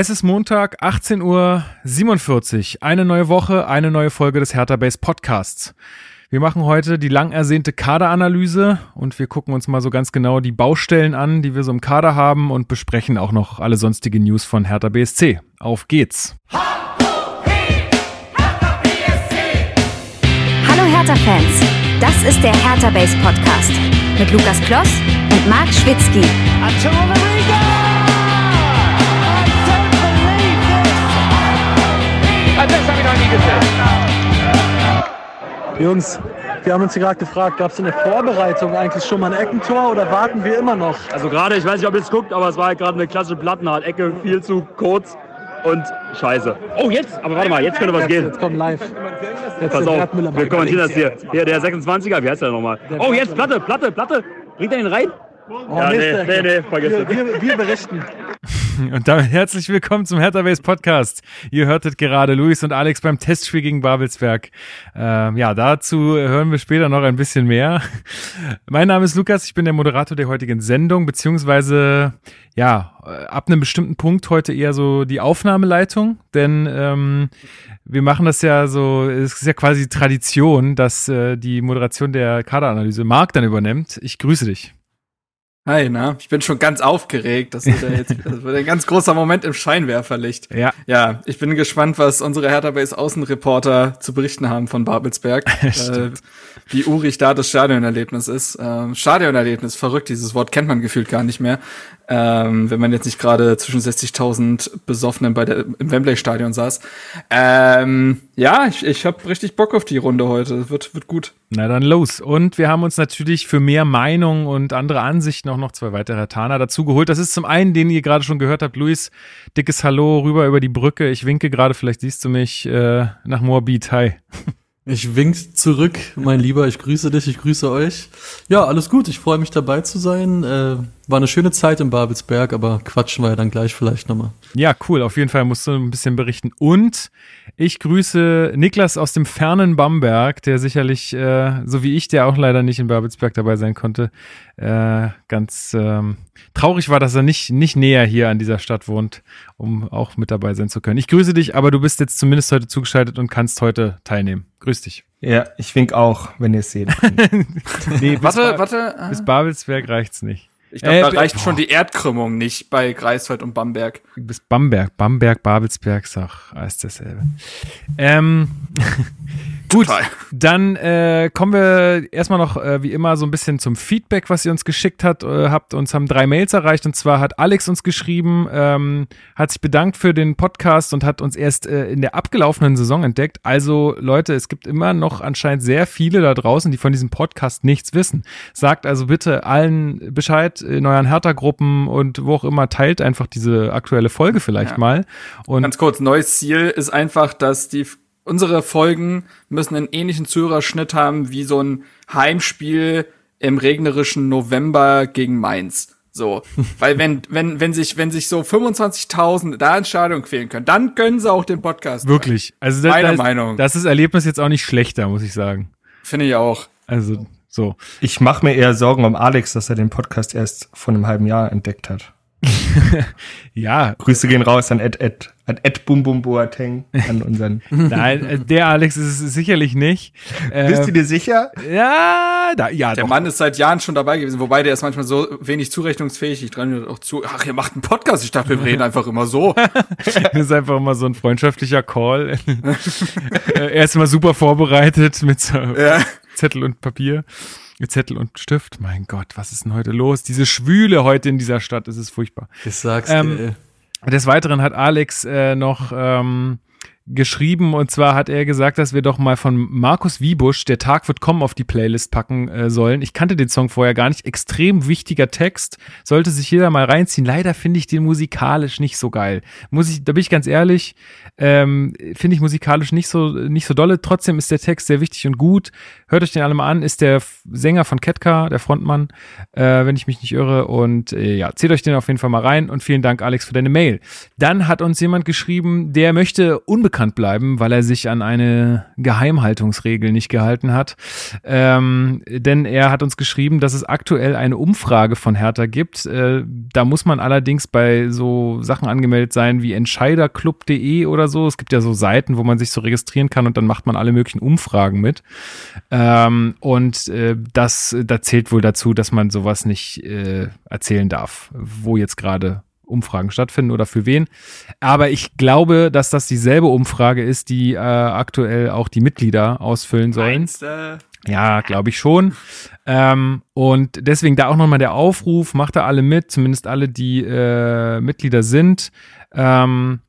Es ist Montag, 18.47 Uhr. Eine neue Woche, eine neue Folge des Hertha Base Podcasts. Wir machen heute die lang ersehnte Kaderanalyse und wir gucken uns mal so ganz genau die Baustellen an, die wir so im Kader haben und besprechen auch noch alle sonstige News von Hertha BSC. Auf geht's! Hallo Hertha-Fans, das ist der Hertha Base Podcast mit Lukas Kloss und Marc Schwitzky. Jungs, wir haben uns gerade gefragt, gab es in der Vorbereitung eigentlich schon mal ein Eckentor oder warten wir immer noch? Also gerade, ich weiß nicht, ob ihr es guckt, aber es war halt gerade eine klassische Plattenhart. Ecke viel zu kurz und scheiße. Oh, jetzt! Aber warte mal, jetzt könnte was gerd jetzt kommt live. Jetzt Pass auf, wir kommentieren das hier. Hier, der 26er, wie heißt der nochmal? Oh, jetzt Platte, Platte, Platte! Bringt er ihn rein? Oh, Ja, nee, nee, nee, vergiss wir, wir, wir berichten. Und damit herzlich willkommen zum Hertha Base Podcast. Ihr hörtet gerade Luis und Alex beim Testspiel gegen Babelsberg. Ähm, ja, dazu hören wir später noch ein bisschen mehr. Mein Name ist Lukas, ich bin der Moderator der heutigen Sendung, beziehungsweise ja, äh, ab einem bestimmten Punkt heute eher so die Aufnahmeleitung, denn ähm, wir machen das ja so, es ist ja quasi Tradition, dass äh, die Moderation der Kaderanalyse Marc dann übernimmt. Ich grüße dich. Hi, na, ich bin schon ganz aufgeregt. Das wird, ja jetzt, das wird ein ganz großer Moment im Scheinwerferlicht. Ja, Ja, ich bin gespannt, was unsere Hertha Base Außenreporter zu berichten haben von Babelsberg. äh, wie urig da das Stadionerlebnis ist. Ähm, Stadionerlebnis, verrückt, dieses Wort kennt man gefühlt gar nicht mehr. Ähm, wenn man jetzt nicht gerade zwischen 60.000 Besoffenen bei der, im Wembley-Stadion saß. Ähm, ja, ich, ich habe richtig Bock auf die Runde heute. Wird, wird gut. Na dann los. Und wir haben uns natürlich für mehr Meinung und andere Ansichten auch noch zwei weitere Tana dazu geholt. Das ist zum einen, den ihr gerade schon gehört habt, Luis. Dickes Hallo rüber über die Brücke. Ich winke gerade, vielleicht siehst du mich äh, nach Moabit. Hi. Ich wink zurück, mein Lieber, ich grüße dich, ich grüße euch. Ja, alles gut, ich freue mich dabei zu sein. Äh, war eine schöne Zeit in Babelsberg, aber quatschen wir ja dann gleich vielleicht nochmal. Ja, cool. Auf jeden Fall musst du ein bisschen berichten. Und ich grüße Niklas aus dem fernen Bamberg, der sicherlich, äh, so wie ich, der auch leider nicht in Babelsberg dabei sein konnte, äh, ganz ähm, traurig war, dass er nicht, nicht näher hier an dieser Stadt wohnt, um auch mit dabei sein zu können. Ich grüße dich, aber du bist jetzt zumindest heute zugeschaltet und kannst heute teilnehmen. Grüß dich. Ja, ich wink auch, wenn ihr es seht. Nee, Warte, warte. bis Babelsberg reicht's nicht. Ich glaube, Äh, da reicht schon die Erdkrümmung nicht bei Greifswald und Bamberg. bis Bamberg, Bamberg, Babelsberg, sag, ist dasselbe. Ähm, gut, Total. dann äh, kommen wir erstmal noch äh, wie immer so ein bisschen zum Feedback, was ihr uns geschickt hat, äh, habt. Uns haben drei Mails erreicht und zwar hat Alex uns geschrieben, ähm, hat sich bedankt für den Podcast und hat uns erst äh, in der abgelaufenen Saison entdeckt. Also Leute, es gibt immer noch anscheinend sehr viele da draußen, die von diesem Podcast nichts wissen. Sagt also bitte allen Bescheid in euren Hertha-Gruppen und wo auch immer, teilt einfach diese aktuelle Folge vielleicht Ja. mal. Und Ganz kurz, neues Ziel ist einfach, dass die unsere Folgen müssen einen ähnlichen Zuhörerschnitt haben wie so ein Heimspiel im regnerischen November gegen Mainz. So, weil wenn wenn wenn sich wenn sich so 25.000 da ins Stadion quälen können, dann können sie auch den Podcast. hören. wirklich, also da, Meine da ist, Meinung. das ist das Erlebnis jetzt auch nicht schlechter, muss ich sagen. Finde ich auch. Also so. Ich mache mir eher Sorgen um Alex, dass er den Podcast erst vor einem halben Jahr entdeckt hat. Ja, Grüße gehen raus an Ed, Ed, an Ed Bum Bum Boateng, an unseren. nein, äh, der Alex ist es sicherlich nicht. Bist du dir sicher? ja, da, ja, Der doch. Mann ist seit Jahren schon dabei gewesen, wobei der ist manchmal so wenig zurechnungsfähig. Ich dran auch zu. Ach, ihr macht einen Podcast. Ich dachte, wir reden einfach immer so. Das ist einfach immer so ein freundschaftlicher Call. Äh, er ist immer super vorbereitet mit so Ja. Zettel und Papier. Zettel und Stift. Mein Gott, was ist denn heute los? Diese Schwüle heute in dieser Stadt, das ist furchtbar. Ich sag's Ähm, dir. ey. Des Weiteren hat Alex äh, noch ähm, geschrieben und zwar hat er gesagt, dass wir doch mal von Markus Wiebusch, der Tag wird kommen, auf die Playlist packen äh, sollen. Ich kannte den Song vorher gar nicht. Extrem wichtiger Text. Sollte sich jeder mal reinziehen. Leider finde ich den musikalisch nicht so geil. Muss ich, da bin ich ganz ehrlich, ähm, finde ich musikalisch nicht so, nicht so dolle. Trotzdem ist der Text sehr wichtig und gut. Hört euch den alle mal an. Ist der Sänger von Ketka, der Frontmann, äh, wenn ich mich nicht irre. Und äh, ja, zählt euch den auf jeden Fall mal rein. Und vielen Dank, Alex, für deine Mail. Dann hat uns jemand geschrieben, der möchte unbekannt unbekannt bleiben, weil er sich an eine Geheimhaltungsregel nicht gehalten hat. Ähm, denn er hat uns geschrieben, dass es aktuell eine Umfrage von Hertha gibt. Äh, da muss man allerdings bei so Sachen angemeldet sein wie entscheiderclub.de oder so. Es gibt ja so Seiten, wo man sich so registrieren kann und dann macht man alle möglichen Umfragen mit. Ähm, und äh, das, da zählt wohl dazu, dass man sowas nicht äh, erzählen darf, wo jetzt gerade Umfragen stattfinden oder für wen. Aber ich glaube, dass das dieselbe Umfrage ist, die äh, aktuell auch die Mitglieder ausfüllen sollen. Meinst, äh, Ja, glaube ich schon. Ähm, und deswegen da auch nochmal der Aufruf, macht da alle mit, zumindest alle, die äh, Mitglieder sind. Ähm,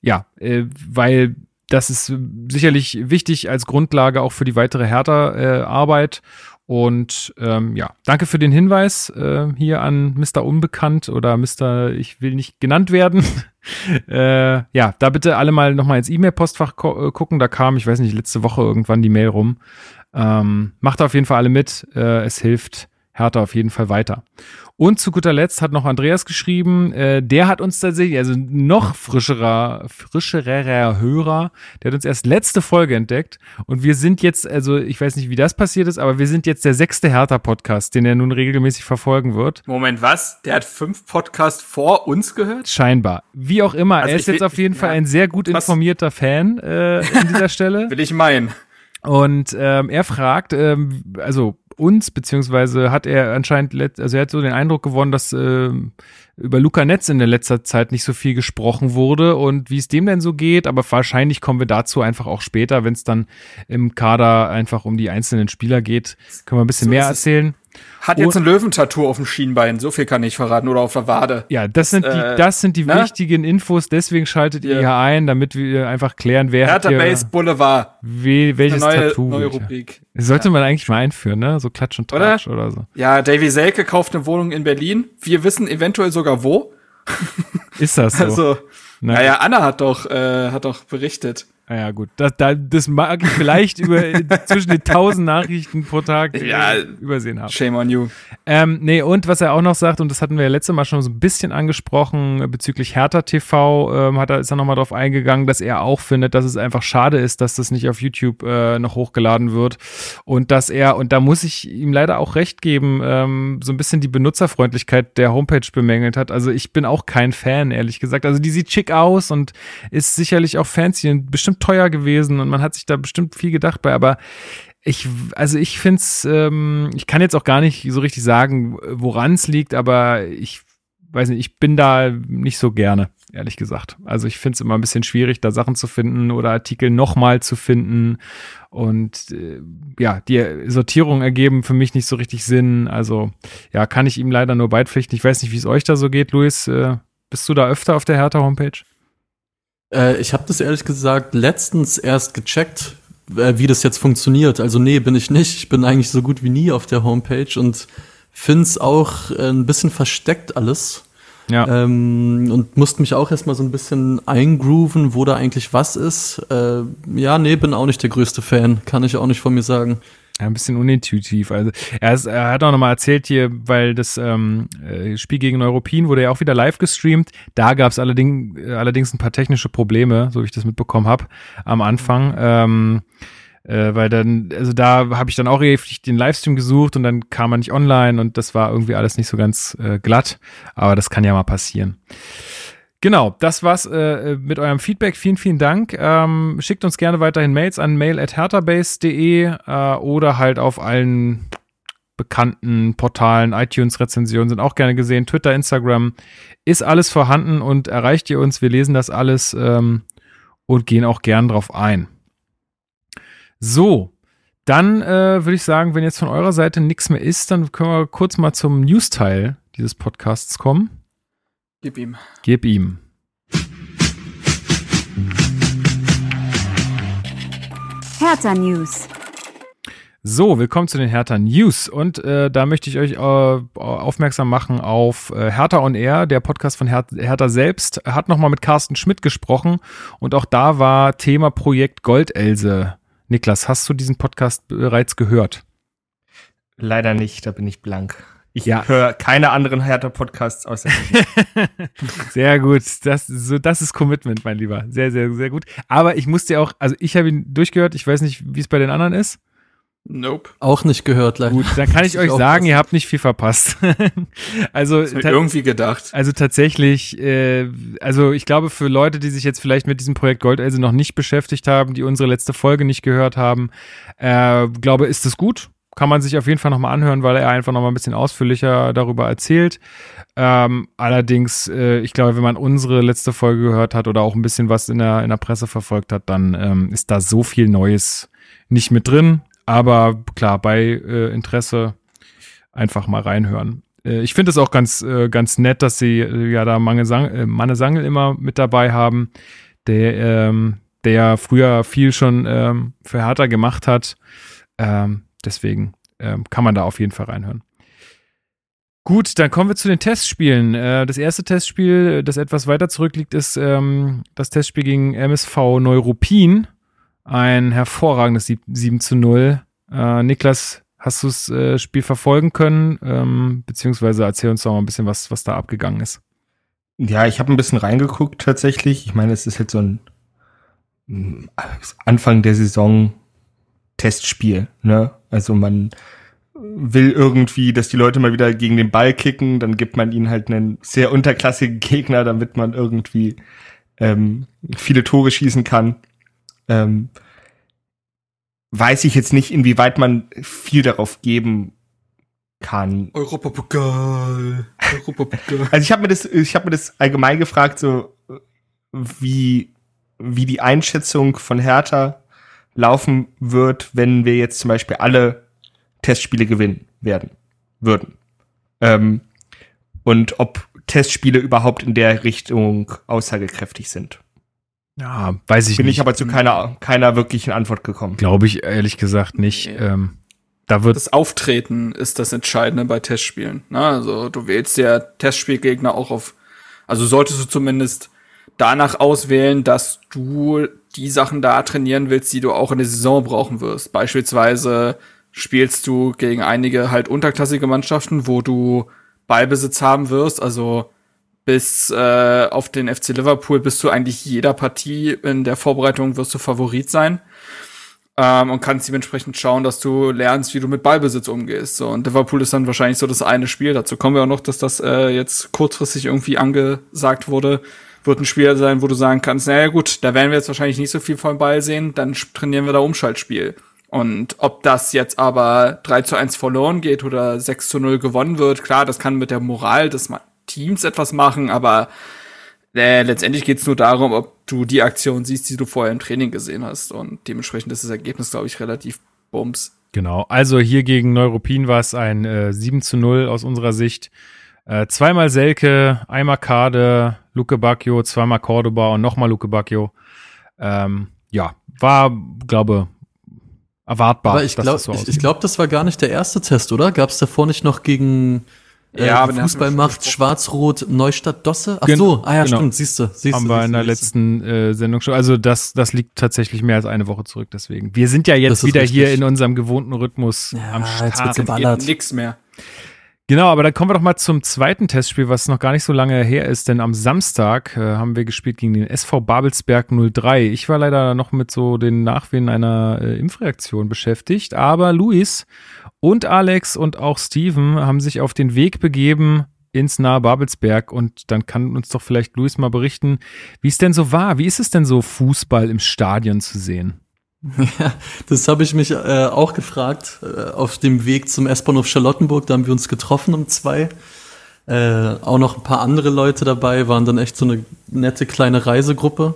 ja, äh, weil das ist sicherlich wichtig als Grundlage auch für die weitere Hertha-Arbeit. Und ähm, ja, danke für den Hinweis äh, hier an Mr. Unbekannt oder Mr. Ich will nicht genannt werden. äh, ja, da bitte alle mal nochmal ins E-Mail-Postfach äh, gucken. Da kam, ich weiß nicht, letzte Woche irgendwann die Mail rum. Ähm, macht auf jeden Fall alle mit. Äh, es hilft Hertha auf jeden Fall weiter. Und zu guter Letzt hat noch Andreas geschrieben, äh, der hat uns tatsächlich, also noch frischerer, frischerer Hörer, der hat uns erst letzte Folge entdeckt und wir sind jetzt, also ich weiß nicht, wie das passiert ist, aber wir sind jetzt der sechste Hertha-Podcast, den er nun regelmäßig verfolgen wird. Moment, was? Der hat fünf Podcasts vor uns gehört? Scheinbar. Wie auch immer, Also er ist jetzt will- auf jeden Fall ja, ein sehr gut informierter Fan äh, in dieser Stelle. Will ich meinen. Und ähm, er fragt, ähm, also uns, beziehungsweise hat er anscheinend, also er hat so den Eindruck gewonnen, dass ähm, über Luca Netz in der letzter Zeit nicht so viel gesprochen wurde und wie es dem denn so geht, aber wahrscheinlich kommen wir dazu einfach auch später, wenn es dann im Kader einfach um die einzelnen Spieler geht, können wir ein bisschen So mehr erzählen. Hat jetzt ein Löwentattoo auf dem Schienbein, so viel kann ich verraten, oder auf der Wade. Ja, das sind die, Äh, das sind die ne? wichtigen Infos, deswegen schaltet ihr Ja. hier ein, damit wir einfach klären, wer hat Hertha hier, Base Boulevard. we, Eine welches neue, Tattoo. neue. Rubrik. Das sollte man eigentlich mal einführen, ne? So Klatsch und Oder? Tratsch oder, so. Ja, Davy Selke kauft eine Wohnung in Berlin. Wir wissen eventuell sogar wo. Ist das so? Also, Na, naja, Anna hat doch, äh, hat doch berichtet. Naja, gut. Das, da, das mag ich vielleicht über zwischen den tausend Nachrichten pro Tag äh, Ja. übersehen haben. Shame on you. Ähm, nee, und was er auch noch sagt, und das hatten wir ja letzte Mal schon so ein bisschen angesprochen, bezüglich Hertha TV, ähm, hat er, ist er nochmal drauf eingegangen, dass er auch findet, dass es einfach schade ist, dass das nicht auf YouTube äh, noch hochgeladen wird. Und dass er, und da muss ich ihm leider auch recht geben, ähm, so ein bisschen die Benutzerfreundlichkeit der Homepage bemängelt hat. Also ich bin auch kein Fan, ehrlich gesagt. Also die sieht schick aus und ist sicherlich auch fancy und bestimmt teuer gewesen und man hat sich da bestimmt viel gedacht bei, aber ich, also ich finde es, ähm, ich kann jetzt auch gar nicht so richtig sagen, woran es liegt, aber ich weiß nicht, ich bin da nicht so gerne, ehrlich gesagt. Also ich finde es immer ein bisschen schwierig, da Sachen zu finden oder Artikel nochmal zu finden. Und äh, ja, die Sortierungen ergeben für mich nicht so richtig Sinn. Also ja, kann ich ihm leider nur beipflichten. Ich weiß nicht, wie es euch da so geht, Luis. Äh, bist du da öfter auf der Hertha-Homepage? Äh, ich habe das ehrlich gesagt letztens erst gecheckt, äh, wie das jetzt funktioniert. Also nee, bin ich nicht. Ich bin eigentlich so gut wie nie auf der Homepage und find's auch äh, ein bisschen versteckt alles. Ja. Ähm, und musste mich auch erstmal so ein bisschen eingrooven, wo da eigentlich was ist. Äh, ja, nee, bin auch nicht der größte Fan, kann ich auch nicht von mir sagen. Ja, ein bisschen unintuitiv. Also er, ist, er hat auch nochmal erzählt hier, weil das ähm, äh, Spiel gegen Europin wurde ja auch wieder live gestreamt. Da gab es allerdings, äh, allerdings ein paar technische Probleme, so wie ich das mitbekommen habe, am Anfang. Ähm, äh, weil dann, also da habe ich dann auch ewig den Livestream gesucht und dann kam er nicht online und das war irgendwie alles nicht so ganz äh, glatt. Aber das kann ja mal passieren. Genau, das war's äh, mit eurem Feedback. Vielen, vielen Dank. Ähm, schickt uns gerne weiterhin Mails an mail.herterbase.de äh, oder halt auf allen bekannten Portalen, iTunes-Rezensionen sind auch gerne gesehen, Twitter, Instagram, ist alles vorhanden und erreicht ihr uns. Wir lesen das alles ähm, und gehen auch gern drauf ein. So, dann äh, würde ich sagen, wenn jetzt von eurer Seite nichts mehr ist, dann können wir kurz mal zum News-Teil dieses Podcasts kommen. Gib ihm. Gib ihm. Hertha News. So, willkommen zu den Hertha News und äh, da möchte ich euch äh, aufmerksam machen auf äh, Hertha on Air, der Podcast von Her Hertha selbst, hat nochmal mit Carsten Schmidt gesprochen und auch da war Thema Projekt Goldelse. Niklas, hast du diesen Podcast bereits gehört? Leider nicht, da bin ich blank. Ich Ja. höre keine anderen Hertha-Podcasts außer. Sehr gut. Das, so, das ist Commitment, mein Lieber. Sehr, sehr, sehr gut. Aber ich muss dir auch, also ich habe ihn durchgehört. Ich weiß nicht, wie es bei den anderen ist. Nope. Auch nicht gehört, leider. Gut, dann kann ich euch sagen, passen. ihr habt nicht viel verpasst. also, irgendwie gedacht. also tatsächlich, äh, also ich glaube, für Leute, die sich jetzt vielleicht mit diesem Projekt Goldelse noch nicht beschäftigt haben, die unsere letzte Folge nicht gehört haben, äh, glaube, ist es gut. Kann man sich auf jeden Fall nochmal anhören, weil er einfach nochmal ein bisschen ausführlicher darüber erzählt. Ähm, allerdings, äh, ich glaube, wenn man unsere letzte Folge gehört hat oder auch ein bisschen was in der, in der Presse verfolgt hat, dann ähm, ist da so viel Neues nicht mit drin. Aber klar, bei äh, Interesse einfach mal reinhören. Äh, ich finde es auch ganz, äh, ganz nett, dass sie äh, ja da äh, Manne Sangel immer mit dabei haben, der, ähm, der früher viel schon ähm, für Hertha gemacht hat. Ähm, deswegen ähm, kann man da auf jeden Fall reinhören. Gut, dann kommen wir zu den Testspielen. Äh, das erste Testspiel, das etwas weiter zurückliegt, ist ähm, das Testspiel gegen MSV Neuruppin. Ein hervorragendes Sieb- 7 zu 0. Äh, Niklas, hast du das äh, Spiel verfolgen können? Ähm, beziehungsweise erzähl uns doch mal ein bisschen, was, was da abgegangen ist. Ja, ich habe ein bisschen reingeguckt tatsächlich. Ich meine, es ist halt so ein mm, Anfang der Saison Testspiel, ne? Also man will irgendwie, dass die Leute mal wieder gegen den Ball kicken, dann gibt man ihnen halt einen sehr unterklassigen Gegner, damit man irgendwie ähm, viele Tore schießen kann. Ähm, weiß ich jetzt nicht, inwieweit man viel darauf geben kann. Europapokal. Europapokal. Also ich habe mir das, ich habe mir das allgemein gefragt, so wie wie die Einschätzung von Hertha laufen wird, wenn wir jetzt zum Beispiel alle Testspiele gewinnen werden würden. Ähm, und ob Testspiele überhaupt in der Richtung aussagekräftig sind. Ja, weiß ich Bin nicht. ich aber zu keiner keiner wirklichen Antwort gekommen. Glaube ich ehrlich gesagt nicht. Nee. Ähm, da wird Das Auftreten ist das Entscheidende bei Testspielen. Ne? Also du wählst ja Testspielgegner auch auf, also solltest du zumindest danach auswählen, dass du die Sachen da trainieren willst, die du auch in der Saison brauchen wirst. Beispielsweise spielst du gegen einige halt unterklassige Mannschaften, wo du Ballbesitz haben wirst. Also bis äh, auf den FC Liverpool bist du eigentlich jeder Partie in der Vorbereitung wirst du Favorit sein ähm, und kannst dementsprechend schauen, dass du lernst, wie du mit Ballbesitz umgehst. So, und Liverpool ist dann wahrscheinlich so das eine Spiel. Dazu kommen wir auch noch, dass das äh, jetzt kurzfristig irgendwie angesagt wurde. Wird ein Spiel sein, wo du sagen kannst, naja gut, da werden wir jetzt wahrscheinlich nicht so viel vom Ball sehen, dann trainieren wir da Umschaltspiel. Und ob das jetzt aber 3 zu 1 verloren geht oder 6 zu 0 gewonnen wird, klar, das kann mit der Moral des Teams etwas machen, aber äh, letztendlich geht es nur darum, ob du die Aktion siehst, die du vorher im Training gesehen hast. Und dementsprechend ist das Ergebnis, glaube ich, relativ bums. Genau, also hier gegen Neuruppin war es ein äh, 7 zu 0 aus unserer Sicht. Äh, zweimal Selke, einmal Kade, Luke Bacchio, zweimal Cordoba und nochmal Luke Bacchio. Ähm, ja, war, glaube erwartbar. Aber ich dass glaube, das so ich, ich glaub, das war gar nicht der erste Test, oder? Gab es davor nicht noch gegen äh, Ja, aber den hatten wir Fußball schon macht besprochen. Schwarz-Rot Neustadt Dosse? Ach Gen- so, ah ja, genau. stimmt, siehst du, siehst haben du. wir in der letzten äh, Sendung schon. Also das, das liegt tatsächlich mehr als eine Woche zurück. Deswegen. Wir sind ja jetzt wieder hier richtig. in unserem gewohnten Rhythmus Ja, am jetzt wird's Start. geballert. Geht nix mehr. Genau, aber dann kommen wir doch mal zum zweiten Testspiel, was noch gar nicht so lange her ist, denn am Samstag äh, haben wir gespielt gegen den SV Babelsberg 03. Ich war leider noch mit so den Nachwehen einer äh, Impfreaktion beschäftigt, aber Luis und Alex und auch Steven haben sich auf den Weg begeben ins nahe Babelsberg und dann kann uns doch vielleicht Luis mal berichten, wie es denn so war. Wie ist es denn so, Fußball im Stadion zu sehen? Ja, das habe ich mich äh, auch gefragt. Äh, auf dem Weg zum S-Bahnhof Charlottenburg, da haben wir uns getroffen um zwei. Äh, auch noch ein paar andere Leute dabei, waren dann echt so eine nette kleine Reisegruppe.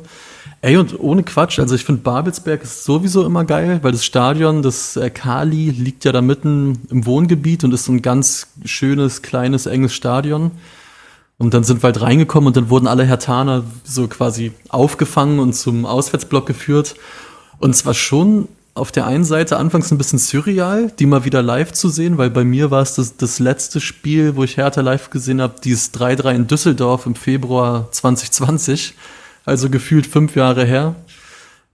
Ey, und ohne Quatsch, also ich finde Babelsberg ist sowieso immer geil, weil das Stadion, das äh, Kali, liegt ja da mitten im Wohngebiet und ist so ein ganz schönes, kleines, enges Stadion. Und dann sind wir halt reingekommen und dann wurden alle Hertaner so quasi aufgefangen und zum Auswärtsblock geführt. Und es war schon auf der einen Seite anfangs ein bisschen surreal, die mal wieder live zu sehen, weil bei mir war es das, das letzte Spiel, wo ich Hertha live gesehen habe, dieses 3-3 in Düsseldorf im Februar 2020, also gefühlt fünf Jahre her.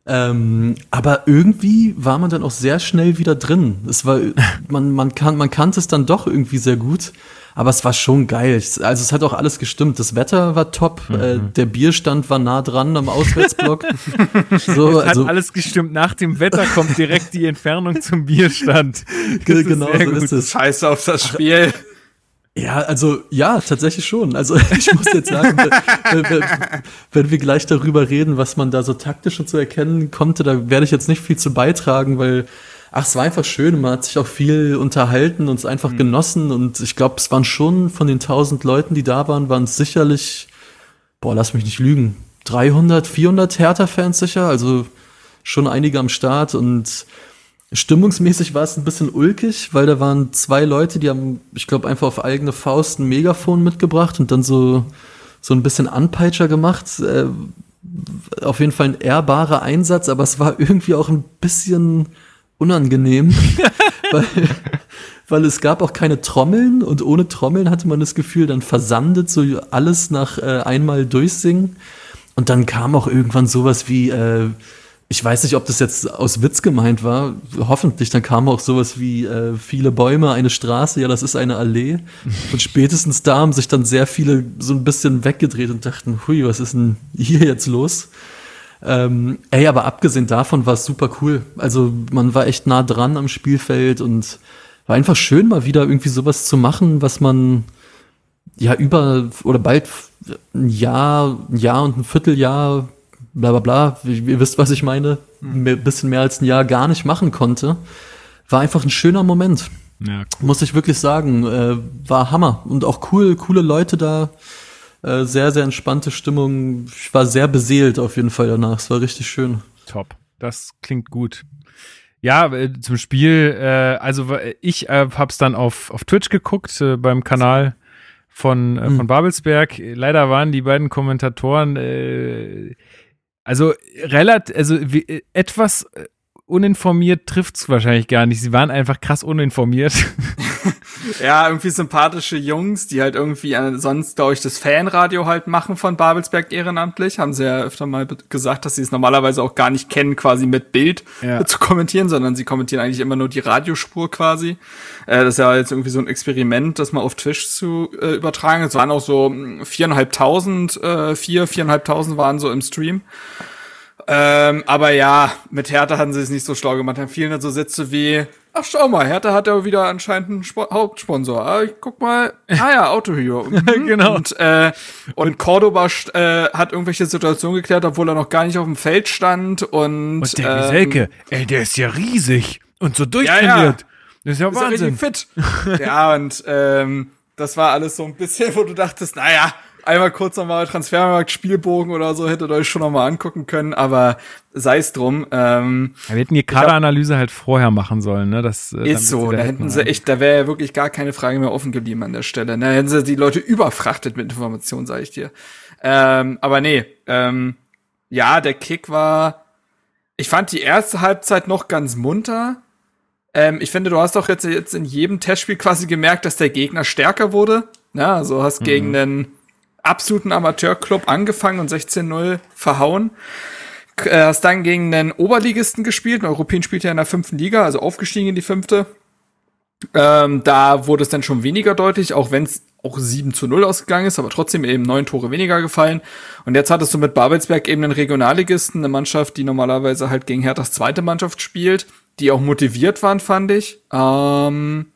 Ähm, aber irgendwie war man dann auch sehr schnell wieder drin. Es war, man, man, kann, man kannte es dann doch irgendwie sehr gut. Aber es war schon geil. Also es hat auch alles gestimmt. Das Wetter war top. Mhm. Äh, der Bierstand war nah dran am Auswärtsblock. so, es hat also, alles gestimmt. Nach dem Wetter kommt direkt die Entfernung zum Bierstand. genau so gut. ist es. Scheiße auf das Spiel. Ja, also ja, tatsächlich schon. Also ich muss jetzt sagen, wenn, wenn, wir gleich darüber reden, was man da so taktisch und so erkennen konnte, da werde ich jetzt nicht viel zu beitragen, weil ach, es war einfach schön. Man hat sich auch viel unterhalten und es einfach mhm. genossen und ich glaube, es waren schon von den tausend Leuten, die da waren, waren es sicherlich, boah, lass mich nicht lügen, 300, 400 Hertha-Fans sicher, also schon einige am Start und Stimmungsmäßig war es ein bisschen ulkig, weil da waren zwei Leute, die haben, ich glaube, einfach auf eigene Faust ein Megafon mitgebracht und dann so, so ein bisschen Anpeitscher gemacht. Äh, auf jeden Fall ein ehrbarer Einsatz, aber es war irgendwie auch ein bisschen unangenehm, weil, weil es gab auch keine Trommeln und ohne Trommeln hatte man das Gefühl, dann versandet so alles nach äh, einmal durchsingen. Und dann kam auch irgendwann sowas wie, äh, ich weiß nicht, ob das jetzt aus Witz gemeint war. Hoffentlich, dann kam auch sowas wie äh, viele Bäume, eine Straße, ja, das ist eine Allee. Und spätestens da haben sich dann sehr viele so ein bisschen weggedreht und dachten, hui, was ist denn hier jetzt los? Ähm, ey, aber abgesehen davon war es super cool. Also man war echt nah dran am Spielfeld und war einfach schön, mal wieder irgendwie sowas zu machen, was man ja über oder bald ein Jahr, ein Jahr und ein Vierteljahr bla bla bla, ihr wisst, was ich meine, ein hm. bisschen mehr als ein Jahr gar nicht machen konnte, war einfach ein schöner Moment. Ja, cool. Muss ich wirklich sagen, äh, war Hammer und auch cool, coole Leute da, äh, sehr, sehr entspannte Stimmung. Ich war sehr beseelt auf jeden Fall danach. Es war richtig schön. Top, das klingt gut. Ja, äh, zum Spiel, äh, also ich äh, hab's dann auf, auf Twitch geguckt, äh, beim Kanal von, äh, von hm. Babelsberg. Leider waren die beiden Kommentatoren äh, also relativ, also wie, äh, etwas uninformiert trifft es wahrscheinlich gar nicht. Sie waren einfach krass uninformiert. ja, irgendwie sympathische Jungs, die halt irgendwie äh, sonst, glaube ich, das Fanradio halt machen von Babelsberg ehrenamtlich. Haben sie ja öfter mal gesagt, dass sie es normalerweise auch gar nicht kennen, quasi mit Bild ja. zu kommentieren, sondern sie kommentieren eigentlich immer nur die Radiospur quasi. Äh, das ist ja jetzt irgendwie so ein Experiment, das mal auf Twitch zu äh, übertragen. Es waren auch so hm, viereinhalbtausend, äh, vier, viereinhalbtausend waren so im Stream. Ähm, aber ja, mit Hertha hatten sie es nicht so schlau gemacht. Fielen dann so Sätze wie, ach schau mal, Hertha hat ja wieder anscheinend einen Sp Hauptsponsor. Ah, ich guck mal, ah ja, Autohero. Mhm. genau. Und, äh, und Cordoba äh, hat irgendwelche Situationen geklärt, obwohl er noch gar nicht auf dem Feld stand. Und, und der ähm, Selke, ey, der ist ja riesig und so durchtrainiert. Ja, ja. Das ist ja Wahnsinn. Ist ja fit. ja, und ähm, das war alles so ein bisschen, wo du dachtest, naja, einmal kurz nochmal Transfermarkt Spielbogen oder so hättet ihr euch schon nochmal angucken können, aber sei es drum. Ähm, ja, wir hätten die Kaderanalyse halt vorher machen sollen, ne? Das äh, ist so. Da hätten sie echt, da wäre ja wirklich gar keine Frage mehr offen geblieben an der Stelle. Da hätten sie die Leute überfrachtet mit Informationen, sage ich dir. Ähm, aber nee, ähm, ja, der Kick war. Ich fand die erste Halbzeit noch ganz munter. Ähm, ich finde, du hast doch jetzt, jetzt in jedem Testspiel quasi gemerkt, dass der Gegner stärker wurde. Ja, also hast mhm. gegen einen absoluten Amateurclub angefangen und 16-0 verhauen. Äh, hast dann gegen einen Oberligisten gespielt. Europäen spielt ja in der fünften Liga, also aufgestiegen in die fünfte. Ähm, da wurde es dann schon weniger deutlich, auch wenn es auch 7 zu 0 ausgegangen ist, aber trotzdem eben neun Tore weniger gefallen. Und jetzt hattest du mit Babelsberg eben einen Regionalligisten, eine Mannschaft, die normalerweise halt gegen Herthas zweite Mannschaft spielt, die auch motiviert waren, fand ich. Ähm,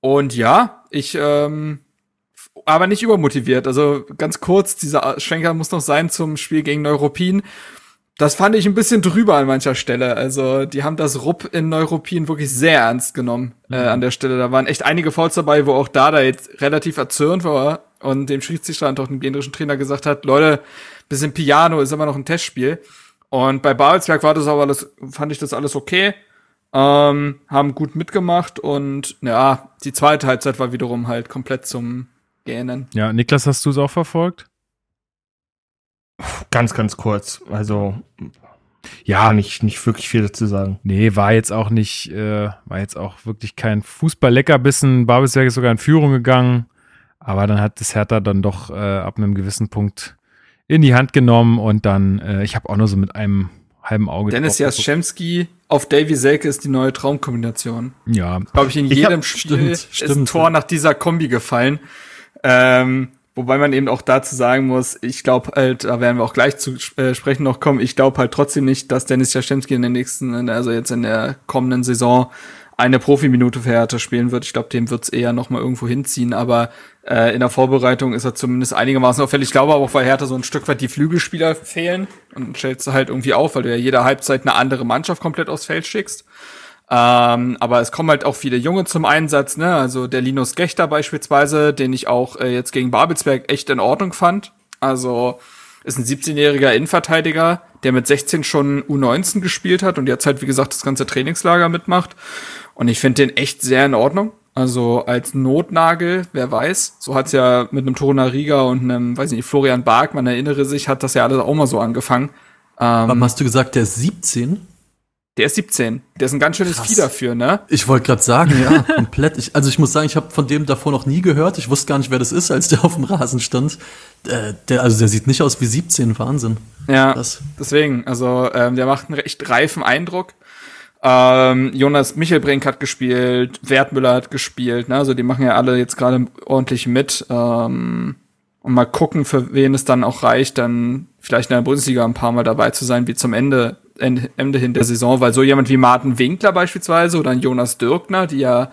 und ja, ich ähm, aber nicht übermotiviert. Also ganz kurz, dieser Schwenker muss noch sein zum Spiel gegen Neuropin. Das fand ich ein bisschen drüber an mancher Stelle. Also die haben das Rupp in Neuropin wirklich sehr ernst genommen äh, mhm. an der Stelle. Da waren echt einige Fouls dabei, wo auch Dada jetzt relativ erzürnt war und dem Schiedsrichter und auch dem generischen Trainer gesagt hat, Leute, bisschen Piano ist immer noch ein Testspiel. Und bei Babelsberg war das aber alles, fand ich das alles okay. Ähm, haben gut mitgemacht und ja, die zweite Halbzeit war wiederum halt komplett zum gähnen. Ja, Niklas, hast du es auch verfolgt? Ganz, ganz kurz. Also ja, nicht, nicht wirklich viel dazu sagen. Nee, war jetzt auch nicht, äh, war jetzt auch wirklich kein Fußball-Leckerbissen. Babelsberg ist sogar in Führung gegangen, aber dann hat das Hertha dann doch äh, ab einem gewissen Punkt in die Hand genommen und dann, äh, ich habe auch nur so mit einem halben Auge. Dennis. Jaschemski auf Davy Selke ist die neue Traumkombination. Ja, Glaube ich, in Ich jedem hab- Spiel stimmt, ist ein stimmt, Tor ja. nach dieser Kombi gefallen. Ähm, wobei man eben auch dazu sagen muss, ich glaube halt, da werden wir auch gleich zu äh, sprechen noch kommen, ich glaube halt trotzdem nicht, dass Dennis Jaschemski in der nächsten, also jetzt in der kommenden Saison eine Profiminute für Hertha spielen wird. Ich glaube, dem wird's eher noch mal irgendwo hinziehen, aber äh, in der Vorbereitung ist er zumindest einigermaßen auffällig. Ich glaube aber auch, weil Hertha so ein Stück weit die Flügelspieler fehlen und stellst du halt irgendwie auf, weil du ja jede Halbzeit eine andere Mannschaft komplett aufs Feld schickst. Ähm, aber es kommen halt auch viele Junge zum Einsatz, ne? Also der Linus Gechter beispielsweise, den ich auch äh, jetzt gegen Babelsberg echt in Ordnung fand. Also ist ein 17-jähriger Innenverteidiger, der mit 16 schon U19 gespielt hat und jetzt halt, wie gesagt, das ganze Trainingslager mitmacht. Und ich finde den echt sehr in Ordnung. Also als Notnagel, wer weiß. So hat's ja mit einem Torunariga und einem, weiß nicht, Florian Bark, man erinnere sich, hat das ja alles auch mal so angefangen. Ähm, Warum hast du gesagt, der ist 17? Der ist 17. Der ist ein ganz schönes Krass. Vieh dafür, ne? Ich wollte gerade sagen, ja, komplett. Ich, also ich muss sagen, ich habe von dem davor noch nie gehört. Ich wusste gar nicht, wer das ist, als der auf dem Rasen stand. Äh, der, also der sieht nicht aus wie 17, Wahnsinn. Ja, Krass. deswegen, also ähm, der macht einen recht reifen Eindruck. Ähm, Jonas Michelbrink hat gespielt, Wertmüller hat gespielt, ne? also die machen ja alle jetzt gerade ordentlich mit. Ähm, und mal gucken, für wen es dann auch reicht, dann vielleicht in der Bundesliga ein paar Mal dabei zu sein, wie zum Ende, Ende, hin der Saison, weil so jemand wie Martin Winkler beispielsweise oder Jonas Dirkner, die ja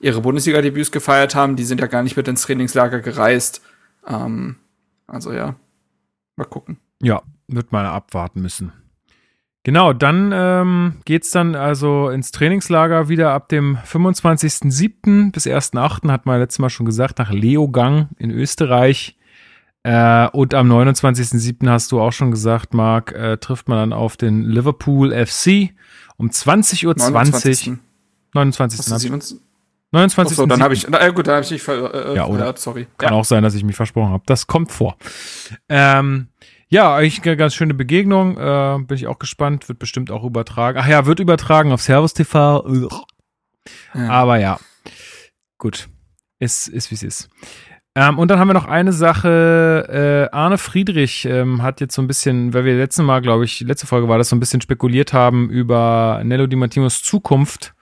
ihre Bundesliga-Debüts gefeiert haben, die sind ja gar nicht mit ins Trainingslager gereist. Ähm, also ja, mal gucken. Ja, wird mal abwarten müssen. Genau, dann ähm, geht's dann also ins Trainingslager wieder ab dem 25.07. bis 1.08. hat man letztes Mal schon gesagt, nach Leogang in Österreich. Äh, und am 29.07. hast du auch schon gesagt, Marc, äh, trifft man dann auf den Liverpool FC um 20.20 Uhr. 29. 29. Hast du hab ich- 27? 29. Achso, dann habe ich, na, gut, dann habe ich nicht ver, äh, Ja, oder? sorry. Kann ja. auch sein, dass ich mich versprochen habe. Das kommt vor. Ähm, ja, eigentlich eine ganz schöne Begegnung. Äh, bin ich auch gespannt. Wird bestimmt auch übertragen. Ach ja, wird übertragen auf Servus TV. Ja. Aber ja, gut. Ist, ist wie es ist. Ähm, und dann haben wir noch eine Sache. Äh, Arne Friedrich ähm, hat jetzt so ein bisschen, weil wir letztes Mal, glaube ich, letzte Folge war das, so ein bisschen spekuliert haben über Nello Di Martinos Zukunft.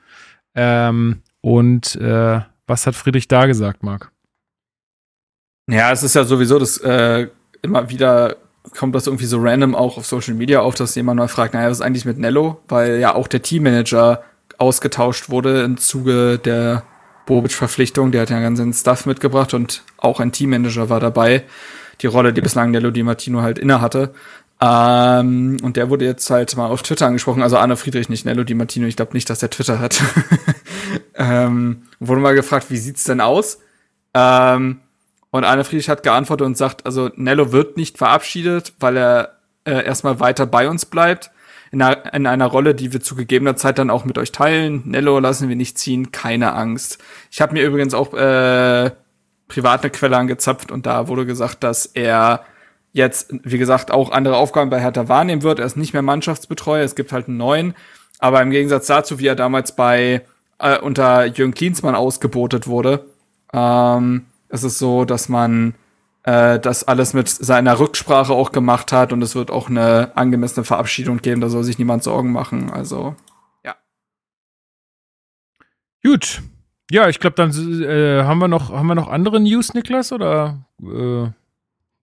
Ähm, und äh, was hat Friedrich da gesagt, Marc? Ja, es ist ja sowieso das äh, immer wieder kommt das irgendwie so random auch auf Social Media auf, dass jemand mal fragt, naja, was ist eigentlich mit Nello? Weil ja auch der Teammanager ausgetauscht wurde im Zuge der Bobic-Verpflichtung. Der hat ja ganzen Stuff mitgebracht und auch ein Teammanager war dabei. Die Rolle, die bislang Nello Di Martino halt inne hatte. Ähm, und der wurde jetzt halt mal auf Twitter angesprochen, also Arne Friedrich, nicht Nello Di Martino. Ich glaube nicht, dass der Twitter hat. ähm, wurde mal gefragt, wie sieht's denn aus? Ähm, und Arne Friedrich hat geantwortet und sagt, also Nello wird nicht verabschiedet, weil er äh, erstmal weiter bei uns bleibt. In einer, in einer Rolle, die wir zu gegebener Zeit dann auch mit euch teilen. Nello lassen wir nicht ziehen, keine Angst. Ich habe mir übrigens auch äh, privat eine Quelle angezapft und da wurde gesagt, dass er jetzt, wie gesagt, auch andere Aufgaben bei Hertha wahrnehmen wird. Er ist nicht mehr Mannschaftsbetreuer, es gibt halt einen neuen. Aber im Gegensatz dazu, wie er damals bei äh, unter Jürgen Klinsmann ausgebotet wurde, ähm, es ist so, dass man äh, das alles mit seiner Rücksprache auch gemacht hat und es wird auch eine angemessene Verabschiedung geben. Da soll sich niemand Sorgen machen. Also Gut. Ja, ich glaube, dann äh, haben wir noch haben wir noch andere News, Niklas, oder? Äh,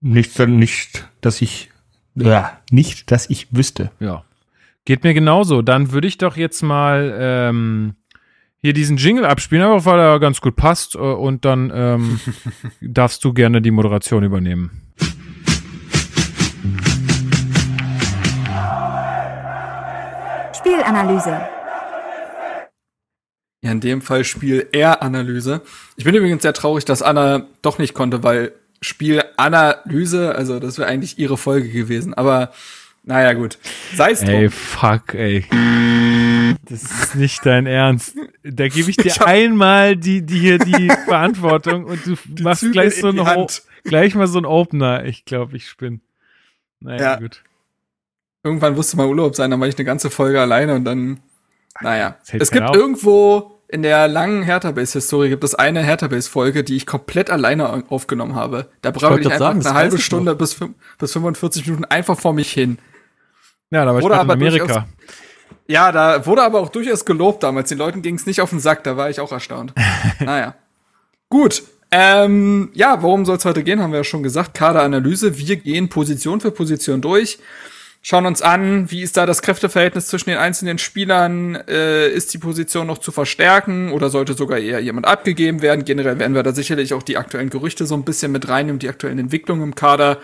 Nicht, nicht, dass ich, ja, nicht, dass ich wüsste. ja, geht mir genauso. Dann würde ich doch jetzt mal ähm, hier diesen Jingle abspielen, einfach weil er ganz gut passt. Äh, und dann ähm, darfst du gerne die Moderation übernehmen. Spielanalyse. ja, in dem Fall Spiel-R-Analyse. Ich bin übrigens sehr traurig, dass Anna doch nicht konnte, weil Spiel-Analyse, also das wäre eigentlich ihre Folge gewesen. Aber naja, gut. Sei es Ey, drum. fuck, ey. Das ist nicht dein Ernst. Da gebe ich dir Ich einmal die, die hier die Verantwortung und du machst Zügel gleich so ein gleich mal so ein Opener. Ich glaube, ich spinne. Naja, Ja. gut. Irgendwann musste mal Urlaub sein, dann war ich eine ganze Folge alleine und dann, naja. Es gibt auf. irgendwo in der langen Hertha-Base-Historie gibt es eine Hertha-Base-Folge, die ich komplett alleine aufgenommen habe. Da wollte ich einfach sagen, eine halbe Stunde bis, bis 45 Minuten einfach vor mich hin. Ja, da war ich Oder in Amerika. Ja, da wurde aber auch durchaus gelobt damals. Den Leuten ging es nicht auf den Sack, da war ich auch erstaunt. naja. Gut. Ähm, ja, worum soll es heute gehen, haben wir ja schon gesagt. Kaderanalyse. Wir gehen Position für Position durch. Schauen uns an, wie ist da das Kräfteverhältnis zwischen den einzelnen Spielern? Äh, ist die Position noch zu verstärken oder sollte sogar eher jemand abgegeben werden? Generell werden wir da sicherlich auch die aktuellen Gerüchte so ein bisschen mit reinnehmen, die aktuellen Entwicklungen im Kader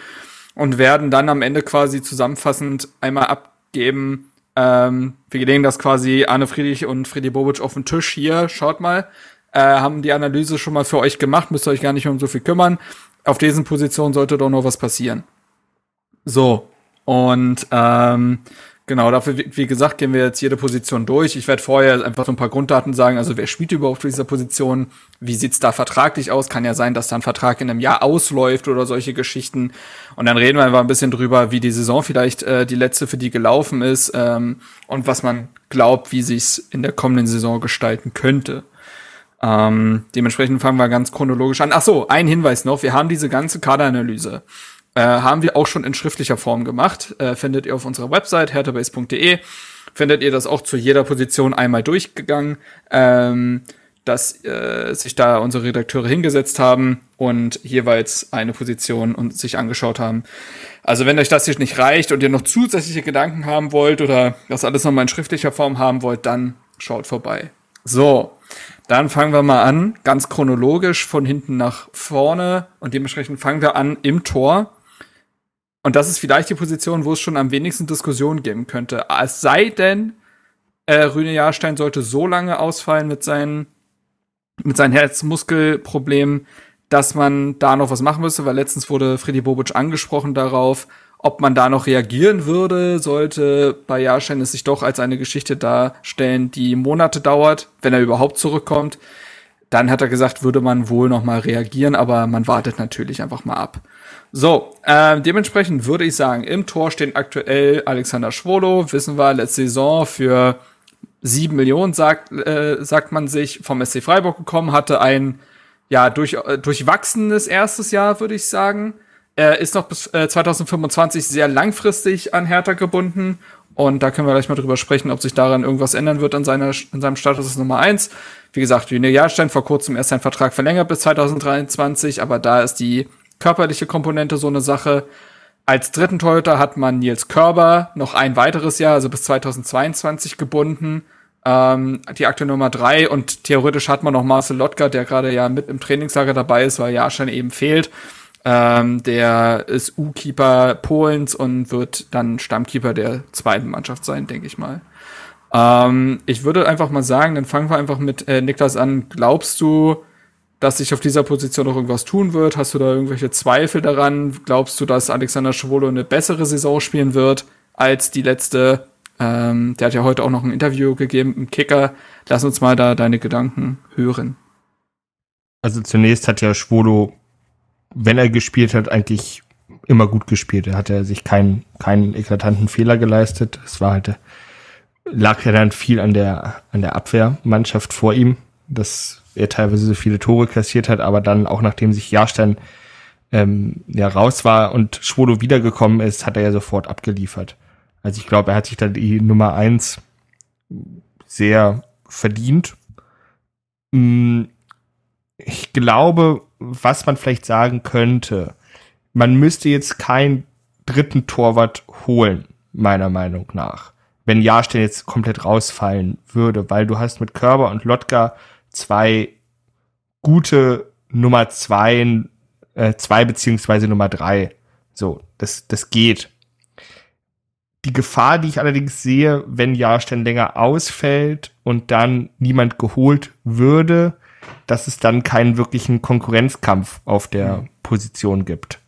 und werden dann am Ende quasi zusammenfassend einmal abgeben. Ähm, wir legen das quasi Arne Friedrich und Freddy Bobic auf den Tisch hier. Schaut mal, äh, haben die Analyse schon mal für euch gemacht, müsst ihr euch gar nicht mehr um so viel kümmern. Auf diesen Positionen sollte doch noch was passieren. So, und ähm, genau, dafür, wie gesagt, gehen wir jetzt jede Position durch. Ich werde vorher einfach so ein paar Grunddaten sagen, also wer spielt überhaupt für diese Position, wie sieht's da vertraglich aus? Kann ja sein, dass da ein Vertrag in einem Jahr ausläuft oder solche Geschichten. Und dann reden wir einfach ein bisschen drüber, wie die Saison vielleicht äh, die letzte für die gelaufen ist ähm, und was man glaubt, wie sich's in der kommenden Saison gestalten könnte. Ähm, dementsprechend fangen wir ganz chronologisch an. Ach so, ein Hinweis noch. Wir haben diese ganze Kaderanalyse. Äh, haben wir auch schon in schriftlicher Form gemacht. Äh, findet ihr auf unserer Website herterbase.de. Findet ihr das auch zu jeder Position einmal durchgegangen, ähm, dass äh, sich da unsere Redakteure hingesetzt haben und jeweils eine Position und sich angeschaut haben. Also wenn euch das hier nicht reicht und ihr noch zusätzliche Gedanken haben wollt oder das alles nochmal in schriftlicher Form haben wollt, dann schaut vorbei. So, dann fangen wir mal an, ganz chronologisch von hinten nach vorne und dementsprechend fangen wir an im Tor. Und das ist vielleicht die Position, wo es schon am wenigsten Diskussion geben könnte. Es sei denn, äh, Rüne Jahrstein sollte so lange ausfallen mit seinen, mit seinen Herzmuskelproblemen, dass man da noch was machen müsste, weil letztens wurde Freddy Bobic angesprochen darauf, ob man da noch reagieren würde, sollte bei Jahrstein es sich doch als eine Geschichte darstellen, die Monate dauert, wenn er überhaupt zurückkommt. Dann hat er gesagt, würde man wohl noch mal reagieren, aber man wartet natürlich einfach mal ab. So, äh, dementsprechend würde ich sagen, im Tor stehen aktuell Alexander Schwolo, wissen wir, letzte Saison für sieben Millionen, sagt, äh, sagt man sich, vom SC Freiburg gekommen, hatte ein ja durch, äh, durchwachsenes erstes Jahr, würde ich sagen. Er ist noch bis äh, 2025 sehr langfristig an Hertha gebunden. Und da können wir gleich mal drüber sprechen, ob sich daran irgendwas ändern wird an, seiner, an seinem Status ist Nummer eins. Wie gesagt, Jüne Jahrstein vor kurzem erst seinen Vertrag verlängert bis 2023, aber da ist die körperliche Komponente so eine Sache. Als dritten Torhüter hat man Nils Körber noch ein weiteres Jahr, also bis 2022 gebunden. Ähm, die aktuelle Nummer drei und theoretisch hat man noch Marcel Lotka, der gerade ja mit im Trainingslager dabei ist, weil Jahrstein eben fehlt. Ähm, der ist U-Keeper Polens und wird dann Stammkeeper der zweiten Mannschaft sein, denke ich mal. Ähm, ich würde einfach mal sagen, dann fangen wir einfach mit äh, Niklas an. Glaubst du, dass sich auf dieser Position noch irgendwas tun wird? Hast du da irgendwelche Zweifel daran? Glaubst du, dass Alexander Schwolo eine bessere Saison spielen wird als die letzte? Ähm, der hat ja heute auch noch ein Interview gegeben im Kicker. Lass uns mal da deine Gedanken hören. Also zunächst hat ja Schwolo, wenn er gespielt hat, eigentlich immer gut gespielt. Er hat ja sich keinen, keinen eklatanten Fehler geleistet. Es war halt, lag ja dann viel an der, an der Abwehrmannschaft vor ihm, dass er teilweise so viele Tore kassiert hat, aber dann auch nachdem sich Jahrstein ähm, ja raus war und Schwolo wiedergekommen ist, hat er ja sofort abgeliefert. Also ich glaube, er hat sich da die Nummer eins sehr verdient. Mm, Ich glaube, was man vielleicht sagen könnte, man müsste jetzt keinen dritten Torwart holen, meiner Meinung nach. Wenn Jahrstein jetzt komplett rausfallen würde, weil du hast mit Körber und Lotka zwei gute Nummer zwei, äh, zwei beziehungsweise Nummer drei. So, das, das geht. Die Gefahr, die ich allerdings sehe, wenn Jahrstein länger ausfällt und dann niemand geholt würde, dass es dann keinen wirklichen Konkurrenzkampf auf der Position gibt.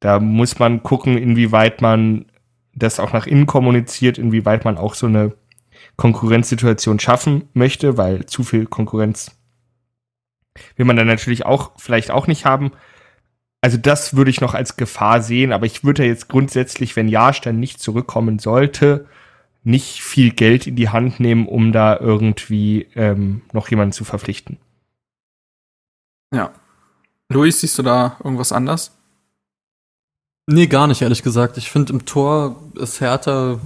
Da muss man gucken, inwieweit man das auch nach innen kommuniziert, inwieweit man auch so eine Konkurrenzsituation schaffen möchte, weil zu viel Konkurrenz will man dann natürlich auch vielleicht auch nicht haben. Also das würde ich noch als Gefahr sehen, aber ich würde jetzt grundsätzlich, wenn Jahrstein nicht zurückkommen sollte, nicht viel Geld in die Hand nehmen, um da irgendwie ähm, noch jemanden zu verpflichten. Ja. Luis, siehst du da irgendwas anders? Nee, gar nicht, ehrlich gesagt. Ich finde, im Tor ist Hertha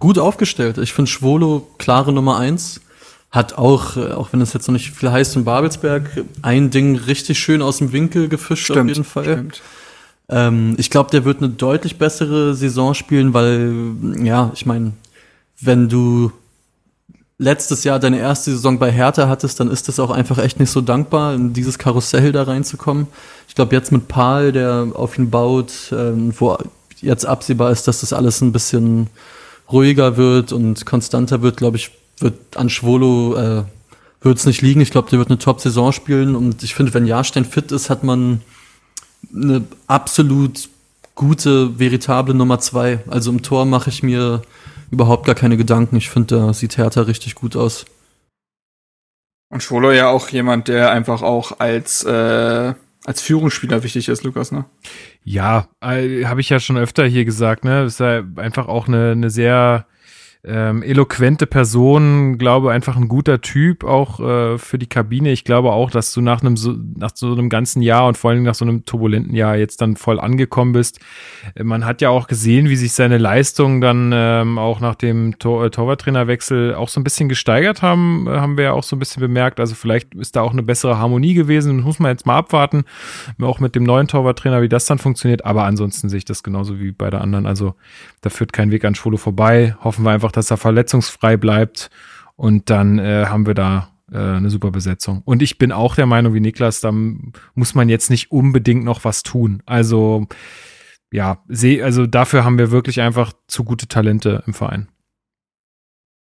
gut aufgestellt. Ich finde Schwolo klare Nummer eins. Hat auch, äh, auch wenn es jetzt noch nicht viel heißt in Babelsberg, ein Ding richtig schön aus dem Winkel gefischt Stimmt, auf jeden Fall. stimmt. Ähm, ich glaube, der wird eine deutlich bessere Saison spielen, weil, ja, ich meine, wenn du letztes Jahr deine erste Saison bei Hertha hattest, dann ist es auch einfach echt nicht so dankbar, in dieses Karussell da reinzukommen. Ich glaube, jetzt mit Paul, der auf ihn baut, ähm, wo jetzt absehbar ist, dass das alles ein bisschen ruhiger wird und konstanter wird, glaube ich, wird an Schwolo äh, wird es nicht liegen. Ich glaube, der wird eine Top-Saison spielen und ich finde, wenn Jahrstein fit ist, hat man eine absolut gute, veritable Nummer zwei. Also im Tor mache ich mir überhaupt gar keine Gedanken. Ich finde, da sieht Hertha richtig gut aus. Und Schwolo ja auch jemand, der einfach auch als, äh, als Führungsspieler wichtig ist, Lukas, ne? Ja, äh, habe ich ja schon öfter hier gesagt, ne? Ist ja einfach auch eine, eine sehr ähm, eloquente Person, glaube einfach ein guter Typ auch äh, für die Kabine. Ich glaube auch, dass du nach einem so, nach so einem ganzen Jahr und vor allem nach so einem turbulenten Jahr jetzt dann voll angekommen bist. Äh, man hat ja auch gesehen, wie sich seine Leistungen dann ähm, auch nach dem Tor äh, Torwarttrainerwechsel auch so ein bisschen gesteigert haben, äh, haben wir ja auch so ein bisschen bemerkt. Also vielleicht ist da auch eine bessere Harmonie gewesen. Das muss man jetzt mal abwarten, auch mit dem neuen Torwarttrainer, wie das dann funktioniert. Aber ansonsten sehe ich das genauso wie bei der anderen. Also da führt kein Weg an Schwolo vorbei. Hoffen wir einfach, dass er verletzungsfrei bleibt. Und dann äh, haben wir da äh, eine super Besetzung. Und ich bin auch der Meinung wie Niklas, da muss man jetzt nicht unbedingt noch was tun. Also ja, seh, also dafür haben wir wirklich einfach zu gute Talente im Verein.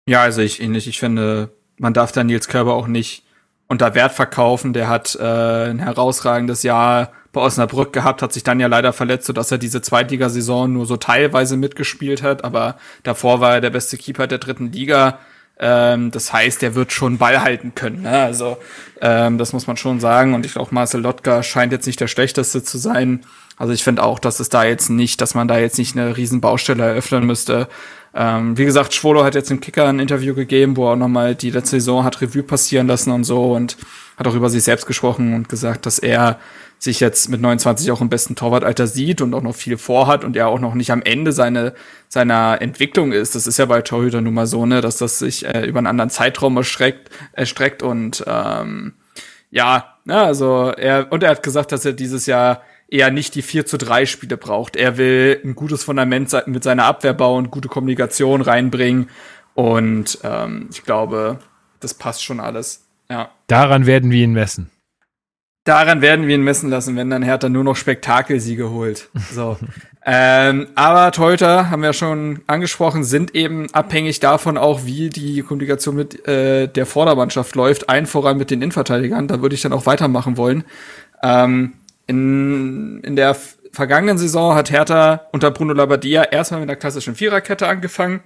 Ja, also ich ähnlich. Ich finde, man darf da Nils Körber auch nicht unter Wert verkaufen. Der hat äh, ein herausragendes Jahr bei Osnabrück gehabt, hat sich dann ja leider verletzt, sodass er diese Zweitligasaison nur so teilweise mitgespielt hat. Aber davor war er der beste Keeper der dritten Liga. Ähm, das heißt, er wird schon Ball halten können. Ne? Also ähm, das muss man schon sagen. Und ich glaube, Marcel Lotka scheint jetzt nicht der schlechteste zu sein. Also ich finde auch, dass es da jetzt nicht, dass man da jetzt nicht eine riesen Baustelle eröffnen müsste. Ähm, wie gesagt, Schwolo hat jetzt im Kicker ein Interview gegeben, wo er nochmal die letzte Saison hat Revue passieren lassen und so und hat auch über sich selbst gesprochen und gesagt, dass er sich jetzt mit 29 auch im besten Torwartalter sieht und auch noch viel vorhat und er auch noch nicht am Ende seine, seiner Entwicklung ist. Das ist ja bei Torhüter nun mal so, ne, dass das sich äh, über einen anderen Zeitraum erstreckt, erstreckt und ähm, ja, ne, also er, und er hat gesagt, dass er dieses Jahr eher nicht die 4 zu 3 Spiele braucht. Er will ein gutes Fundament mit seiner Abwehr bauen, gute Kommunikation reinbringen. Und ähm, ich glaube, das passt schon alles. Ja. Daran werden wir ihn messen. Daran werden wir ihn messen lassen, wenn dann Hertha nur noch Spektakelsiege holt. So. ähm, aber Teuter, haben wir schon angesprochen, sind eben abhängig davon auch, wie die Kommunikation mit äh, der Vordermannschaft läuft. Ein voran mit den Innenverteidigern. Da würde ich dann auch weitermachen wollen. Ähm, in, in der vergangenen Saison hat Hertha unter Bruno Labbadia erstmal mit einer klassischen Viererkette angefangen.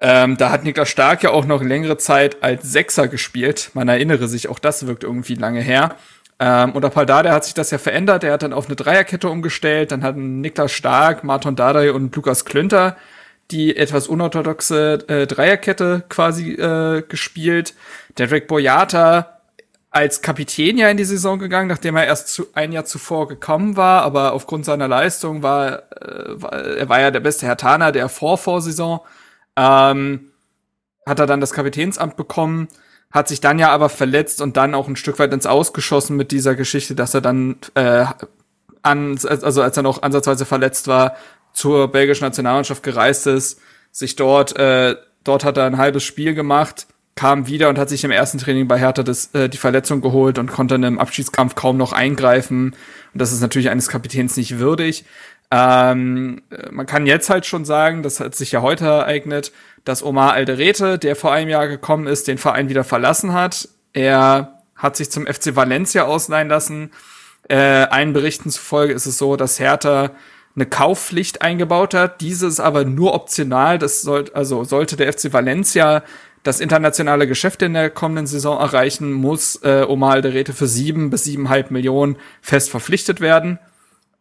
Ähm, da hat Niklas Stark ja auch noch längere Zeit als Sechser gespielt. Man erinnere sich, auch das wirkt irgendwie lange her. Ähm, unter Paldada hat sich das ja verändert. Er hat dann auf eine Dreierkette umgestellt. Dann hatten Niklas Stark, Martin Dardai und Lukas Klünter die etwas unorthodoxe äh, Dreierkette quasi äh, gespielt. Derek Boyata als Kapitän ja in die Saison gegangen, nachdem er erst zu, ein Jahr zuvor gekommen war, aber aufgrund seiner Leistung war, äh, war er war ja der beste Hertaner der Vorvorsaison, ähm, hat er dann das Kapitänsamt bekommen, hat sich dann ja aber verletzt und dann auch ein Stück weit ins Ausgeschossen mit dieser Geschichte, dass er dann äh, an, also als er noch ansatzweise verletzt war, zur belgischen Nationalmannschaft gereist ist, sich dort, äh, dort hat er ein halbes Spiel gemacht, kam wieder und hat sich im ersten Training bei Hertha das, äh, die Verletzung geholt und konnte in einem Abschiedskampf kaum noch eingreifen. Und das ist natürlich eines Kapitäns nicht würdig. Ähm, man kann jetzt halt schon sagen, das hat sich ja heute ereignet, dass Omar Alderete, der vor einem Jahr gekommen ist, den Verein wieder verlassen hat. Er hat sich zum FC Valencia ausleihen lassen. Äh, allen Berichten zufolge ist es so, dass Hertha eine Kaufpflicht eingebaut hat. Diese ist aber nur optional. Das sollte, also sollte der FC Valencia das internationale Geschäft in der kommenden Saison erreichen, muss äh, Omar Alderete für sieben bis siebeneinhalb Millionen fest verpflichtet werden.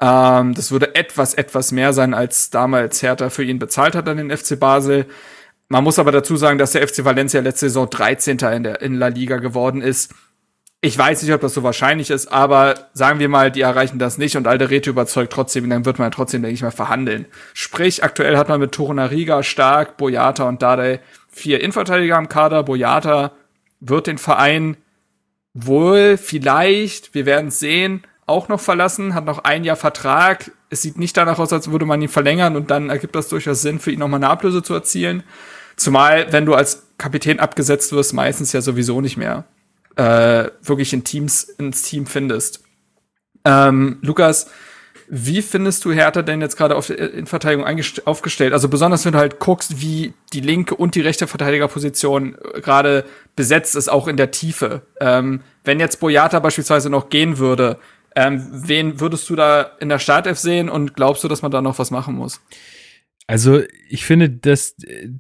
Ähm, das würde etwas, etwas mehr sein, als damals Hertha für ihn bezahlt hat an den FC Basel. Man muss aber dazu sagen, dass der FC Valencia letzte Saison 13. in der in La Liga geworden ist. Ich weiß nicht, ob das so wahrscheinlich ist, aber sagen wir mal, die erreichen das nicht und Alderete überzeugt trotzdem, dann wird man trotzdem, denke ich mal, verhandeln. Sprich, aktuell hat man mit Torunariga, Stark, Boyata und Dade vier Innenverteidiger im Kader. Boyata wird den Verein wohl, vielleicht, wir werden sehen, auch noch verlassen, hat noch ein Jahr Vertrag. Es sieht nicht danach aus, als würde man ihn verlängern und dann ergibt das durchaus Sinn, für ihn nochmal eine Ablöse zu erzielen. Zumal, wenn du als Kapitän abgesetzt wirst, meistens ja sowieso nicht mehr äh, wirklich in Teams ins Team findest. Ähm, Lukas, wie findest du Hertha denn jetzt gerade in Verteidigung aufgestellt? Also besonders wenn du halt guckst, wie die linke und die rechte Verteidigerposition äh, gerade besetzt ist, auch in der Tiefe. Ähm, wenn jetzt Boyata beispielsweise noch gehen würde, ähm, wen würdest du da in der Startelf sehen und glaubst du, dass man da noch was machen muss? Also ich finde, dass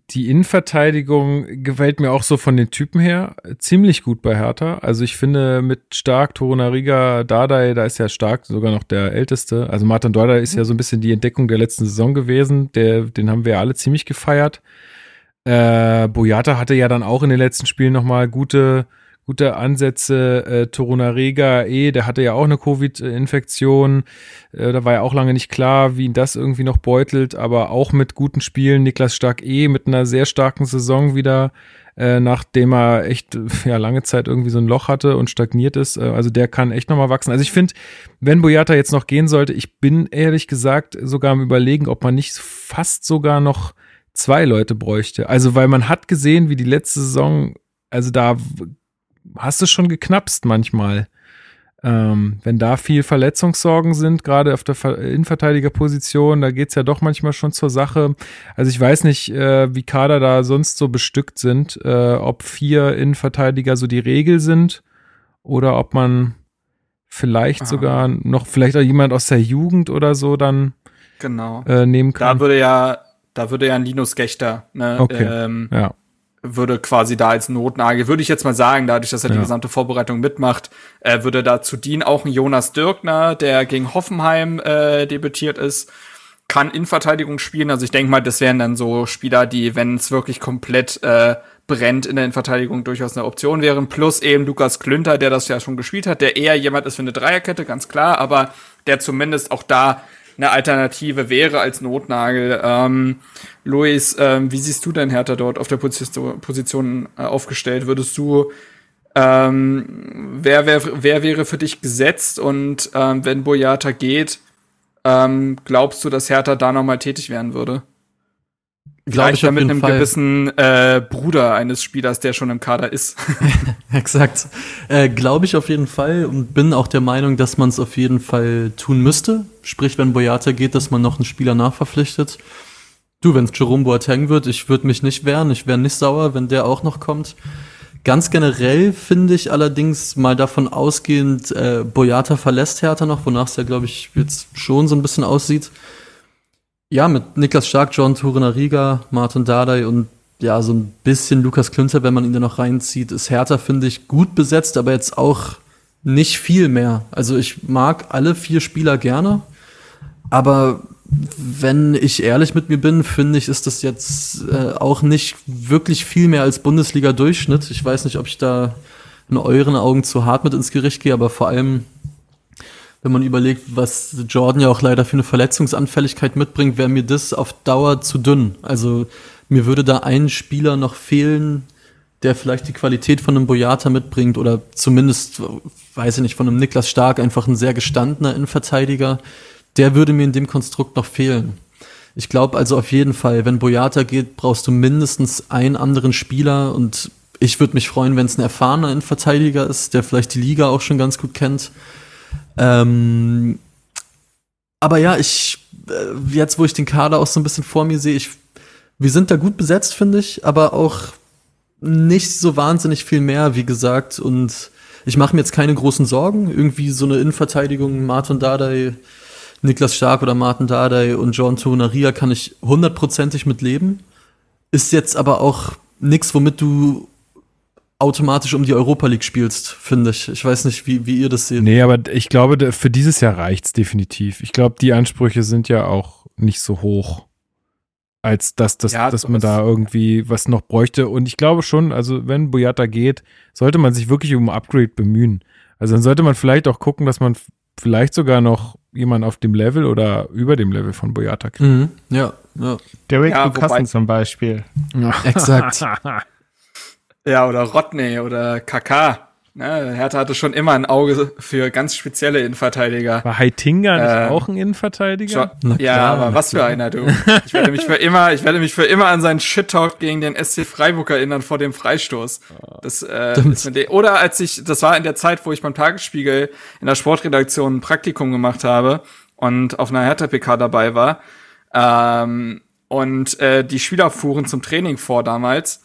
die Innenverteidigung gefällt mir auch so von den Typen her ziemlich gut bei Hertha. Also ich finde mit Stark, Torunariga, Dardai, da ist ja Stark sogar noch der Älteste. Also Martin Dardai ist ja so ein bisschen die Entdeckung der letzten Saison gewesen. Der, den haben wir alle ziemlich gefeiert. Äh, Boyata hatte ja dann auch in den letzten Spielen nochmal gute gute Ansätze. Äh, Torunarega eh, der hatte ja auch eine Covid-Infektion. Äh, da war ja auch lange nicht klar, wie ihn das irgendwie noch beutelt, aber auch mit guten Spielen. Niklas Stark eh mit einer sehr starken Saison wieder, äh, nachdem er echt ja lange Zeit irgendwie so ein Loch hatte und stagniert ist. Äh, also der kann echt nochmal wachsen. Also ich finde, wenn Boyata jetzt noch gehen sollte, ich bin ehrlich gesagt sogar am überlegen, ob man nicht fast sogar noch zwei Leute bräuchte. Also weil man hat gesehen, wie die letzte Saison also da hast du schon geknapst manchmal. Ähm, wenn da viel Verletzungssorgen sind, gerade auf der Innenverteidigerposition, da geht's ja doch manchmal schon zur Sache. Also ich weiß nicht, äh, wie Kader da sonst so bestückt sind, äh, ob vier Innenverteidiger so die Regel sind oder ob man vielleicht Aha. sogar noch, vielleicht auch jemand aus der Jugend oder so dann genau. äh, nehmen kann. Da würde ja, da würde ja ein Linus Gechter, ne, okay. ähm, ja würde quasi da als Notnagel, würde ich jetzt mal sagen, dadurch, dass er ja. die gesamte Vorbereitung mitmacht, äh, würde dazu dienen. Auch ein Jonas Dirkner, der gegen Hoffenheim äh, debütiert ist, kann in Verteidigung spielen. Also ich denke mal, das wären dann so Spieler, die, wenn es wirklich komplett äh, brennt in der Innenverteidigung, durchaus eine Option wären. Plus eben Lukas Klünter, der das ja schon gespielt hat, der eher jemand ist für eine Dreierkette, ganz klar, aber der zumindest auch da eine Alternative wäre als Notnagel. Ähm, Luis, ähm, wie siehst du denn Hertha dort auf der Position, Position äh, aufgestellt? Würdest du, ähm, wer, wer, wer wäre für dich gesetzt und ähm, wenn Boyata geht, ähm, glaubst du, dass Hertha da nochmal tätig werden würde? Glaube ich mit einem Fall. gewissen äh, Bruder eines Spielers, der schon im Kader ist. Exakt. Äh, Glaube ich auf jeden Fall und bin auch der Meinung, dass man es auf jeden Fall tun müsste. Sprich, wenn Boyata geht, dass man noch einen Spieler nachverpflichtet. Du, wenn es Jerome Boateng wird, ich würde mich nicht wehren, ich wäre nicht sauer, wenn der auch noch kommt. Ganz generell finde ich allerdings mal davon ausgehend, äh, Boyata verlässt Hertha noch, wonach es ja, glaube ich, jetzt schon so ein bisschen aussieht ja, mit Niklas Stark, John Turenariga, Martin Dardai und ja, so ein bisschen Lukas Klünter, wenn man ihn da noch reinzieht, ist Hertha, finde ich, gut besetzt, aber jetzt auch nicht viel mehr. Also ich mag alle vier Spieler gerne, aber wenn ich ehrlich mit mir bin, finde ich, ist das jetzt äh, auch nicht wirklich viel mehr als Bundesliga-Durchschnitt. Ich weiß nicht, ob ich da in euren Augen zu hart mit ins Gericht gehe, aber vor allem wenn man überlegt, was Jordan ja auch leider für eine Verletzungsanfälligkeit mitbringt, wäre mir das auf Dauer zu dünn. Also mir würde da ein Spieler noch fehlen, der vielleicht die Qualität von einem Boyata mitbringt oder zumindest, weiß ich nicht, von einem Niklas Stark, einfach ein sehr gestandener Innenverteidiger. Der würde mir in dem Konstrukt noch fehlen. Ich glaube also auf jeden Fall, wenn Boyata geht, brauchst du mindestens einen anderen Spieler und ich würde mich freuen, wenn es ein erfahrener Innenverteidiger ist, der vielleicht die Liga auch schon ganz gut kennt. Ähm, aber ja, ich, äh, jetzt wo ich den Kader auch so ein bisschen vor mir sehe, ich, wir sind da gut besetzt, finde ich, aber auch nicht so wahnsinnig viel mehr, wie gesagt. Und ich mache mir jetzt keine großen Sorgen. Irgendwie so eine Innenverteidigung, Martin Dardai, Niklas Stark oder Martin Dardai und John Tonaria kann ich hundertprozentig mit leben. Ist jetzt aber auch nichts, womit du automatisch um die Europa League spielst, finde ich. Ich weiß nicht, wie, wie ihr das seht. Nee, aber ich glaube, für dieses Jahr reicht's definitiv. Ich glaube, die Ansprüche sind ja auch nicht so hoch. als dass, dass, Ja, dass man da irgendwie was noch bräuchte. Und ich glaube schon, also wenn Boyata geht, sollte man sich wirklich um ein Upgrade bemühen. Also dann sollte man vielleicht auch gucken, dass man vielleicht sogar noch jemanden auf dem Level oder über dem Level von Boyata kriegt. Mhm. Ja, ja. Derek Ja, zum Beispiel. Exakt. Ja, oder Rodney oder KK. Ne, Hertha hatte schon immer ein Auge für ganz spezielle Innenverteidiger. War Heitinga nicht Ähm, auch ein Innenverteidiger? Na ja, klar, aber was für klar. einer, du. Ich werde mich für immer, ich werde mich für immer an seinen Shit-Talk gegen den SC Freiburg erinnern vor dem Freistoß. Das, äh, Stimmt. oder als ich, das war in der Zeit, wo ich beim Tagesspiegel in der Sportredaktion ein Praktikum gemacht habe und auf einer Hertha-PK dabei war. Ähm, und äh, die Spieler fuhren zum Training vor damals.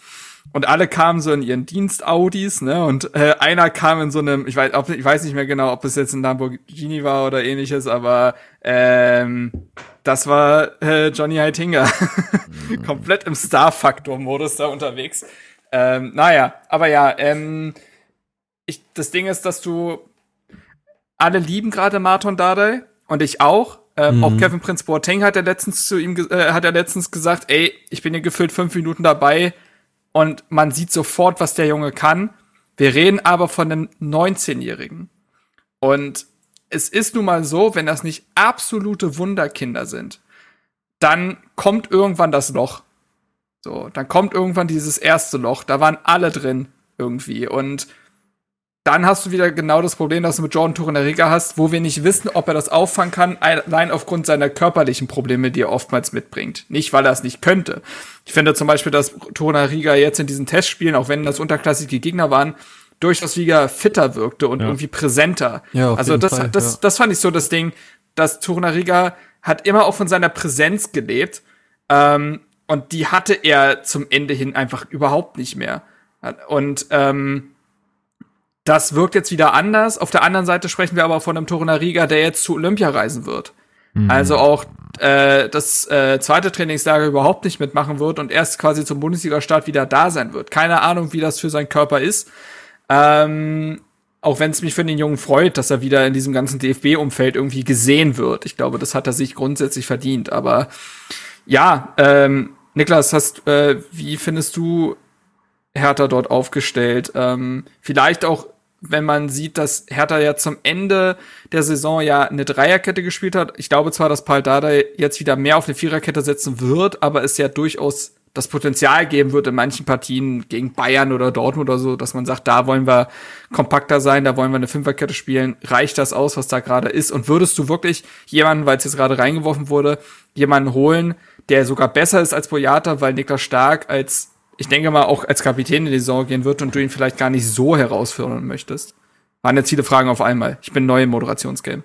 Und alle kamen so in ihren Dienst-Audis, ne? Und äh, einer kam in so einem, ich weiß, ob, ich weiß nicht mehr genau, ob es jetzt ein Lamborghini war oder ähnliches, aber ähm, das war äh, Johnny Heitinga. Komplett im Star-Faktor-Modus da unterwegs. Ähm, naja, aber ja, ähm, ich, das Ding ist, dass du alle lieben gerade Martin Dardai und ich auch. Ähm, Auch Kevin Prince Boateng hat er letztens zu ihm, äh, hat er letztens gesagt, ey, ich bin hier gefühlt fünf Minuten dabei und man sieht sofort, was der Junge kann. Wir reden aber von einem 19-Jährigen. Und es ist nun mal so, wenn das nicht absolute Wunderkinder sind, dann kommt irgendwann das Loch. So, dann kommt irgendwann dieses erste Loch. Da waren alle drin irgendwie. Und dann hast du wieder genau das Problem, das du mit Jordan Torunariga hast, wo wir nicht wissen, ob er das auffangen kann, allein aufgrund seiner körperlichen Probleme, die er oftmals mitbringt. Nicht, weil er es nicht könnte. Ich finde zum Beispiel, dass Torunariga jetzt in diesen Testspielen, auch wenn das unterklassige Gegner waren, durchaus wieder fitter wirkte und Ja. irgendwie präsenter. Ja, auf also das, Fall, das, ja. das fand ich so das Ding, dass Torunariga hat immer auch von seiner Präsenz gelebt. Ähm, und die hatte er zum Ende hin einfach überhaupt nicht mehr. Und ähm, das wirkt jetzt wieder anders. Auf der anderen Seite sprechen wir aber von einem Torunariga, der jetzt zu Olympia reisen wird. Also auch äh, das äh, zweite Trainingslager überhaupt nicht mitmachen wird und erst quasi zum Bundesliga-Start wieder da sein wird. Keine Ahnung, wie das für seinen Körper ist. Ähm, auch wenn es mich für den Jungen freut, dass er wieder in diesem ganzen DFB-Umfeld irgendwie gesehen wird. Ich glaube, das hat er sich grundsätzlich verdient. Aber ja, ähm, Niklas, hast, äh, wie findest du Hertha dort aufgestellt? Ähm, vielleicht auch, wenn man sieht, dass Hertha ja zum Ende der Saison ja eine Dreierkette gespielt hat. Ich glaube zwar, dass Paul Dardai jetzt wieder mehr auf eine Viererkette setzen wird, aber es ja durchaus das Potenzial geben wird in manchen Partien gegen Bayern oder Dortmund oder so, dass man sagt, da wollen wir kompakter sein, da wollen wir eine Fünferkette spielen. Reicht das aus, was da gerade ist? Und würdest du wirklich jemanden, weil es jetzt gerade reingeworfen wurde, jemanden holen, der sogar besser ist als Boyata, weil Niklas Stark als, ich denke mal, auch als Kapitän in die Saison gehen wird und du ihn vielleicht gar nicht so herausfordern möchtest? Waren jetzt viele Fragen auf einmal. Ich bin neu im Moderationsgame.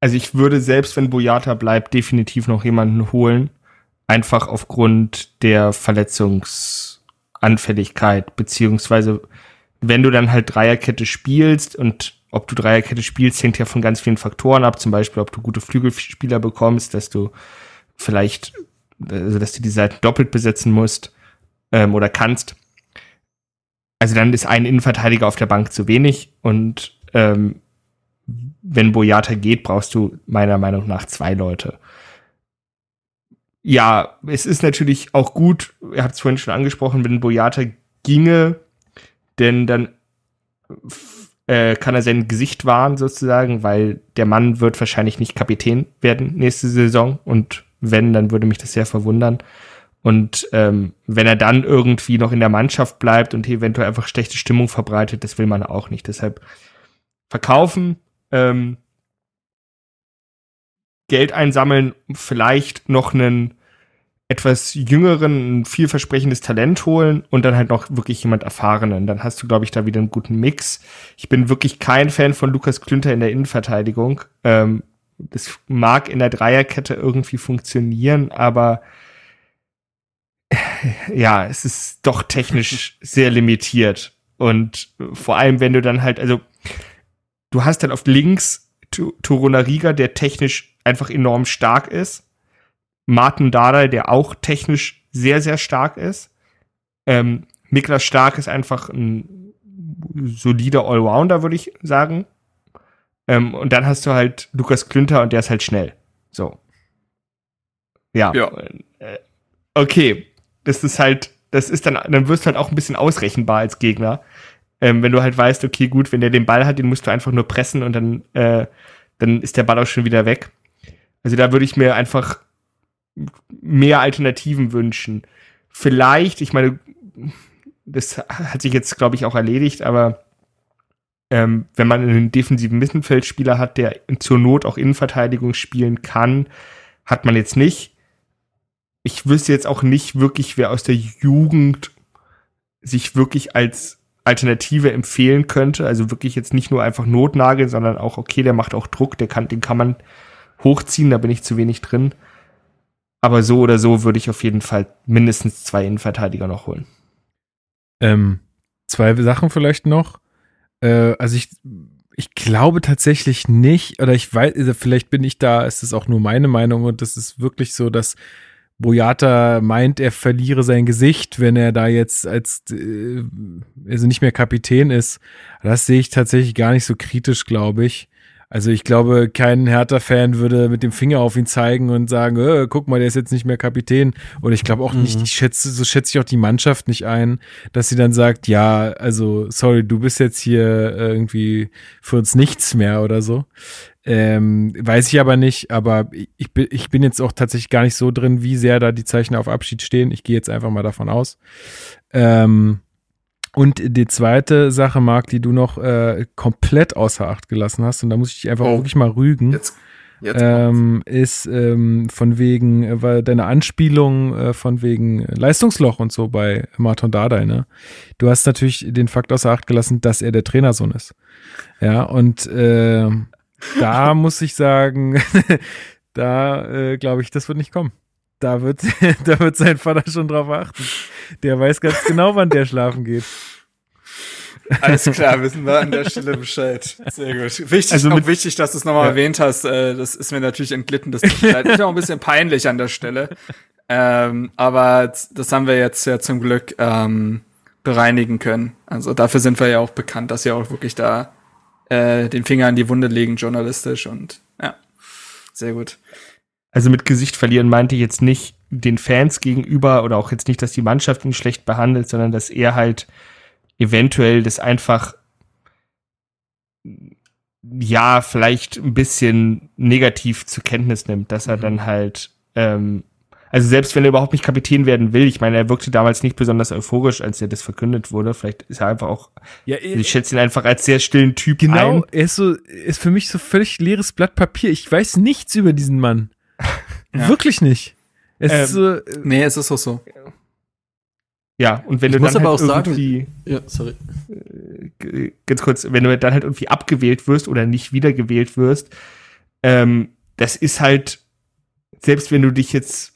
Also ich würde selbst, wenn Boyata bleibt, definitiv noch jemanden holen. Einfach aufgrund der Verletzungsanfälligkeit, beziehungsweise wenn du dann halt Dreierkette spielst und ob du Dreierkette spielst, hängt ja von ganz vielen Faktoren ab. Zum Beispiel, ob du gute Flügelspieler bekommst, dass du vielleicht, also dass du die Seiten doppelt besetzen musst ähm, oder kannst. Also dann ist ein Innenverteidiger auf der Bank zu wenig und ähm, wenn Boyata geht, brauchst du meiner Meinung nach zwei Leute. Ja, es ist natürlich auch gut, ihr habt es vorhin schon angesprochen, wenn Boyata ginge, denn dann äh, kann er sein Gesicht wahren sozusagen, weil der Mann wird wahrscheinlich nicht Kapitän werden nächste Saison und wenn, dann würde mich das sehr verwundern. Und ähm, wenn er dann irgendwie noch in der Mannschaft bleibt und eventuell einfach schlechte Stimmung verbreitet, das will man auch nicht. Deshalb verkaufen, ähm, Geld einsammeln, vielleicht noch einen etwas jüngeren, vielversprechendes Talent holen und dann halt noch wirklich jemand Erfahrenen. Dann hast du, glaube ich, da wieder einen guten Mix. Ich bin wirklich kein Fan von Lukas Klünter in der Innenverteidigung. Ähm, das mag in der Dreierkette irgendwie funktionieren, aber ja, es ist doch technisch sehr limitiert. Und vor allem, wenn du dann halt, also du hast dann auf links Torunariga, der technisch einfach enorm stark ist. Martin Dardai, der auch technisch sehr, sehr stark ist. Ähm, Niklas Stark ist einfach ein solider Allrounder, würde ich sagen. Ähm, und dann hast du halt Lukas Klünter und der ist halt schnell. So. Ja. Ja. Äh, Okay, das ist halt, das ist dann, dann wirst du halt auch ein bisschen ausrechenbar als Gegner. Ähm, wenn du halt weißt, okay, gut, wenn der den Ball hat, den musst du einfach nur pressen und dann, äh, dann ist der Ball auch schon wieder weg. Also da würde ich mir einfach mehr Alternativen wünschen. Vielleicht, ich meine, das hat sich jetzt, glaube ich, auch erledigt, aber ähm, wenn man einen defensiven Mittelfeldspieler hat, der zur Not auch Innenverteidigung spielen kann, hat man jetzt nicht. Ich wüsste jetzt auch nicht wirklich, wer aus der Jugend sich wirklich als Alternative empfehlen könnte. Also wirklich jetzt nicht nur einfach Notnagel, sondern auch, okay, der macht auch Druck, der kann, den kann man hochziehen, da bin ich zu wenig drin. Aber so oder so würde ich auf jeden Fall mindestens zwei Innenverteidiger noch holen. Ähm, zwei Sachen vielleicht noch. Äh, also ich, ich glaube tatsächlich nicht, oder ich weiß, also vielleicht bin ich da, ist es auch nur meine Meinung und das ist wirklich so, dass Boyata meint, er verliere sein Gesicht, wenn er da jetzt als äh, also nicht mehr Kapitän ist. Das sehe ich tatsächlich gar nicht so kritisch, glaube ich. Also ich glaube, kein Hertha-Fan würde mit dem Finger auf ihn zeigen und sagen, äh, guck mal, der ist jetzt nicht mehr Kapitän. Und ich glaube auch nicht, ich schätze, so schätze ich auch die Mannschaft nicht ein, dass sie dann sagt, ja, also sorry, du bist jetzt hier irgendwie für uns nichts mehr oder so. Ähm, weiß ich aber nicht, aber ich, bin- ich bin jetzt auch tatsächlich gar nicht so drin, wie sehr da die Zeichen auf Abschied stehen. Ich gehe jetzt einfach mal davon aus. Ähm, und die zweite Sache, Marc, die du noch äh, komplett außer Acht gelassen hast, und da muss ich dich einfach Oh. wirklich mal rügen, Jetzt, jetzt ähm, ist ähm, von wegen, äh, weil deine Anspielung äh, von wegen Leistungsloch und so bei Martin Dardai, ne? Du hast natürlich den Fakt außer Acht gelassen, dass er der Trainersohn ist. Ja, und äh, da muss ich sagen, da äh, glaube ich, das wird nicht kommen. Da wird, da wird sein Vater schon drauf achten. Der weiß ganz genau, wann der schlafen geht. Alles klar, wissen wir an der Stelle Bescheid. Sehr gut. Wichtig, Also auch mit- wichtig, dass du es nochmal Ja. erwähnt hast. Äh, das ist mir natürlich entglitten. Das tut mir auch ein bisschen peinlich an der Stelle. Ähm, aber das haben wir jetzt ja zum Glück ähm, bereinigen können. Also dafür sind wir ja auch bekannt, dass wir auch wirklich da äh, den Finger in die Wunde legen, journalistisch. Und ja, sehr gut. Also mit Gesicht verlieren meinte ich jetzt nicht den Fans gegenüber oder auch jetzt nicht, dass die Mannschaft ihn schlecht behandelt, sondern dass er halt eventuell das einfach ja vielleicht ein bisschen negativ zur Kenntnis nimmt, dass er dann halt ähm, also selbst wenn er überhaupt nicht Kapitän werden will, ich meine, er wirkte damals nicht besonders euphorisch, als er das verkündet wurde. Vielleicht ist er einfach auch, Ja, ich schätze ihn einfach als sehr stillen Typ Genau, ein. er ist so, ist für mich so völlig leeres Blatt Papier. Ich weiß nichts über diesen Mann. Ja. Wirklich nicht. Es Ähm, ist so, äh, Nee, es ist auch so. Ja, und wenn Ich du dann aber halt auch sagen- irgendwie Ja, sorry. g- ganz kurz, wenn du dann halt irgendwie abgewählt wirst oder nicht wiedergewählt wirst, ähm, das ist halt, selbst wenn du dich jetzt,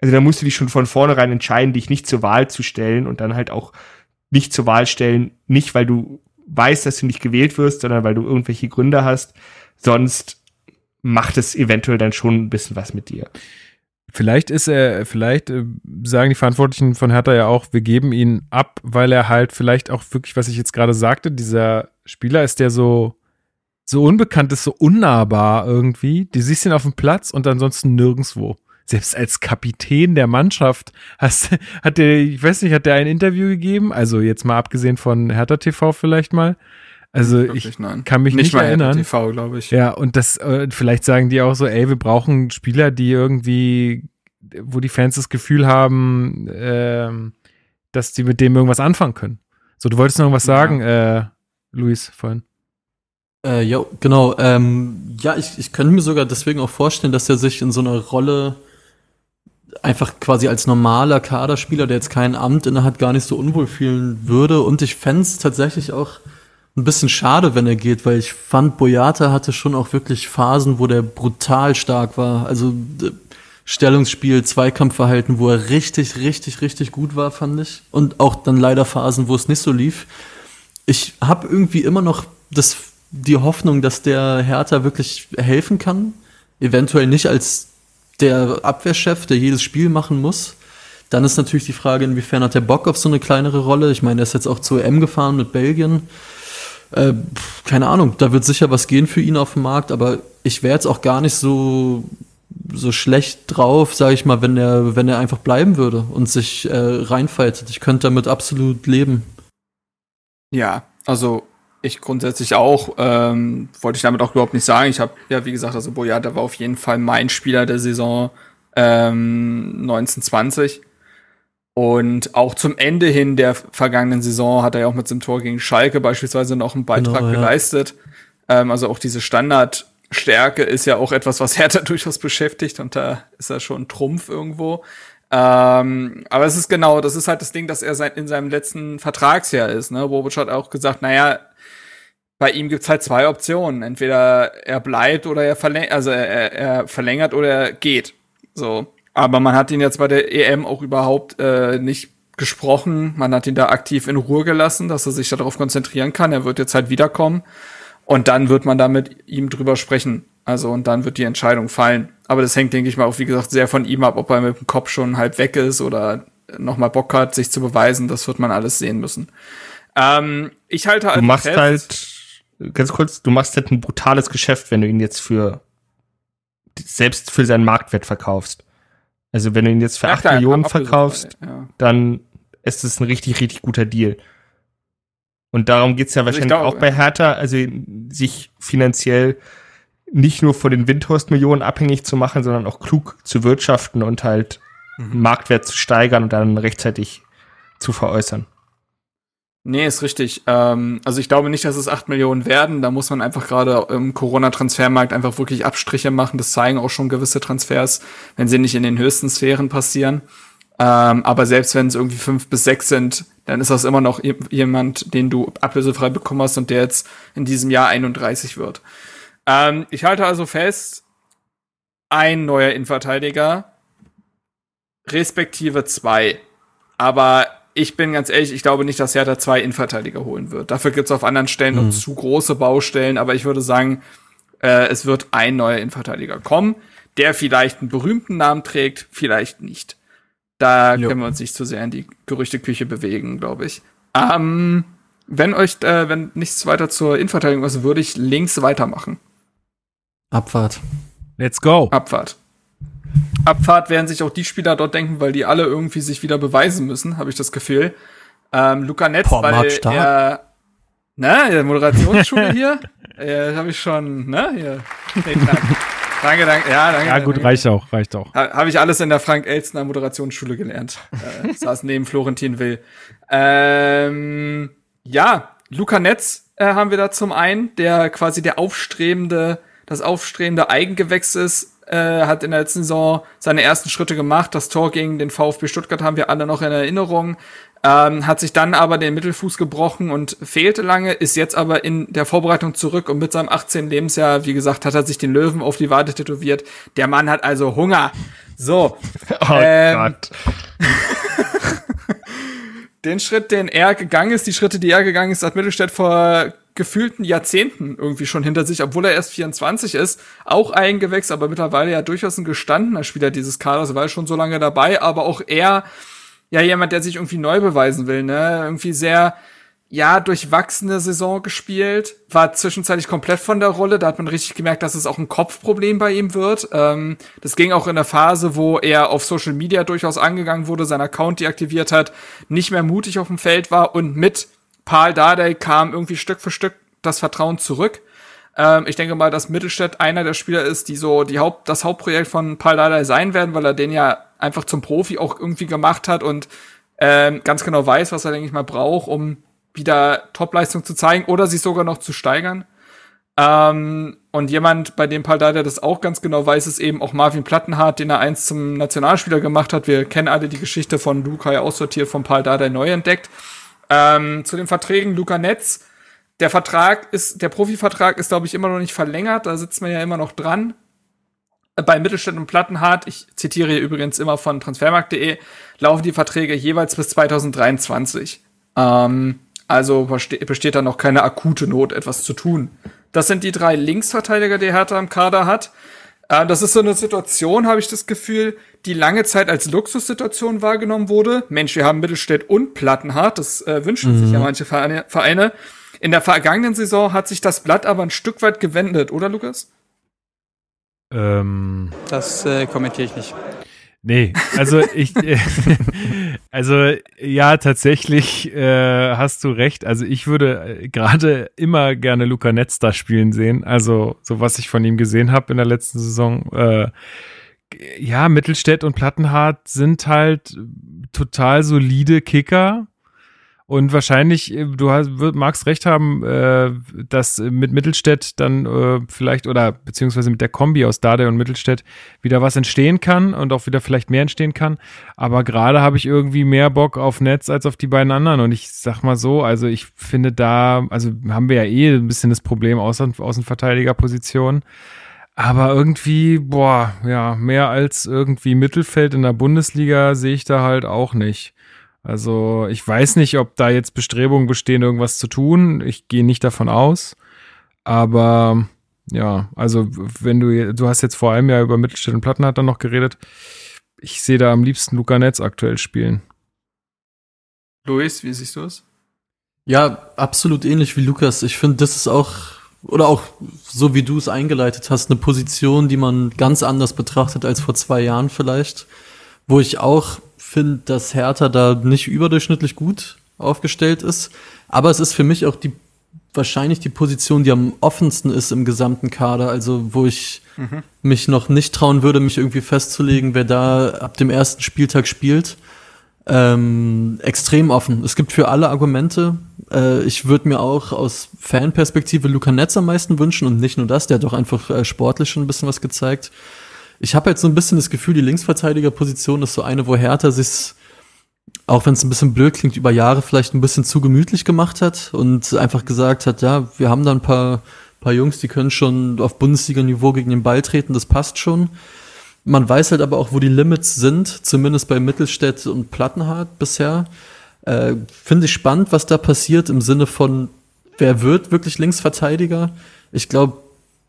also da musst du dich schon von vornherein entscheiden, dich nicht zur Wahl zu stellen und dann halt auch nicht zur Wahl stellen, nicht weil du weißt, dass du nicht gewählt wirst, sondern weil du irgendwelche Gründe hast, sonst macht es eventuell dann schon ein bisschen was mit dir. Vielleicht ist er, vielleicht äh, sagen die Verantwortlichen von Hertha ja auch, wir geben ihn ab, weil er halt vielleicht auch wirklich, was ich jetzt gerade sagte, dieser Spieler ist, der so, so unbekannt ist, so unnahbar irgendwie. Du siehst ihn auf dem Platz und ansonsten nirgendwo. Selbst als Kapitän der Mannschaft hast, hat der, ich weiß nicht, hat der ein Interview gegeben? Also jetzt mal abgesehen von Hertha TV vielleicht mal. Also Wirklich, ich nein. kann mich nicht, mal erinnern. TV, glaube ich. Ja, und das, äh, vielleicht sagen die auch so, ey, wir brauchen Spieler, die irgendwie, wo die Fans das Gefühl haben, ähm, dass die mit dem irgendwas anfangen können. So, du wolltest noch irgendwas Ja. sagen, äh, Luis, vorhin. Äh, ja, genau. Ähm, ja, ich, ich könnte mir sogar deswegen auch vorstellen, dass er sich in so einer Rolle einfach quasi als normaler Kaderspieler, der jetzt kein Amt innehat, gar nicht so unwohl fühlen würde. Und ich fände es tatsächlich auch ein bisschen schade, wenn er geht, weil ich fand, Boyata hatte schon auch wirklich Phasen, wo der brutal stark war. Also d- Stellungsspiel, Zweikampfverhalten, wo er richtig, richtig, richtig gut war, fand ich. Und auch dann leider Phasen, wo es nicht so lief. Ich habe irgendwie immer noch das, die Hoffnung, dass der Hertha wirklich helfen kann. Eventuell nicht als der Abwehrchef, der jedes Spiel machen muss. Dann ist natürlich die Frage, inwiefern hat er Bock auf so eine kleinere Rolle. Ich meine, er ist jetzt auch zur EM gefahren mit Belgien. Äh, keine Ahnung, da wird sicher was gehen für ihn auf dem Markt, aber ich wäre jetzt auch gar nicht so so schlecht drauf, sage ich mal, wenn er, wenn er einfach bleiben würde und sich äh, reinfaltet. Ich könnte damit absolut leben. Ja, also ich grundsätzlich auch. Ähm, wollte ich damit auch überhaupt nicht sagen. Ich habe ja, wie gesagt, also Boyata war auf jeden Fall mein Spieler der Saison ähm, 1920. Und auch zum Ende hin der vergangenen Saison hat er ja auch mit seinem Tor gegen Schalke beispielsweise noch einen Beitrag genau, ja. geleistet. Ähm, also auch diese Standardstärke ist ja auch etwas, was Hertha durchaus beschäftigt und da ist er schon Trumpf irgendwo. Ähm, aber es ist genau, das ist halt das Ding, dass er sein, in seinem letzten Vertragsjahr ist. Ne? Bobic hat auch gesagt, naja, bei ihm gibt's halt zwei Optionen. Entweder er bleibt oder er verlängert, also er, er verlängert oder er geht. So. Aber man hat ihn jetzt bei der EM auch überhaupt äh, nicht gesprochen. Man hat ihn da aktiv in Ruhe gelassen, dass er sich darauf konzentrieren kann. Er wird jetzt halt wiederkommen. Und dann wird man da mit ihm drüber sprechen. Also, und dann wird die Entscheidung fallen. Aber das hängt, denke ich mal, auch, wie gesagt, sehr von ihm ab, ob er mit dem Kopf schon halb weg ist oder nochmal Bock hat, sich zu beweisen. Das wird man alles sehen müssen. Ähm, ich halte halt. Du machst fest, halt, ganz kurz, du machst halt ein brutales Geschäft, wenn du ihn jetzt für, selbst für seinen Marktwert verkaufst. Also wenn du ihn jetzt für ja, 8 klar, Millionen verkaufst, ja. dann ist es ein richtig, richtig guter Deal. Und darum geht's ja also wahrscheinlich also auch bei Hertha, also sich finanziell nicht nur von den Windhorst-Millionen abhängig zu machen, sondern auch klug zu wirtschaften und halt mhm. Marktwert zu steigern und dann rechtzeitig zu veräußern. Nee, ist richtig. Ähm, also ich glaube nicht, dass es 8 Millionen werden. Da muss man einfach gerade im Corona-Transfermarkt einfach wirklich Abstriche machen. Das zeigen auch schon gewisse Transfers, wenn sie nicht in den höchsten Sphären passieren. Ähm, aber selbst wenn es irgendwie fünf bis sechs sind, dann ist das immer noch jemand, den du ablösefrei bekommen hast und der jetzt in diesem Jahr 31 wird. Ähm, ich halte also fest, ein neuer Innenverteidiger, respektive zwei. Aber ich bin ganz ehrlich, ich glaube nicht, dass Hertha zwei Innenverteidiger holen wird. Dafür gibt es auf anderen Stellen mhm. noch zu große Baustellen, aber ich würde sagen, äh, es wird ein neuer Innenverteidiger kommen, der vielleicht einen berühmten Namen trägt, vielleicht nicht. Da jo. können wir uns nicht zu sehr in die Gerüchteküche bewegen, glaube ich. Ähm, wenn euch, äh, wenn nichts weiter zur Innenverteidigung ist, würde ich links weitermachen. Abfahrt. Let's go. Abfahrt. Abfahrt werden sich auch die Spieler dort denken, weil die alle irgendwie sich wieder beweisen müssen, habe ich das Gefühl. Ähm, Luca Netz, Boah, weil er, ne, der Moderationsschule hier, äh, habe ich schon, ne, hier. Nee, danke, danke, ja, danke. Ja, gut, danke. reicht auch, reicht auch. Ha, habe ich alles in der Frank Elstner Moderationsschule gelernt. äh, saß neben Florentin Will. Ähm, ja, Luca Netz äh, haben wir da zum einen, der quasi der aufstrebende, das aufstrebende Eigengewächs ist, äh, hat in der letzten Saison seine ersten Schritte gemacht. Das Tor gegen den VfB Stuttgart haben wir alle noch in Erinnerung. Ähm, hat sich dann aber den Mittelfuß gebrochen und fehlte lange, ist jetzt aber in der Vorbereitung zurück und mit seinem 18. Lebensjahr, wie gesagt, hat er sich den Löwen auf die Wade tätowiert. Der Mann hat also Hunger. So. Oh ähm, Gott. den Schritt, den er gegangen ist, die Schritte, die er gegangen ist, hat Mittelstädt vor gefühlten Jahrzehnten irgendwie schon hinter sich, obwohl er erst 24 ist, auch eingewechselt, aber mittlerweile ja durchaus ein gestandener Spieler dieses Kaders, war schon so lange dabei, aber auch er, ja, jemand, der sich irgendwie neu beweisen will, ne, irgendwie sehr, ja, durchwachsene Saison gespielt, war zwischenzeitlich komplett von der Rolle. Da hat man richtig gemerkt, dass es auch ein Kopfproblem bei ihm wird. Ähm, das ging auch in der Phase, wo er auf Social Media durchaus angegangen wurde, sein Account deaktiviert hat, nicht mehr mutig auf dem Feld war und mit Paul Dardai kam irgendwie Stück für Stück das Vertrauen zurück. Ähm, ich denke mal, dass Mittelstädt einer der Spieler ist, die so die Haupt, das Hauptprojekt von Paul Dardai sein werden, weil er den ja einfach zum Profi auch irgendwie gemacht hat und ähm, ganz genau weiß, was er, denke ich mal, braucht, um wieder Topleistung zu zeigen oder sich sogar noch zu steigern. Ähm, und jemand, bei dem Paul Dardai das auch ganz genau weiß, ist eben auch Marvin Plattenhardt, den er einst zum Nationalspieler gemacht hat. Wir kennen alle die Geschichte von Lukai aussortiert, von Paul Dardai neu entdeckt. Ähm, zu den Verträgen Luca Netz. Der Vertrag ist, der Profivertrag ist, glaube ich, immer noch nicht verlängert. Da sitzt man ja immer noch dran. Bei Mittelstädt und Plattenhardt, ich zitiere hier übrigens immer von transfermarkt.de, laufen die Verträge jeweils bis 2023. Ähm, also besteht da noch keine akute Not, etwas zu tun. Das sind die drei Linksverteidiger, die Hertha im Kader hat. Äh, das ist so eine Situation, habe ich das Gefühl, die lange Zeit als Luxussituation wahrgenommen wurde. Mensch, wir haben Mittelstädt und Plattenhardt, das äh, wünschen mhm. sich ja mhm. manche Vereine, Vereine. In der vergangenen Saison hat sich das Blatt aber ein Stück weit gewendet, oder Lukas? Ähm, Das äh, kommentiere ich nicht. Nee, also ich, äh, also ja, tatsächlich äh, hast du recht. Also ich würde äh, gerade immer gerne Luca Netz da spielen sehen. Also so was ich von ihm gesehen habe in der letzten Saison. Äh, ja, Mittelstädt und Plattenhardt sind halt total solide Kicker. Und wahrscheinlich, äh, du hast, magst recht haben, äh, dass mit Mittelstädt dann äh, vielleicht oder beziehungsweise mit der Kombi aus Dade und Mittelstädt wieder was entstehen kann und auch wieder vielleicht mehr entstehen kann. Aber gerade habe ich irgendwie mehr Bock auf Netz als auf die beiden anderen. Und ich sag mal so, also ich finde da, also haben wir ja eh ein bisschen das Problem Außen, Außenverteidigerposition. Aber irgendwie, boah, ja, mehr als irgendwie Mittelfeld in der Bundesliga sehe ich da halt auch nicht. Also ich weiß nicht, ob da jetzt Bestrebungen bestehen, irgendwas zu tun. Ich gehe nicht davon aus. Aber ja, also wenn du, du hast jetzt vor allem ja über Mittelstädt und Plattenhardt dann noch geredet. Ich sehe da am liebsten Luca Netz aktuell spielen. Luis, wie siehst du es? Ja, absolut ähnlich wie Lukas. Ich finde, das ist auch, oder auch so wie du es eingeleitet hast, eine Position, die man ganz anders betrachtet als vor zwei Jahren vielleicht. Wo ich auch finde, dass Hertha da nicht überdurchschnittlich gut aufgestellt ist. Aber es ist für mich auch die wahrscheinlich die Position, die am offensten ist im gesamten Kader. Also wo ich mich noch nicht trauen würde, mich irgendwie festzulegen, wer da ab dem ersten Spieltag spielt. Ähm, extrem offen. Es gibt für alle Argumente. Äh, ich würde mir auch aus Fanperspektive Luca Netz am meisten wünschen und nicht nur das, der hat doch einfach äh, sportlich schon ein bisschen was gezeigt. Ich habe jetzt so ein bisschen das Gefühl, die Linksverteidigerposition ist so eine, wo Hertha sich, auch wenn es ein bisschen blöd klingt, über Jahre vielleicht ein bisschen zu gemütlich gemacht hat und einfach gesagt hat, ja, wir haben da ein paar, paar Jungs, die können schon auf Bundesliga-Niveau gegen den Ball treten, das passt schon. Man weiß halt aber auch, wo die Limits sind, zumindest bei Mittelstädt und Plattenhardt bisher. Äh, Finde ich spannend, was da passiert im Sinne von, wer wird wirklich Linksverteidiger? Ich glaube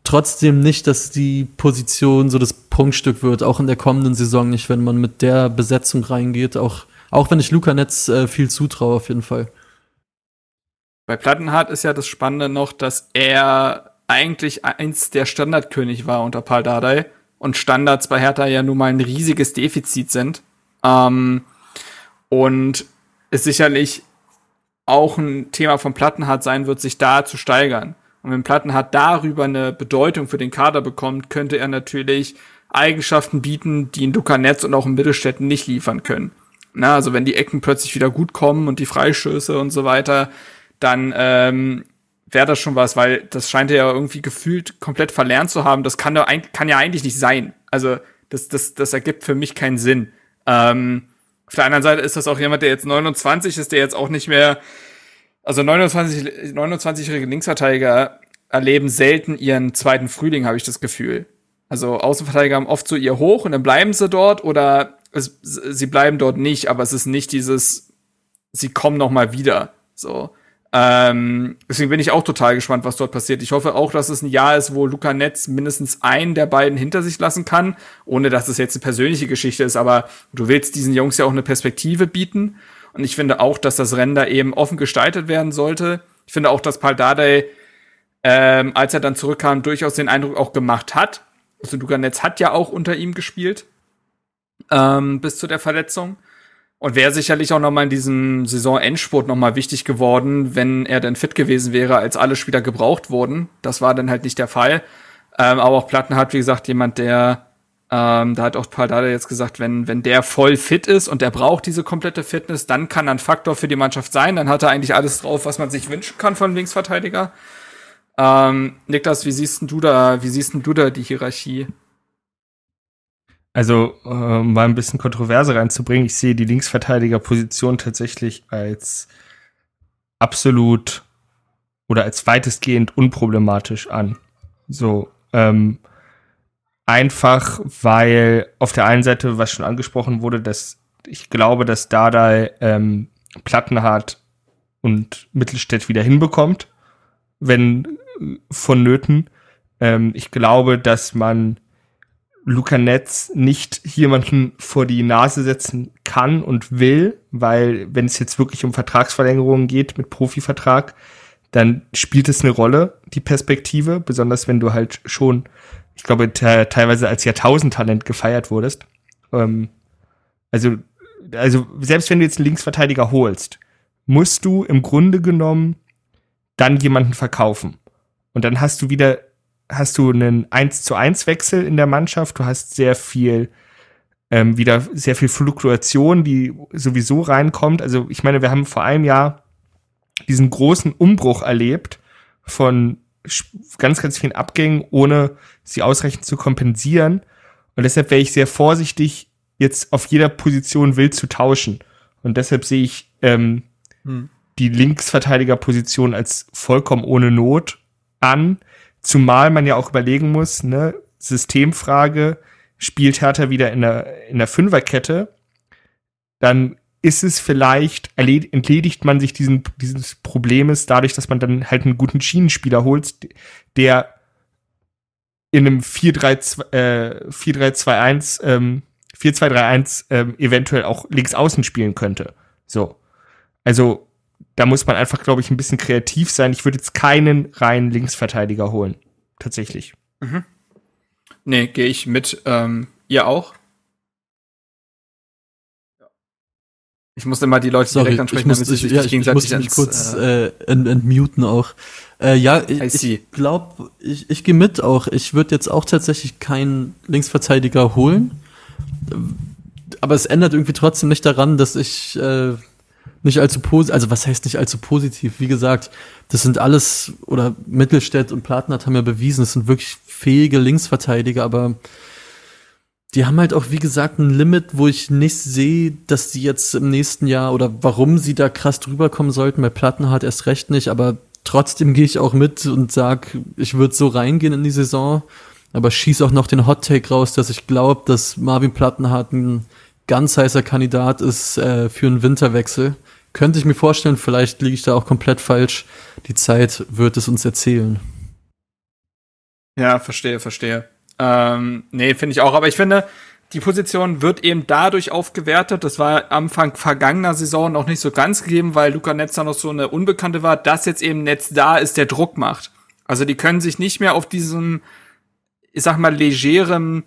trotzdem nicht, dass die Position so das Prunkstück wird, auch in der kommenden Saison nicht, wenn man mit der Besetzung reingeht. Auch, auch wenn ich Luca Netz äh, viel zutraue, auf jeden Fall. Bei Plattenhardt ist ja das Spannende noch, dass er eigentlich eins der Standardkönig war unter Paul Dardai und Standards bei Hertha ja nun mal ein riesiges Defizit sind. Ähm, und es sicherlich auch ein Thema von Plattenhardt sein wird, sich da zu steigern. Und wenn Plattenhardt darüber eine Bedeutung für den Kader bekommt, könnte er natürlich Eigenschaften bieten, die in Luca Netz und auch in Mittelstädten nicht liefern können. Na, also wenn die Ecken plötzlich wieder gut kommen und die Freistöße und so weiter, dann ähm, wäre das schon was, weil das scheint er ja irgendwie gefühlt komplett verlernt zu haben. Das kann, kann ja eigentlich nicht sein. Also das, das, das ergibt für mich keinen Sinn. Ähm, auf der anderen Seite ist das auch jemand, der jetzt 29 ist, der jetzt auch nicht mehr, also 29, 29-jährige Linksverteidiger erleben selten ihren zweiten Frühling, habe ich das Gefühl. Also Außenverteidiger haben oft so ihr Hoch und dann bleiben sie dort oder es, sie bleiben dort nicht, aber es ist nicht dieses, sie kommen noch mal wieder. So. Ähm, deswegen bin ich auch total gespannt, was dort passiert. Ich hoffe auch, dass es ein Jahr ist, wo Luca Netz mindestens einen der beiden hinter sich lassen kann, ohne dass es jetzt eine persönliche Geschichte ist, aber du willst diesen Jungs ja auch eine Perspektive bieten. Und ich finde auch, dass das Rennen da eben offen gestaltet werden sollte. Ich finde auch, dass Paul Dardai, ähm, als er dann zurückkam, durchaus den Eindruck auch gemacht hat. Also Luca Netz hat ja auch unter ihm gespielt, ähm, bis zu der Verletzung. Und wäre sicherlich auch noch mal in diesem Saisonendspurt noch mal wichtig geworden, wenn er denn fit gewesen wäre, als alle Spieler gebraucht wurden. Das war dann halt nicht der Fall. Ähm, aber auch Platten hat, wie gesagt, jemand, der, ähm, da hat auch Paul Dada jetzt gesagt, wenn, wenn der voll fit ist und der braucht diese komplette Fitness, dann kann er ein Faktor für die Mannschaft sein. Dann hat er eigentlich alles drauf, was man sich wünschen kann von Linksverteidiger. Ähm, Niklas, wie siehst du da, wie siehst du da die Hierarchie? Also, äh, mal ein bisschen Kontroverse reinzubringen, ich sehe die Linksverteidigerposition tatsächlich als absolut oder als weitestgehend unproblematisch an. So, ähm, einfach, weil auf der einen Seite, was schon angesprochen wurde, dass ich glaube, dass Dardai ähm, Plattenhardt und Mittelstädt wieder hinbekommt, wenn äh, vonnöten. Ähm, ich glaube, dass man Luca Netz nicht jemanden vor die Nase setzen kann und will, weil wenn es jetzt wirklich um Vertragsverlängerungen geht mit Profivertrag, dann spielt es eine Rolle, die Perspektive, besonders wenn du halt schon ich glaube, te teilweise als Jahrtausendtalent gefeiert wurdest. Ähm, also, also selbst wenn du jetzt einen Linksverteidiger holst, musst du im Grunde genommen dann jemanden verkaufen. Und dann hast du wieder, hast du einen 1 zu 1 Wechsel in der Mannschaft, du hast sehr viel, ähm, wieder sehr viel Fluktuation, die sowieso reinkommt. Also ich meine, wir haben vor einem Jahr diesen großen Umbruch erlebt von ganz, ganz vielen Abgängen, ohne sie ausreichend zu kompensieren. Und deshalb wäre ich sehr vorsichtig, jetzt auf jeder Position wild zu tauschen. Und deshalb sehe ich ähm, hm. die Linksverteidigerposition als vollkommen ohne Not an. Zumal man ja auch überlegen muss, ne, Systemfrage, spielt Hertha wieder in der, in der Fünferkette, dann ist es vielleicht, entledigt man sich diesen, dieses Problems dadurch, dass man dann halt einen guten Schienenspieler holt, der in einem 4-3-2-1, äh, ähm, 4-2-3-1 ähm, eventuell auch links außen spielen könnte. So. Also, da muss man einfach, glaube ich, ein bisschen kreativ sein. Ich würde jetzt keinen reinen Linksverteidiger holen. Tatsächlich. Mhm. Nee, gehe ich mit. Ähm, ihr auch? Ich musste mal die Leute Sorry, direkt ansprechen, ich musste, ich, ja, ich, ich musste mich kurz äh, ent, entmuten auch. Äh, ja, ich, ich glaube, ich, ich gehe mit auch. Ich würde jetzt auch tatsächlich keinen Linksverteidiger holen. Aber es ändert irgendwie trotzdem nicht daran, dass ich äh, nicht allzu positiv, also was heißt nicht allzu positiv? Wie gesagt, das sind alles, oder Mittelstädt und Plattenhardt haben ja bewiesen, das sind wirklich fähige Linksverteidiger, aber die haben halt auch, wie gesagt, ein Limit, wo ich nicht sehe, dass die jetzt im nächsten Jahr oder warum sie da krass drüber kommen sollten. Bei Plattenhardt erst recht nicht, aber trotzdem gehe ich auch mit und sag, ich würde so reingehen in die Saison, aber schieß auch noch den Hot Take raus, dass ich glaube, dass Marvin Plattenhardt ein ganz heißer Kandidat ist äh, für einen Winterwechsel. Könnte ich mir vorstellen, vielleicht liege ich da auch komplett falsch. Die Zeit wird es uns erzählen. Ja, verstehe, verstehe. Ähm, nee, finde ich auch. Aber ich finde, die Position wird eben dadurch aufgewertet. Das war Anfang vergangener Saison noch nicht so ganz gegeben, weil Luca Netzer noch so eine Unbekannte war, dass jetzt eben Netz da ist, der Druck macht. Also die können sich nicht mehr auf diesem, ich sag mal, legeren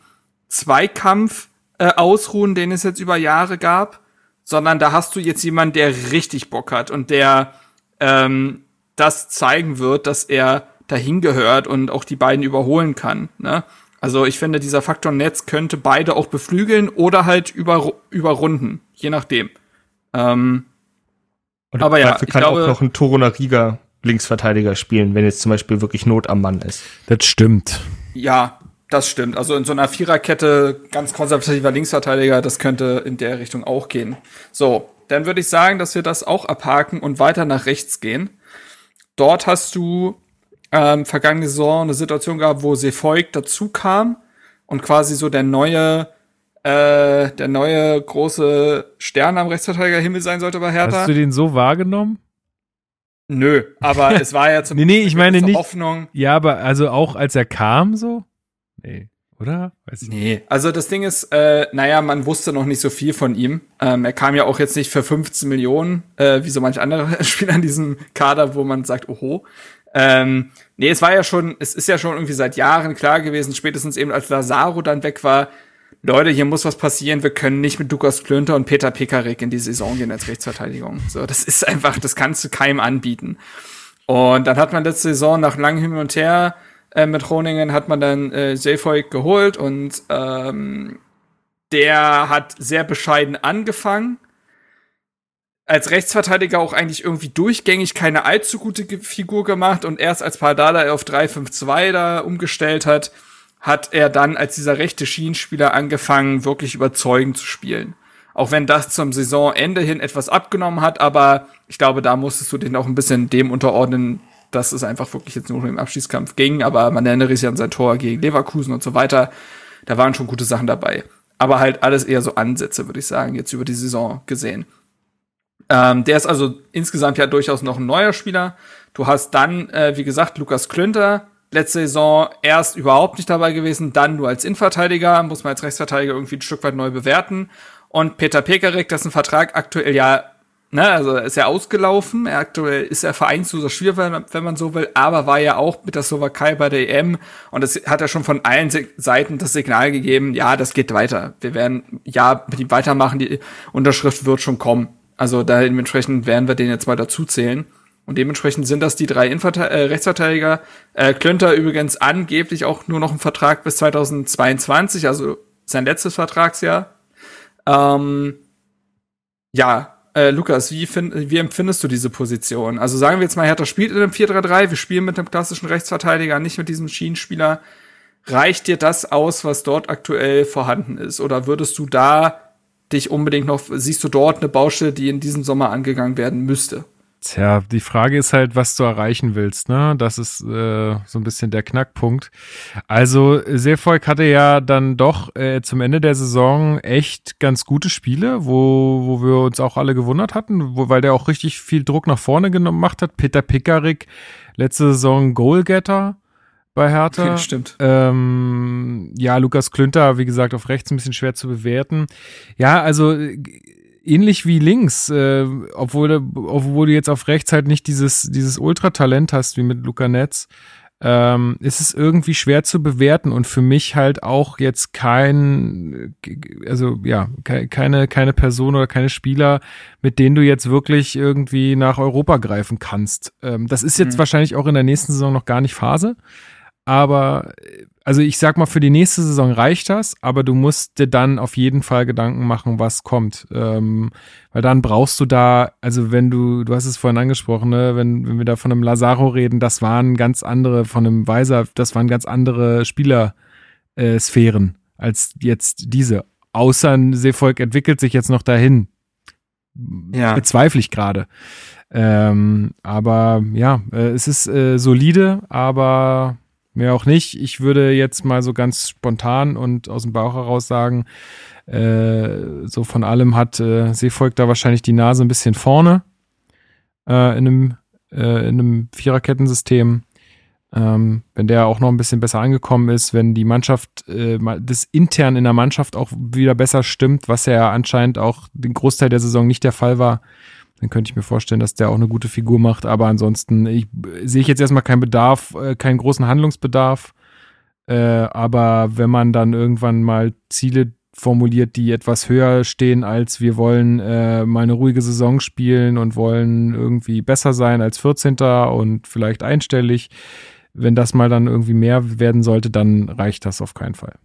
Zweikampf äh, ausruhen, den es jetzt über Jahre gab, sondern da hast du jetzt jemanden, der richtig Bock hat und der ähm, das zeigen wird, dass er dahin gehört und auch die beiden überholen kann. Ne? Also ich finde, dieser Faktor Netz könnte beide auch beflügeln oder halt über, überrunden, je nachdem. Ähm, und aber ja, ich kann glaube, auch noch ein Toruna Riga Linksverteidiger spielen, wenn jetzt zum Beispiel wirklich Not am Mann ist. Das stimmt. Ja, das stimmt. Also in so einer Viererkette ganz konservativer Linksverteidiger, das könnte in der Richtung auch gehen. So, dann würde ich sagen, dass wir das auch abhaken und weiter nach rechts gehen. Dort hast du ähm, vergangene Saison eine Situation gab, wo Sefolk dazu kam und quasi so der neue, äh, der neue große Stern am Rechtsverteidigerhimmel sein sollte bei Hertha. Hast du den so wahrgenommen? Nö, aber es war ja zum nee, nee, ich meine nicht. Hoffnung. Ja, aber also auch als er kam so? Nee. Oder? Weiß ich nee, nicht. also das Ding ist, äh, naja, man wusste noch nicht so viel von ihm. Ähm, er kam ja auch jetzt nicht für 15 Millionen, äh, wie so manche andere Spieler in diesem Kader, wo man sagt, oho. Ähm, nee, es war ja schon, es ist ja schon irgendwie seit Jahren klar gewesen, spätestens eben als Lazaro dann weg war, Leute, hier muss was passieren, wir können nicht mit Lukas Klünter und Peter Pekarik in die Saison gehen als Rechtsverteidigung. So, das ist einfach, das kannst du keinem anbieten. Und dann hat man letzte Saison nach langem Hin und Her äh, mit Groningen hat man dann äh, Seefolk geholt und ähm, der hat sehr bescheiden angefangen, als Rechtsverteidiger auch eigentlich irgendwie durchgängig keine allzu gute Figur gemacht und erst als Pardala auf 3-5-2 da umgestellt hat, hat er dann als dieser rechte Schienenspieler angefangen, wirklich überzeugend zu spielen. Auch wenn das zum Saisonende hin etwas abgenommen hat, aber ich glaube, da musstest du den auch ein bisschen dem unterordnen, dass es einfach wirklich jetzt nur im Abschießkampf ging. Aber man erinnere sich an sein Tor gegen Leverkusen und so weiter. Da waren schon gute Sachen dabei. Aber halt alles eher so Ansätze, würde ich sagen, jetzt über die Saison gesehen. Ähm, der ist also insgesamt ja durchaus noch ein neuer Spieler. Du hast dann, äh, wie gesagt, Lukas Klünter, letzte Saison erst überhaupt nicht dabei gewesen, dann nur als Innenverteidiger, muss man als Rechtsverteidiger irgendwie ein Stück weit neu bewerten. Und Peter Pekarik, dessen Vertrag aktuell ja Ne, also ist er ausgelaufen. Er aktuell ist er vereinsloser Spieler, wenn, wenn man so will, aber war ja auch mit der Slowakei bei der EM und das hat er schon von allen Seiten das Signal gegeben, ja, das geht weiter. Wir werden ja mit ihm weitermachen, die Unterschrift wird schon kommen. Also dementsprechend werden wir den jetzt mal dazu zählen. Und dementsprechend sind das die drei Inverte äh, Rechtsverteidiger. Äh, Klönter übrigens angeblich auch nur noch einen Vertrag bis 2022, also sein letztes Vertragsjahr. Ähm, ja, äh, Lukas, wie, find, wie empfindest du diese Position? Also sagen wir jetzt mal, Hertha spielt in einem 4-3-3, wir spielen mit einem klassischen Rechtsverteidiger, nicht mit diesem Schienenspieler. Reicht dir das aus, was dort aktuell vorhanden ist? Oder würdest du da dich unbedingt noch, siehst du dort eine Baustelle, die in diesem Sommer angegangen werden müsste? Tja, die Frage ist halt, was du erreichen willst, ne? Das ist äh, so ein bisschen der Knackpunkt. Also, Seevolk hatte ja dann doch äh, zum Ende der Saison echt ganz gute Spiele, wo, wo wir uns auch alle gewundert hatten, wo, weil der auch richtig viel Druck nach vorne gemacht hat. Peter Pickerick, letzte Saison Goalgetter bei Hertha. Ja, stimmt. Ähm, ja, Lukas Klünter, wie gesagt, auf rechts ein bisschen schwer zu bewerten. Ja, also ähnlich wie links, äh, obwohl, obwohl du jetzt auf rechts halt nicht dieses, dieses Ultratalent hast wie mit Luca Netz, ähm, ist es irgendwie schwer zu bewerten und für mich halt auch jetzt kein, also ja, keine, keine Person oder keine Spieler, mit denen du jetzt wirklich irgendwie nach Europa greifen kannst. Ähm, das ist jetzt mhm. wahrscheinlich auch in der nächsten Saison noch gar nicht Phase. Aber, also ich sag mal, für die nächste Saison reicht das, aber du musst dir dann auf jeden Fall Gedanken machen, was kommt. Ähm, weil dann brauchst du da, also wenn du, du hast es vorhin angesprochen, ne, wenn, wenn wir da von einem Lazaro reden, das waren ganz andere, von einem Weiser, das waren ganz andere Spielersphären äh, als jetzt diese. Außer ein Seevolk entwickelt sich jetzt noch dahin. Ja. Bezweifle ich gerade. Ähm, aber ja, äh, es ist äh, solide, aber Mehr auch nicht. Ich würde jetzt mal so ganz spontan und aus dem Bauch heraus sagen, äh, so von allem hat äh, Seevolk da wahrscheinlich die Nase ein bisschen vorne äh, in einem, äh, in einem Viererkettensystem. Ähm, wenn der auch noch ein bisschen besser angekommen ist, wenn die Mannschaft, äh, das intern in der Mannschaft auch wieder besser stimmt, was ja anscheinend auch den Großteil der Saison nicht der Fall war, dann könnte ich mir vorstellen, dass der auch eine gute Figur macht. Aber ansonsten ich, sehe ich jetzt erstmal keinen Bedarf, äh, keinen großen Handlungsbedarf. Äh, aber wenn man dann irgendwann mal Ziele formuliert, die etwas höher stehen, als wir wollen äh, mal eine ruhige Saison spielen und wollen irgendwie besser sein als 14. und vielleicht einstellig. Wenn das mal dann irgendwie mehr werden sollte, dann reicht das auf keinen Fall.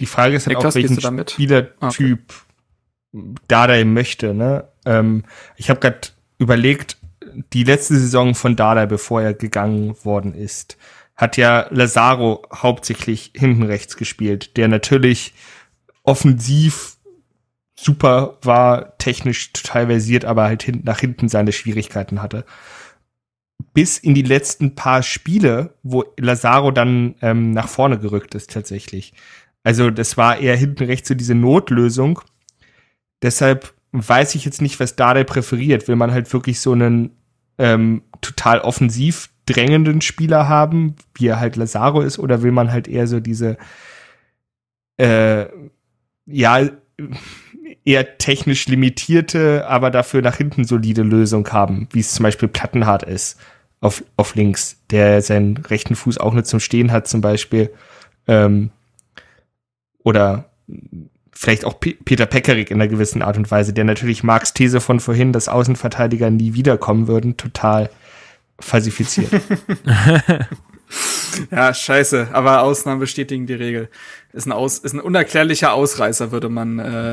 Die Frage ist halt auch, welchen Spielertyp ah, okay. Dardai möchte. Ne? Ähm, ich habe gerade überlegt, die letzte Saison von Dardai, bevor er gegangen worden ist, hat ja Lazaro hauptsächlich hinten rechts gespielt, der natürlich offensiv super war, technisch total versiert, aber halt hin, nach hinten seine Schwierigkeiten hatte. Bis in die letzten paar Spiele, wo Lazaro dann ähm, nach vorne gerückt ist tatsächlich. Also das war eher hinten rechts so diese Notlösung, Deshalb weiß ich jetzt nicht, was Dardai präferiert. Will man halt wirklich so einen ähm, total offensiv drängenden Spieler haben, wie er halt Lazaro ist, oder will man halt eher so diese äh, ja eher technisch limitierte, aber dafür nach hinten solide Lösung haben, wie es zum Beispiel Plattenhardt ist auf, auf links, der seinen rechten Fuß auch nicht zum Stehen hat zum Beispiel. Ähm, oder vielleicht auch P Peter Peckerig in einer gewissen Art und Weise, der natürlich Marks These von vorhin, dass Außenverteidiger nie wiederkommen würden, total falsifiziert. ja, scheiße, aber Ausnahmen bestätigen die Regel. Ist ein, Aus ist ein unerklärlicher Ausreißer, würde man äh,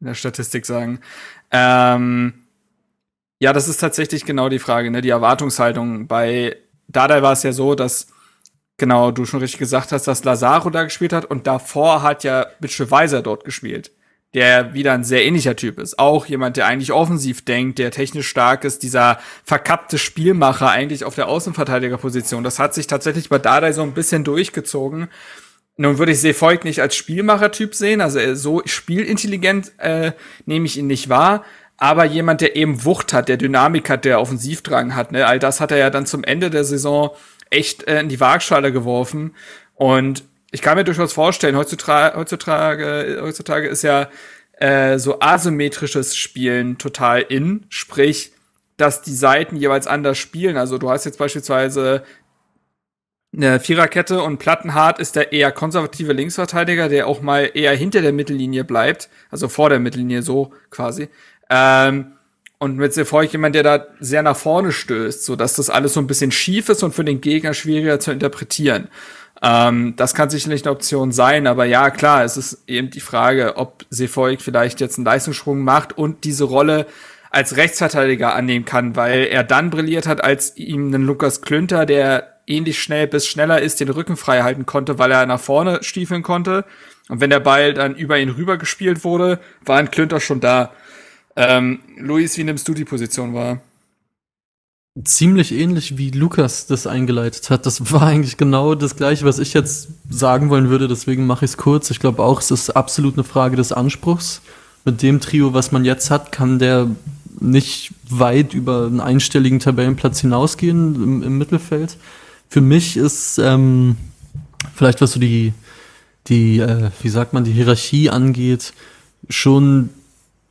in der Statistik sagen. Ähm, ja, das ist tatsächlich genau die Frage, ne? Die Erwartungshaltung. Bei Dada war es ja so, dass genau, du schon richtig gesagt hast, dass Lazaro da gespielt hat und davor hat ja Mitchell Weiser dort gespielt, der wieder ein sehr ähnlicher Typ ist. Auch jemand, der eigentlich offensiv denkt, der technisch stark ist, dieser verkappte Spielmacher eigentlich auf der Außenverteidigerposition. Das hat sich tatsächlich bei Dardai so ein bisschen durchgezogen. Nun würde ich Seefolk nicht als Spielmachertyp sehen, also so spielintelligent äh, nehme ich ihn nicht wahr, aber jemand, der eben Wucht hat, der Dynamik hat, der Offensivdrang hat, ne? all das hat er ja dann zum Ende der Saison echt äh, in die Waagschale geworfen. Und ich kann mir durchaus vorstellen, heutzutage, heutzutage, heutzutage ist ja äh, so asymmetrisches Spielen total in, sprich, dass die Seiten jeweils anders spielen. Also du hast jetzt beispielsweise eine Viererkette und Plattenhardt ist der eher konservative Linksverteidiger, der auch mal eher hinter der Mittellinie bleibt, also vor der Mittellinie so quasi. Ähm, und mit Sefolk jemand, der da sehr nach vorne stößt, so dass das alles so ein bisschen schief ist und für den Gegner schwieriger zu interpretieren. Ähm, das kann sicherlich eine Option sein, aber ja, klar, es ist eben die Frage, ob Sefolk vielleicht jetzt einen Leistungssprung macht und diese Rolle als Rechtsverteidiger annehmen kann, weil er dann brilliert hat, als ihm ein Lukas Klünter, der ähnlich schnell bis schneller ist, den Rücken frei halten konnte, weil er nach vorne stiefeln konnte. Und wenn der Ball dann über ihn rüber gespielt wurde, war ein Klünter schon da. Ähm, Luis, wie nimmst du die Position wahr? Ziemlich ähnlich wie Lukas das eingeleitet hat. Das war eigentlich genau das gleiche, was ich jetzt sagen wollen würde, deswegen mache ich es kurz. Ich glaube auch, es ist absolut eine Frage des Anspruchs. Mit dem Trio, was man jetzt hat, kann der nicht weit über einen einstelligen Tabellenplatz hinausgehen im, im Mittelfeld. Für mich ist ähm, vielleicht, was so die, die äh, wie sagt man, die Hierarchie angeht, schon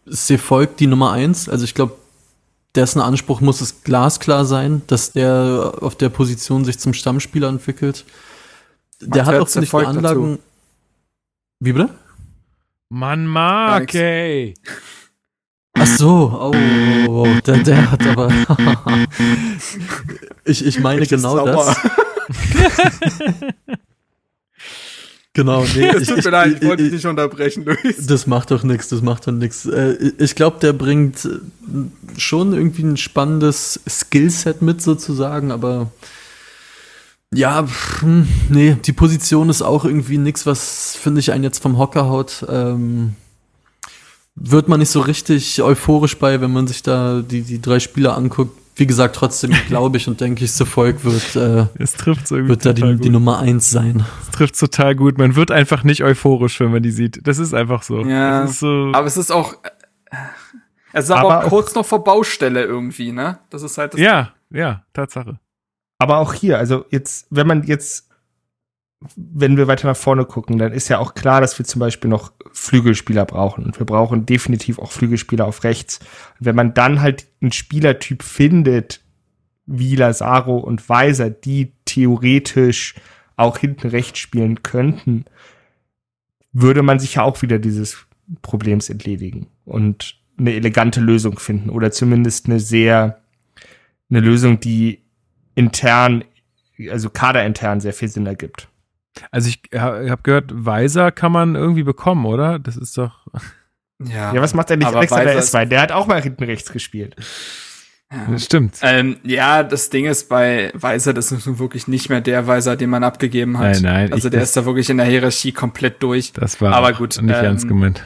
sehr folgt die Nummer eins. Also ich glaube, dessen Anspruch muss es glasklar sein, dass der auf der Position sich zum Stammspieler entwickelt. Der hat auch, finde ich, Anlagen. Dazu. Wie bitte? Man mag, ey. Ach so, oh, oh, oh, der, der hat aber. ich, ich meine ich genau das. genau, nee. Es tut mir leid, ich wollte dich nicht unterbrechen, Luis. Das macht doch nichts, das macht doch nichts. Äh, ich glaube, der bringt schon irgendwie ein spannendes Skillset mit, sozusagen, aber. Ja, hm, nee, die Position ist auch irgendwie nichts, was, finde ich, einen jetzt vom Hocker haut. Ähm, wird man nicht so richtig euphorisch bei, wenn man sich da die, die drei Spieler anguckt. Wie gesagt, trotzdem glaube ich und denke ich, so Volk wird, äh, es trifft wird da die, die, Nummer eins sein. Es trifft total gut. Man wird einfach nicht euphorisch, wenn man die sieht. Das ist einfach so. Ja, so aber es ist auch, äh, es ist aber, aber auch kurz noch vor Baustelle irgendwie, ne? Das ist halt das. Ja, ja, Tatsache. Aber auch hier, also jetzt, wenn man jetzt wenn wir weiter nach vorne gucken, dann ist ja auch klar, dass wir zum Beispiel noch Flügelspieler brauchen. Und wir brauchen definitiv auch Flügelspieler auf rechts. Und wenn man dann halt einen Spielertyp findet, wie Lazaro und Weiser, die theoretisch auch hinten rechts spielen könnten, würde man sich ja auch wieder dieses Problems entledigen und eine elegante Lösung finden oder zumindest eine sehr, eine Lösung, die intern, also kaderintern sehr viel Sinn ergibt. Also ich habe gehört, Weiser kann man irgendwie bekommen, oder? Das ist doch. Ja, ja was macht der nicht extra der S2? Der hat auch mal hinten rechts gespielt. Ja. Das stimmt. Ähm, ja, das Ding ist bei Weiser, das ist nun wirklich nicht mehr der Weiser, den man abgegeben hat. Nein, nein. Also der ist da wirklich in der Hierarchie komplett durch. Das war aber gut, nicht ähm, ernst gemeint.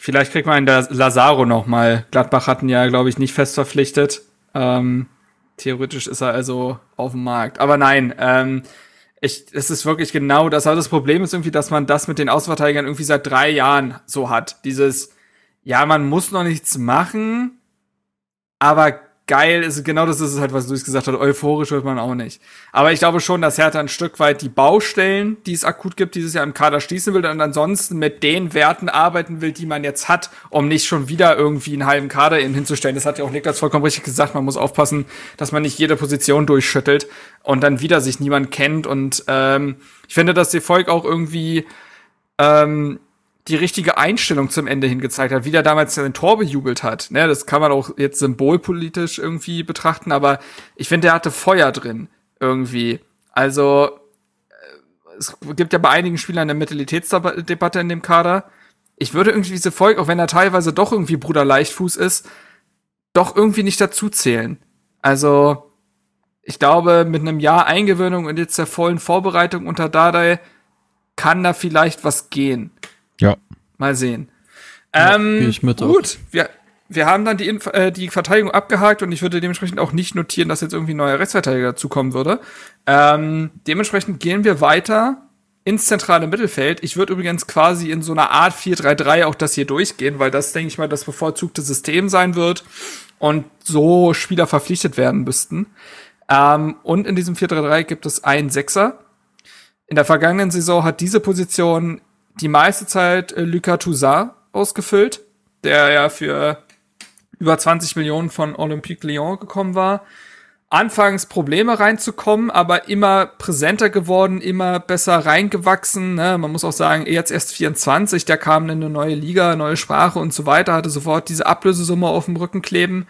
Vielleicht kriegt man in der Lazaro noch mal. Gladbach hatten ja, glaube ich, nicht fest verpflichtet. Ähm, theoretisch ist er also auf dem Markt. Aber nein, ähm, ich, es ist wirklich genau das. Aber das Problem ist irgendwie, dass man das mit den Ausverteidigern irgendwie seit drei Jahren so hat. Dieses, ja, man muss noch nichts machen, aber geil ist, genau das ist es halt, was Luis gesagt hat, euphorisch wird man auch nicht. Aber ich glaube schon, dass Hertha ein Stück weit die Baustellen, die es akut gibt, dieses Jahr im Kader schließen will und ansonsten mit den Werten arbeiten will, die man jetzt hat, um nicht schon wieder irgendwie einen halben Kader eben hinzustellen. Das hat ja auch Niklas vollkommen richtig gesagt, man muss aufpassen, dass man nicht jede Position durchschüttelt und dann wieder sich niemand kennt und ähm, ich finde, dass die Volk auch irgendwie ähm, die richtige Einstellung zum Ende hin gezeigt hat, wie der damals sein Tor bejubelt hat. Ne, das kann man auch jetzt symbolpolitisch irgendwie betrachten, aber ich finde, der hatte Feuer drin irgendwie. Also äh, es gibt ja bei einigen Spielern eine Mentalitätsdebatte in dem Kader. Ich würde irgendwie diese Folge, auch wenn er teilweise doch irgendwie Bruder Leichtfuß ist, doch irgendwie nicht dazu zählen. Also ich glaube, mit einem Jahr Eingewöhnung und jetzt der vollen Vorbereitung unter Dardai kann da vielleicht was gehen. Ja. Mal sehen. Ähm, ja, ich mit gut, wir, wir haben dann die, äh, die Verteidigung abgehakt und ich würde dementsprechend auch nicht notieren, dass jetzt irgendwie ein neuer Rechtsverteidiger dazukommen würde. Ähm, dementsprechend gehen wir weiter ins zentrale Mittelfeld. Ich würde übrigens quasi in so einer Art 4-3-3 auch das hier durchgehen, weil das, denke ich mal, das bevorzugte System sein wird und so Spieler verpflichtet werden müssten. Ähm, und in diesem 4-3-3 gibt es einen Sechser. In der vergangenen Saison hat diese Position die meiste Zeit äh, Lucas Toussaint ausgefüllt, der ja für über 20 Millionen von Olympique Lyon gekommen war. Anfangs Probleme reinzukommen, aber immer präsenter geworden, immer besser reingewachsen. Ne? Man muss auch sagen, jetzt erst 24, der kam in eine neue Liga, neue Sprache und so weiter, hatte sofort diese Ablösesumme auf dem Rücken kleben.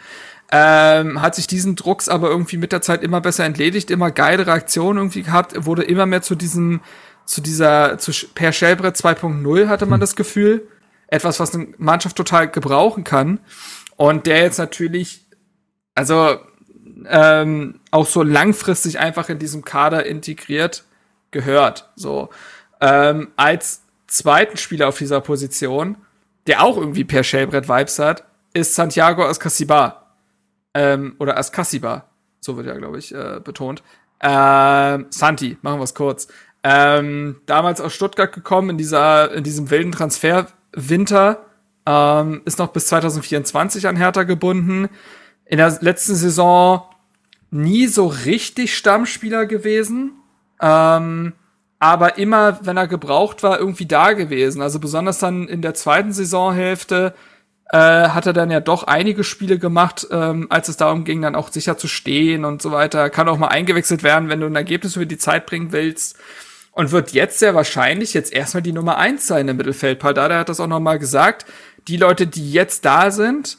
Ähm, hat sich diesen Drucks aber irgendwie mit der Zeit immer besser entledigt, immer geile Reaktionen irgendwie gehabt, wurde immer mehr zu diesem, zu dieser, zu Per Schellbrett 2.0 hatte man hm. das Gefühl. Etwas, was eine Mannschaft total gebrauchen kann. Und der jetzt natürlich, also ähm, auch so langfristig einfach in diesem Kader integriert gehört. So ähm, als zweiten Spieler auf dieser Position, der auch irgendwie per Shellbrett-Vibes hat, ist Santiago Ascasiba. Ähm, oder Ascasiba, so wird ja, glaube ich, äh, betont. Ähm, Santi, machen wir es kurz. Ähm, damals aus Stuttgart gekommen in dieser, in diesem wilden Transferwinter, ähm, ist noch bis 2024 an Hertha gebunden. In der letzten Saison nie so richtig Stammspieler gewesen. Ähm, aber immer, wenn er gebraucht war, irgendwie da gewesen. Also besonders dann in der zweiten Saisonhälfte äh, hat er dann ja doch einige Spiele gemacht, ähm, als es darum ging, dann auch sicher zu stehen und so weiter. Kann auch mal eingewechselt werden, wenn du ein Ergebnis über die Zeit bringen willst. Und wird jetzt sehr wahrscheinlich jetzt erstmal die Nummer eins sein im Mittelfeld. Paldada hat das auch nochmal gesagt. Die Leute, die jetzt da sind,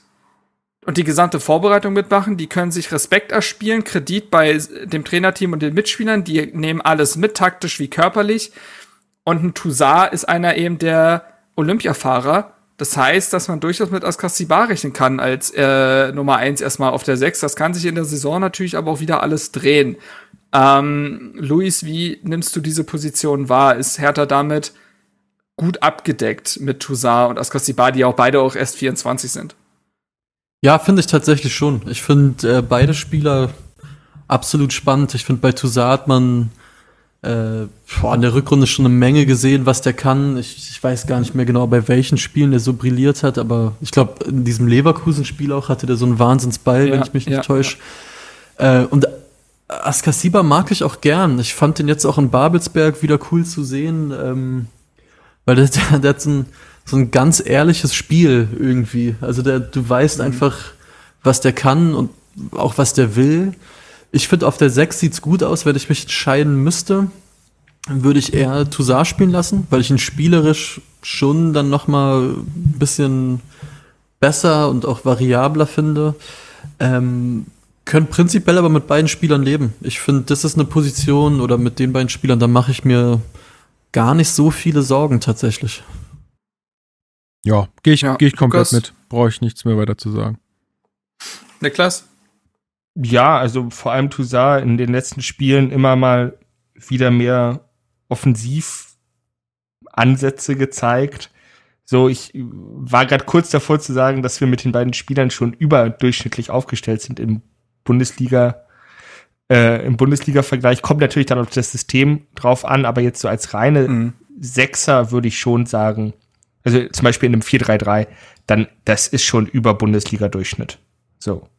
und die gesamte Vorbereitung mitmachen. Die können sich Respekt erspielen, Kredit bei dem Trainerteam und den Mitspielern. Die nehmen alles mit, taktisch wie körperlich. Und ein Toussaint ist einer eben der Olympiafahrer. Das heißt, dass man durchaus mit Askasibar rechnen kann als äh, Nummer eins erstmal auf der sechs. Das kann sich in der Saison natürlich aber auch wieder alles drehen. Ähm, Luis, wie nimmst du diese Position wahr? Ist Hertha damit gut abgedeckt mit Toussaint und Askasibar, die auch beide auch erst 24 sind? Ja, finde ich tatsächlich schon. Ich finde äh, beide Spieler absolut spannend. Ich finde, bei Toussaint hat man äh, boah, in der Rückrunde schon eine Menge gesehen, was der kann. Ich, ich weiß gar nicht mehr genau, bei welchen Spielen der so brilliert hat, aber ich glaube, in diesem Leverkusen-Spiel auch hatte der so einen Wahnsinnsball, ja, wenn ich mich nicht ja, täusche. Ja. Äh, und Askasiba mag ich auch gern. Ich fand den jetzt auch in Babelsberg wieder cool zu sehen, ähm, weil der, der, der hat so ein so ein ganz ehrliches Spiel irgendwie. Also der, du weißt mhm. einfach, was der kann und auch was der will. Ich finde, auf der 6 sieht's gut aus. Wenn ich mich entscheiden müsste, würde ich eher Toussaint spielen lassen, weil ich ihn spielerisch schon dann noch mal ein bisschen besser und auch variabler finde. Ähm, können prinzipiell aber mit beiden Spielern leben. Ich finde, das ist eine Position oder mit den beiden Spielern, da mache ich mir gar nicht so viele Sorgen tatsächlich. Ja, gehe ich, ja, geh ich komplett Lukas. mit. Brauche ich nichts mehr weiter zu sagen. Niklas? Ja, also vor allem Toussaint in den letzten Spielen immer mal wieder mehr Offensivansätze gezeigt. So, ich war gerade kurz davor zu sagen, dass wir mit den beiden Spielern schon überdurchschnittlich aufgestellt sind im Bundesliga, äh, im Bundesliga-Vergleich. Kommt natürlich dann auf das System drauf an, aber jetzt so als reine mhm. Sechser würde ich schon sagen, also zum Beispiel in einem 4-3-3, dann das ist schon über Bundesliga-Durchschnitt. So.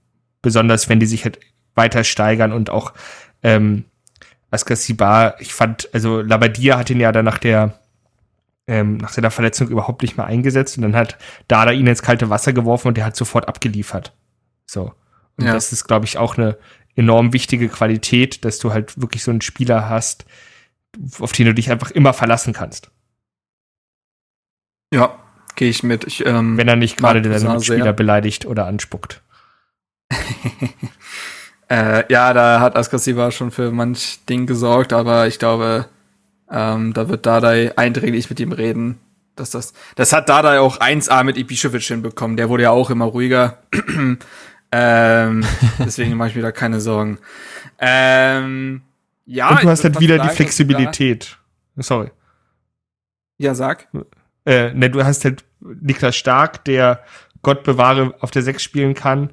Besonders wenn die sich halt weiter steigern und auch ähm, Askasibar, ich fand, also Labadia hat ihn ja dann nach der ähm, nach seiner Verletzung überhaupt nicht mehr eingesetzt und dann hat Dada ihn ins kalte Wasser geworfen und der hat sofort abgeliefert. So. Und ja. das ist, glaube ich, auch eine enorm wichtige Qualität, dass du halt wirklich so einen Spieler hast, auf den du dich einfach immer verlassen kannst. Ja, gehe ich mit. Ich, ähm, Wenn er nicht gerade den Spieler beleidigt oder anspuckt. äh, ja, da hat Askasiba schon für manch Ding gesorgt, aber ich glaube, ähm, da wird Dadai eindringlich mit ihm reden. Dass das, das hat Dadai auch 1A mit Ibišević hinbekommen. Der wurde ja auch immer ruhiger. ähm, deswegen mache ich mir da keine Sorgen. Ähm, ja, Und du hast halt wieder die Flexibilität. Sorry. Ja, sag. Äh, ne, du hast halt Niklas Stark, der Gott bewahre auf der 6 spielen kann.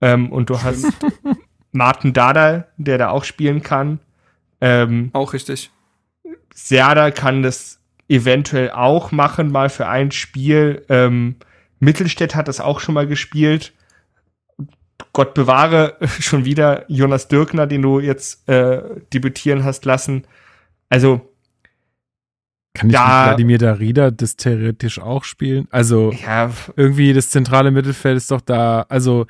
Ähm, und du hast Martin Dada, der da auch spielen kann. Ähm, auch richtig. Serda kann das eventuell auch machen, mal für ein Spiel. Ähm, Mittelstädt hat das auch schon mal gespielt. Gott bewahre schon wieder Jonas Dürkner, den du jetzt äh, debütieren hast lassen. Also Kann ich Ja. mit Vladimir Darida das theoretisch auch spielen? Also Ja, irgendwie das zentrale Mittelfeld ist doch da, also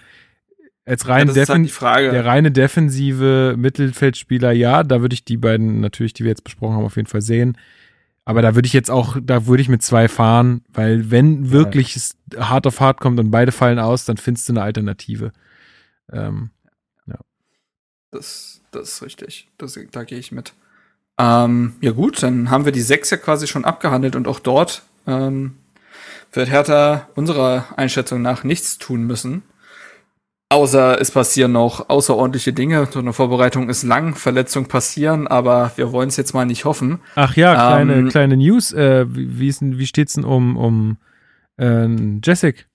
als rein das ist halt defen die Frage. der reine defensive Mittelfeldspieler, ja, da würde ich die beiden natürlich, die wir jetzt besprochen haben, auf jeden Fall sehen. Aber da würde ich jetzt auch, da würde ich mit zwei fahren, weil wenn wirklich es hart auf hart kommt und beide fallen aus, dann findest du eine Alternative. Ähm, Das, das ist richtig. Das, da gehe ich mit. Ähm, ja gut, dann haben wir die sechs ja quasi schon abgehandelt und auch dort ähm, wird Hertha unserer Einschätzung nach nichts tun müssen. Außer es passieren noch außerordentliche Dinge. So eine Vorbereitung ist lang, Verletzungen passieren, aber wir wollen es jetzt mal nicht hoffen. ach ja, kleine, Ähm, kleine News. Äh, wie, ist denn, wie steht's denn um, um äh, Jessic?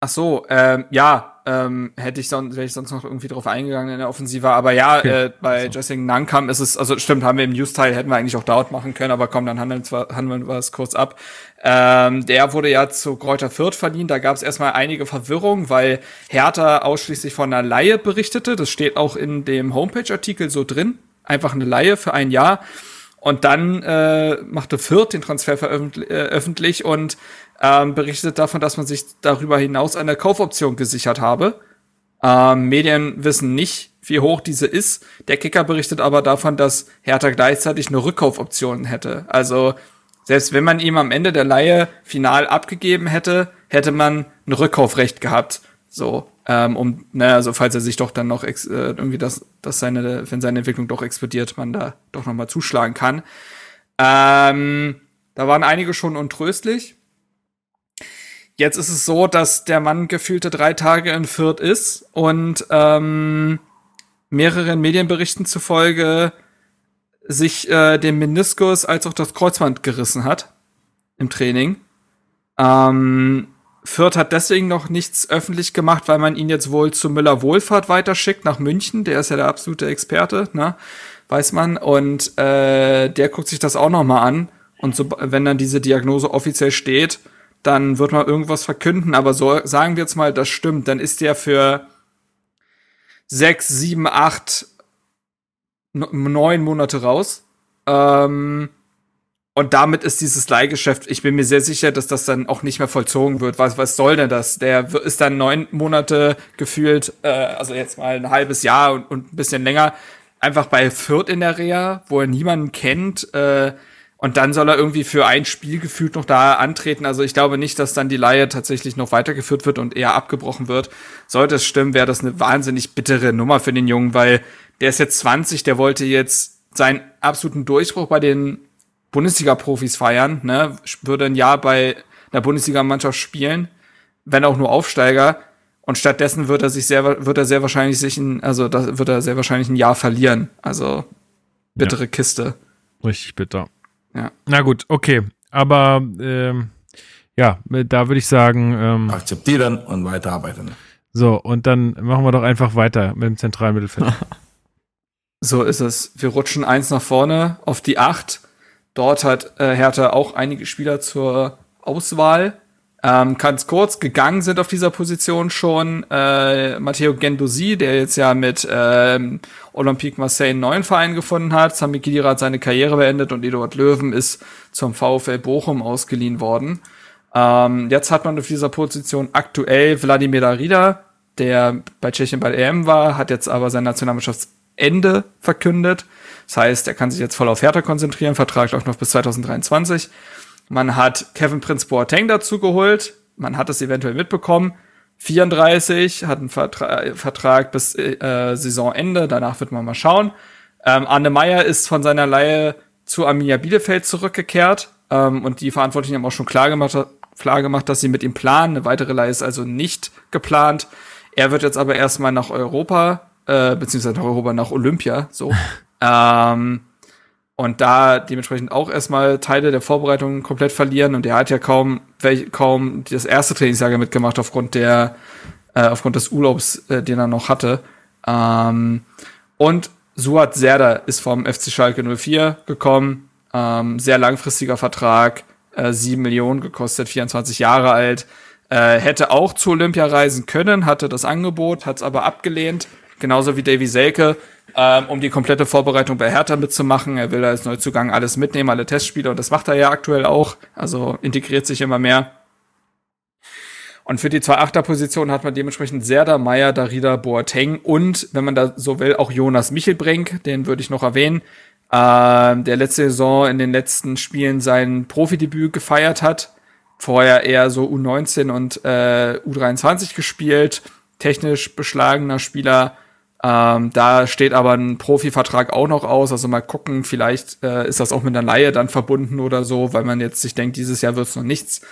Ach so, ähm, ja, ähm, hätte ich sonst, wäre ich sonst noch irgendwie drauf eingegangen in der Offensive. Aber ja, Okay. äh, bei Jessing Nankam ist es, also stimmt, haben wir im News-Teil, hätten wir eigentlich auch dort machen können, aber komm, dann handeln, wir- handeln wir es kurz ab. Ähm, der wurde ja zu Kräuter Fürth verliehen. Da gab es erstmal einige Verwirrung, weil Hertha ausschließlich von einer Laie berichtete. Das steht auch in dem Homepage-Artikel so drin. Einfach eine Laie für ein Jahr. Und dann äh, machte Fürth den Transfer veröffentlich- äh, öffentlich und ähm, berichtet davon, dass man sich darüber hinaus eine Kaufoption gesichert habe. Ähm, Medien wissen nicht, wie hoch diese ist. Der Kicker berichtet aber davon, dass Hertha gleichzeitig eine Rückkaufoption hätte. Also selbst wenn man ihm am Ende der Leihe final abgegeben hätte, hätte man ein Rückkaufrecht gehabt. So, ähm, um, ne, also falls er sich doch dann noch äh, irgendwie das, dass seine, wenn seine Entwicklung doch explodiert, man da doch noch mal zuschlagen kann. Ähm, da waren einige schon untröstlich. Jetzt ist es so, dass der Mann gefühlte drei Tage in Fürth ist und ähm, mehreren Medienberichten zufolge sich äh, den Meniskus als auch das Kreuzband gerissen hat im Training. Ähm, Fürth hat deswegen noch nichts öffentlich gemacht, weil man ihn jetzt wohl zu Müller Wohlfahrt weiterschickt nach München. Der ist ja der absolute Experte, ne? Weiß man. Und äh, der guckt sich das auch noch mal an. Und so, wenn dann diese Diagnose offiziell steht, dann wird man irgendwas verkünden. Aber so sagen wir jetzt mal, das stimmt. Dann ist der für sechs, sieben, acht, neun Monate raus. Ähm, und damit ist dieses Leihgeschäft, ich bin mir sehr sicher, dass das dann auch nicht mehr vollzogen wird. Was, was soll denn das? Der ist dann neun Monate gefühlt, äh, also jetzt mal ein halbes Jahr und, und ein bisschen länger, einfach bei Fürth in der Reha, wo er niemanden kennt. Äh, und dann soll er irgendwie für ein Spiel gefühlt noch da antreten. Also ich glaube nicht, dass dann die Leihe tatsächlich noch weitergeführt wird und eher abgebrochen wird. Sollte es stimmen, wäre das eine wahnsinnig bittere Nummer für den Jungen, weil der ist jetzt 20, der wollte jetzt seinen absoluten Durchbruch bei den Bundesliga-Profis feiern, ne? Würde ein Jahr bei einer Bundesligamannschaft spielen, wenn auch nur Aufsteiger. Und stattdessen wird er sich sehr, wird er sehr wahrscheinlich sich ein, also das wird er sehr wahrscheinlich ein Jahr verlieren. Also bittere Kiste. Richtig bitter. Ja. Na gut, okay. Aber ähm, ja, da würde ich sagen, ähm, Akzeptieren und weiterarbeiten. so, und dann machen wir doch einfach weiter mit dem zentralen Mittelfeld. So ist es. Wir rutschen eins nach vorne auf die acht. Dort hat äh, Hertha auch einige Spieler zur Auswahl. Ähm, ganz kurz, gegangen sind auf dieser Position schon äh, Matteo Gendosi, der jetzt ja mit ähm, Olympique Marseille einen neuen Verein gefunden hat. Sami Khedira hat seine Karriere beendet und Eduard Löwen ist zum VfL Bochum ausgeliehen worden. Ähm, jetzt hat man auf dieser Position aktuell Wladimir Darida, der bei Tschechien bei der EM war, hat jetzt aber sein Nationalmannschaftsende verkündet. Das heißt, er kann sich jetzt voll auf Hertha konzentrieren, Vertrag läuft noch bis 2023. Man hat Kevin Prince Boateng dazu geholt. Man hat es eventuell mitbekommen. 34, hat einen Vertra Vertrag bis äh, Saisonende. Danach wird man mal schauen. Ähm, Arne Meyer ist von seiner Leihe zu Arminia Bielefeld zurückgekehrt. Ähm, und die Verantwortlichen haben auch schon klar gemacht, klar gemacht, dass sie mit ihm planen. Eine weitere Leihe ist also nicht geplant. Er wird jetzt aber erstmal nach Europa, äh, beziehungsweise nach Europa, nach Olympia, so. ähm, und da dementsprechend auch erstmal Teile der Vorbereitung komplett verlieren. Und er hat ja kaum, kaum das erste Trainingslager mitgemacht aufgrund der, äh, aufgrund des Urlaubs, äh, den er noch hatte. Ähm, und Suat Serdar ist vom FC Schalke 04 gekommen. Ähm, sehr langfristiger Vertrag, äh, 7 Millionen gekostet, 24 Jahre alt. Äh, hätte auch zu Olympia reisen können, hatte das Angebot, hat es aber abgelehnt. genauso wie Davy Selke, ähm, um die komplette Vorbereitung bei Hertha mitzumachen. Er will als Neuzugang alles mitnehmen, alle Testspiele und das macht er ja aktuell auch. Also integriert sich immer mehr. Und für die zwei Achterpositionen hat man dementsprechend Serda, Meier, Darida, Boateng und, wenn man da so will, auch Jonas Michelbrink, den würde ich noch erwähnen, äh, der letzte Saison in den letzten Spielen sein Profidebüt gefeiert hat. Vorher eher so U19 und äh, U23 gespielt, technisch beschlagener Spieler. Ähm, da steht aber ein Profivertrag auch noch aus. Also mal gucken, vielleicht äh, ist das auch mit einer Laie dann verbunden oder so, weil man jetzt sich denkt, dieses Jahr wird es noch nichts.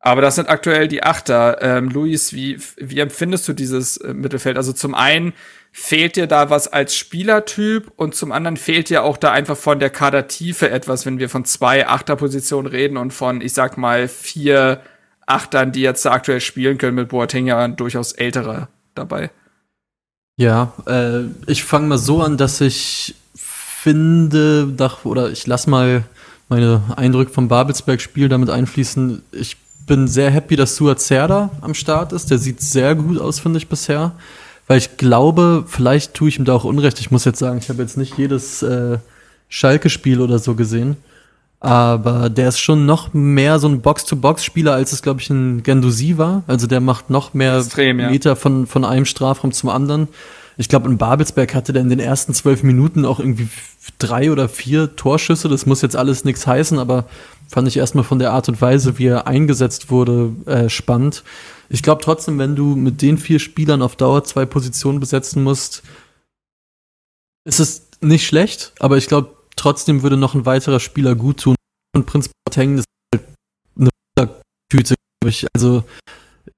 Aber das sind aktuell die Achter. Ähm, Luis, wie, wie empfindest du dieses äh, Mittelfeld? Also zum einen fehlt dir da was als Spielertyp und zum anderen fehlt dir auch da einfach von der Kadertiefe etwas, wenn wir von zwei Achterpositionen reden und von, ich sag mal, vier Achtern, die jetzt da aktuell spielen können mit Boateng ja durchaus älterer dabei. Ja, äh, ich fange mal so an, dass ich finde, oder ich lass mal meine Eindrücke vom Babelsberg-Spiel damit einfließen. Ich bin sehr happy, dass Suat Serda am Start ist. Der sieht sehr gut aus, finde ich bisher. Weil ich glaube, vielleicht tue ich ihm da auch Unrecht. Ich muss jetzt sagen, ich habe jetzt nicht jedes äh, Schalke-Spiel oder so gesehen. Aber der ist schon noch mehr so ein Box-to-Box-Spieler, als es, glaube ich, ein Gendusi war. Also der macht noch mehr Extrem, ja. Meter von, von einem Strafraum zum anderen. Ich glaube, in Babelsberg hatte der in den ersten zwölf Minuten auch irgendwie drei oder vier Torschüsse. Das muss jetzt alles nichts heißen, aber fand ich erstmal von der Art und Weise, wie er eingesetzt wurde, äh, spannend. Ich glaube trotzdem, wenn du mit den vier Spielern auf Dauer zwei Positionen besetzen musst, ist es nicht schlecht, aber ich glaube, trotzdem würde noch ein weiterer Spieler gut tun. Und Prinz Boateng ist halt eine Tüte, glaube ich. Also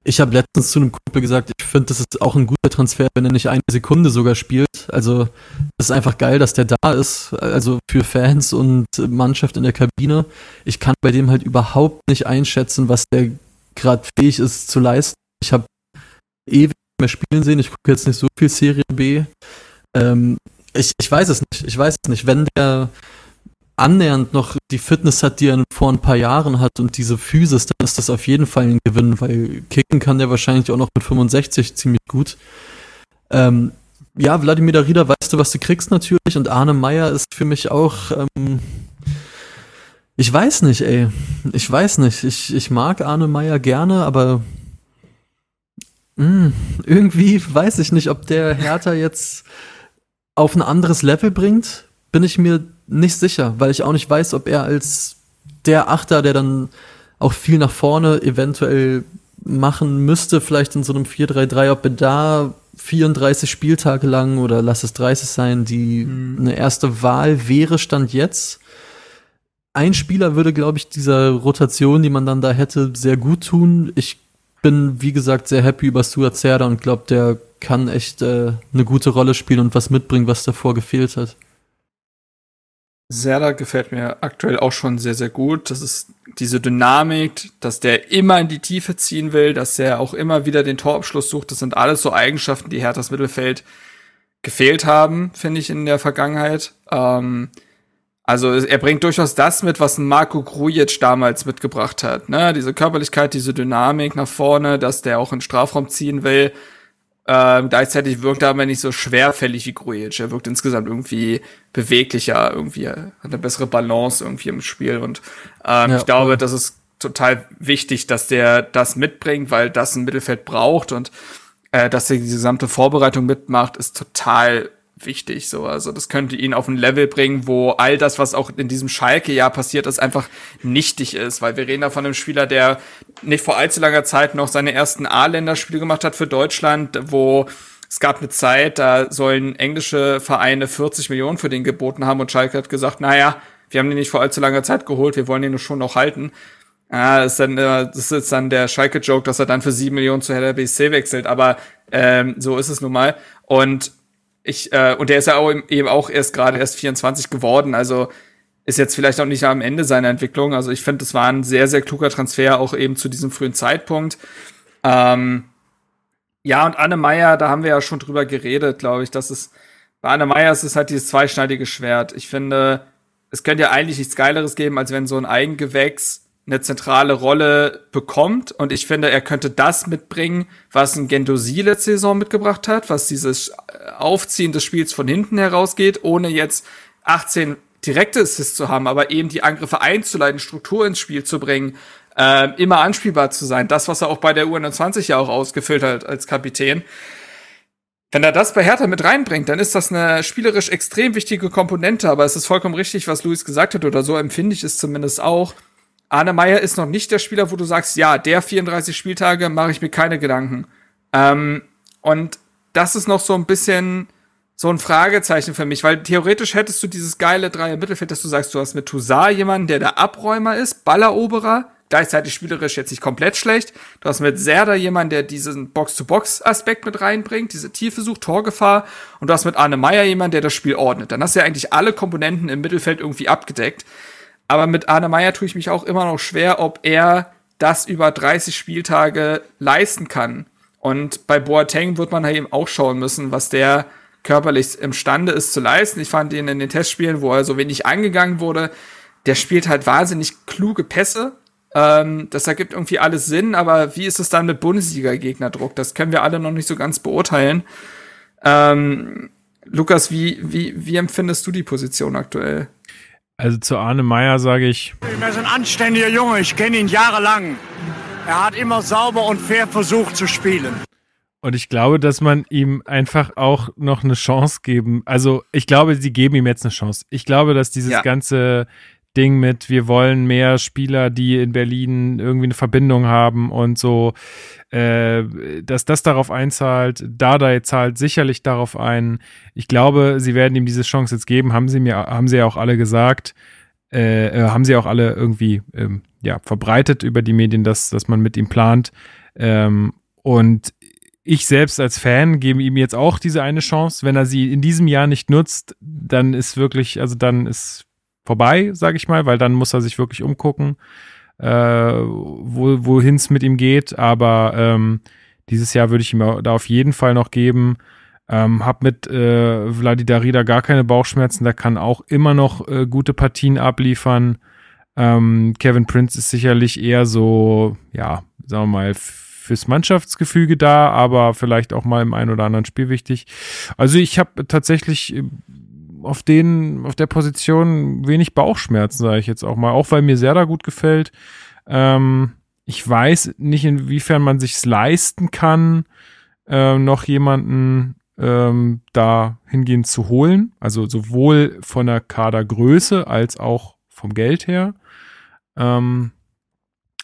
ich habe letztens zu einem Kumpel gesagt, ich finde, das ist auch ein guter Transfer, wenn er nicht eine Sekunde sogar spielt. Also es ist einfach geil, dass der da ist. Also für Fans und Mannschaft in der Kabine. Ich kann bei dem halt überhaupt nicht einschätzen, was der gerade fähig ist zu leisten. Ich habe ewig mehr spielen sehen. Ich gucke jetzt nicht so viel Serie B. Ähm, ich, ich weiß es nicht. Ich weiß es nicht. Wenn der annähernd noch die Fitness hat, die er vor ein paar Jahren hat und diese Physis, dann ist das auf jeden Fall ein Gewinn, weil kicken kann der wahrscheinlich auch noch mit 65 ziemlich gut. Ähm, ja, Wladimir Darida, weißt du, was du kriegst natürlich und Arne Meyer ist für mich auch, ähm, ich weiß nicht, ey. Ich weiß nicht. Ich, ich mag Arne Meyer gerne, aber mh, hm, irgendwie weiß ich nicht, ob der Hertha jetzt auf ein anderes Level bringt, bin ich mir nicht sicher, weil ich auch nicht weiß, ob er als der Achter, der dann auch viel nach vorne eventuell machen müsste, vielleicht in so einem 4-3-3, ob er da 34 Spieltage lang oder lass es 30 sein, die mhm. eine erste Wahl wäre, stand jetzt. Ein Spieler würde, glaube ich, dieser Rotation, die man dann da hätte, sehr gut tun. Ich bin, wie gesagt, sehr happy über Stuart Serda und glaube, der kann echt äh, eine gute Rolle spielen und was mitbringen, was davor gefehlt hat. Serda gefällt mir aktuell auch schon sehr, sehr gut. Das ist diese Dynamik, dass der immer in die Tiefe ziehen will, dass er auch immer wieder den Torabschluss sucht. Das sind alles so Eigenschaften, die Herthas Mittelfeld gefehlt haben, finde ich, in der Vergangenheit. Ähm, also er bringt durchaus das mit, was Marco Grujic damals mitgebracht hat. Ne? Diese Körperlichkeit, diese Dynamik nach vorne, dass der auch in den Strafraum ziehen will. Ähm, gleichzeitig wirkt er aber nicht so schwerfällig wie Grujic. Er wirkt insgesamt irgendwie beweglicher, irgendwie hat eine bessere Balance irgendwie im Spiel. Und ähm, ja, ich glaube, das ist total wichtig, dass der das mitbringt, weil das ein Mittelfeld braucht und äh, dass er die gesamte Vorbereitung mitmacht, ist total wichtig. So, also das könnte ihn auf ein Level bringen, wo all das, was auch in diesem Schalke-Jahr passiert ist, einfach nichtig ist, weil wir reden da von einem Spieler, der nicht vor allzu langer Zeit noch seine ersten A-Länderspiele gemacht hat für Deutschland, wo es gab eine Zeit, da sollen englische Vereine 40 Millionen für den geboten haben und Schalke hat gesagt, naja, wir haben den nicht vor allzu langer Zeit geholt, wir wollen den schon noch halten. Ah, das ist dann, äh, das ist dann der Schalke-Joke, dass er dann für sieben Millionen zu Hertha BSC wechselt, aber ähm, so ist es nun mal. Und ich, äh, und der ist ja auch eben auch erst gerade erst 24 geworden, also ist jetzt vielleicht auch nicht am Ende seiner Entwicklung. Also ich finde, das war ein sehr, sehr kluger Transfer, auch eben zu diesem frühen Zeitpunkt. Ähm, ja, und Anne Meyer, da haben wir ja schon drüber geredet, glaube ich, dass es bei Anne Meyer ist es halt dieses zweischneidige Schwert. Ich finde, es könnte ja eigentlich nichts Geileres geben, als wenn so ein Eigengewächs eine zentrale Rolle bekommt. Und ich finde, er könnte das mitbringen, was ein Gendosi letzte Saison mitgebracht hat, was dieses Aufziehen des Spiels von hinten herausgeht, ohne jetzt 18 direkte Assists zu haben, aber eben die Angriffe einzuleiten, Struktur ins Spiel zu bringen, äh, immer anspielbar zu sein. Das, was er auch bei der U21 ja auch ausgefüllt hat als Kapitän. Wenn er das bei Hertha mit reinbringt, dann ist das eine spielerisch extrem wichtige Komponente, aber es ist vollkommen richtig, was Luis gesagt hat, oder so empfinde ich es zumindest auch. Arne Meyer ist noch nicht der Spieler, wo du sagst, ja, der 34 Spieltage mache ich mir keine Gedanken. Ähm, und das ist noch so ein bisschen so ein Fragezeichen für mich, weil theoretisch hättest du dieses geile Dreier Mittelfeld, dass du sagst, du hast mit Toussaint jemanden, der der Abräumer ist, Balleroberer, gleichzeitig spielerisch jetzt nicht komplett schlecht. Du hast mit Serda jemanden, der diesen Box-to-Box-Aspekt mit reinbringt, diese Tiefe sucht, Torgefahr. Und du hast mit Arne Meyer jemanden, der das Spiel ordnet. Dann hast du ja eigentlich alle Komponenten im Mittelfeld irgendwie abgedeckt. Aber mit Arne Meyer tue ich mich auch immer noch schwer, ob er das über 30 Spieltage leisten kann. Und bei Boateng wird man eben auch schauen müssen, was der körperlich imstande ist zu leisten. Ich fand ihn in den Testspielen, wo er so wenig angegangen wurde, der spielt halt wahnsinnig kluge Pässe, ähm, das ergibt irgendwie alles Sinn, aber wie ist es dann mit Bundesliga-Gegnerdruck? Das können wir alle noch nicht so ganz beurteilen. Ähm, Lukas, wie, wie, wie empfindest du die Position aktuell? Also zu Arne Meyer sage ich. Er ist ein anständiger Junge, ich kenne ihn jahrelang. Er hat immer sauber und fair versucht zu spielen. Und ich glaube, dass man ihm einfach auch noch eine Chance geben. Also ich glaube, sie geben ihm jetzt eine Chance. Ich glaube, dass dieses ja. ganze Ding mit, wir wollen mehr Spieler, die in Berlin irgendwie eine Verbindung haben und so, äh, dass das darauf einzahlt. Dardai zahlt sicherlich darauf ein. Ich glaube, sie werden ihm diese Chance jetzt geben, haben sie mir, haben sie ja auch alle gesagt, äh, äh, haben sie auch alle irgendwie ähm, ja, verbreitet über die Medien, dass, dass man mit ihm plant. Ähm, und ich selbst als Fan gebe ihm jetzt auch diese eine Chance. Wenn er sie in diesem Jahr nicht nutzt, dann ist wirklich, also dann ist vorbei, sage ich mal, weil dann muss er sich wirklich umgucken, äh, wo, wohin es mit ihm geht. Aber ähm, dieses Jahr würde ich ihm da auf jeden Fall noch geben. Ähm, hab mit äh, Vladi Darida gar keine Bauchschmerzen, der kann auch immer noch äh, gute Partien abliefern. Ähm, Kevin Prince ist sicherlich eher so, ja, sagen wir mal, fürs Mannschaftsgefüge da, aber vielleicht auch mal im einen oder anderen Spiel wichtig. Also ich habe tatsächlich äh, auf den, auf der Position wenig Bauchschmerzen, sage ich jetzt auch mal, auch weil mir Serda gut gefällt. Ähm, ich weiß nicht, inwiefern man sich's leisten kann, äh, noch jemanden ähm, da hingehend zu holen. Also sowohl von der Kadergröße als auch vom Geld her. Ähm,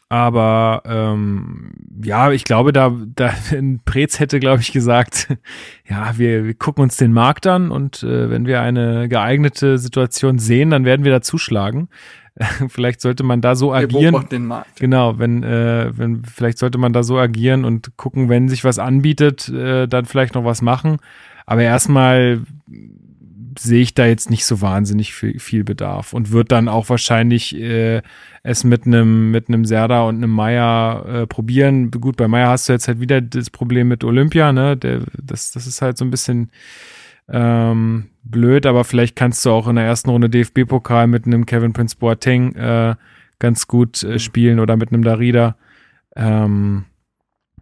aber ähm, ja, ich glaube, da, da Prez hätte, glaube ich, gesagt, ja, wir, wir gucken uns den Markt an und äh, wenn wir eine geeignete Situation sehen, dann werden wir da zuschlagen. vielleicht sollte man da so agieren. Wir den Markt. Genau, wenn, äh, wenn, vielleicht sollte man da so agieren und gucken, wenn sich was anbietet, äh, dann vielleicht noch was machen. Aber erstmal sehe ich da jetzt nicht so wahnsinnig viel, viel Bedarf und wird dann auch wahrscheinlich äh, es mit einem mit einem Serda und einem Meier äh, probieren. Gut, bei Meier hast du jetzt halt wieder das Problem mit Olympia, ne? Der, das, das ist halt so ein bisschen ähm, blöd, aber vielleicht kannst du auch in der ersten Runde DFB-Pokal mit einem Kevin Prince Boateng äh, ganz gut äh, spielen oder mit einem Darida. Ähm,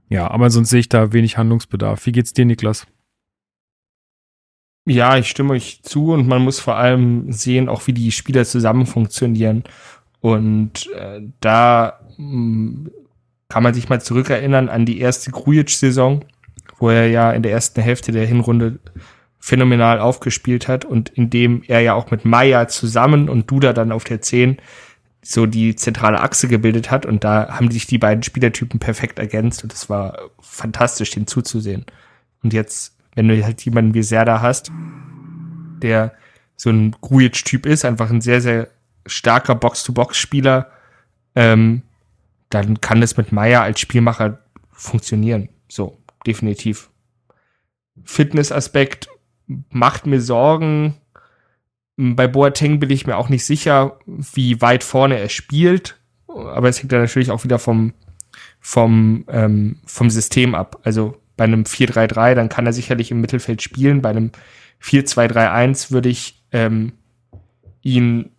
ja, aber sonst sehe ich da wenig Handlungsbedarf. Wie geht's dir, Niklas? Ja, ich stimme euch zu und man muss vor allem sehen, auch wie die Spieler zusammen funktionieren. Und äh, da mh, hm, kann man sich mal zurückerinnern an die erste Grujic-Saison, wo er ja in der ersten Hälfte der Hinrunde phänomenal aufgespielt hat und in dem er ja auch mit Maya zusammen und Duda dann auf der 10 so die zentrale Achse gebildet hat und da haben sich die beiden Spielertypen perfekt ergänzt und es war fantastisch, den zuzusehen. Und jetzt wenn du halt jemanden wie Serda hast, der so ein Grujic-Typ ist, einfach ein sehr, sehr starker Box-to-Box-Spieler, ähm, dann kann es mit Meier als Spielmacher funktionieren. So, definitiv. Fitnessaspekt macht mir Sorgen. Bei Boateng bin ich mir auch nicht sicher, wie weit vorne er spielt. Aber es hängt dann natürlich auch wieder vom, vom, ähm, vom System ab. Also bei einem 4-3-3, dann kann er sicherlich im Mittelfeld spielen. Bei einem 4-2-3-1 würde ich ähm, ihn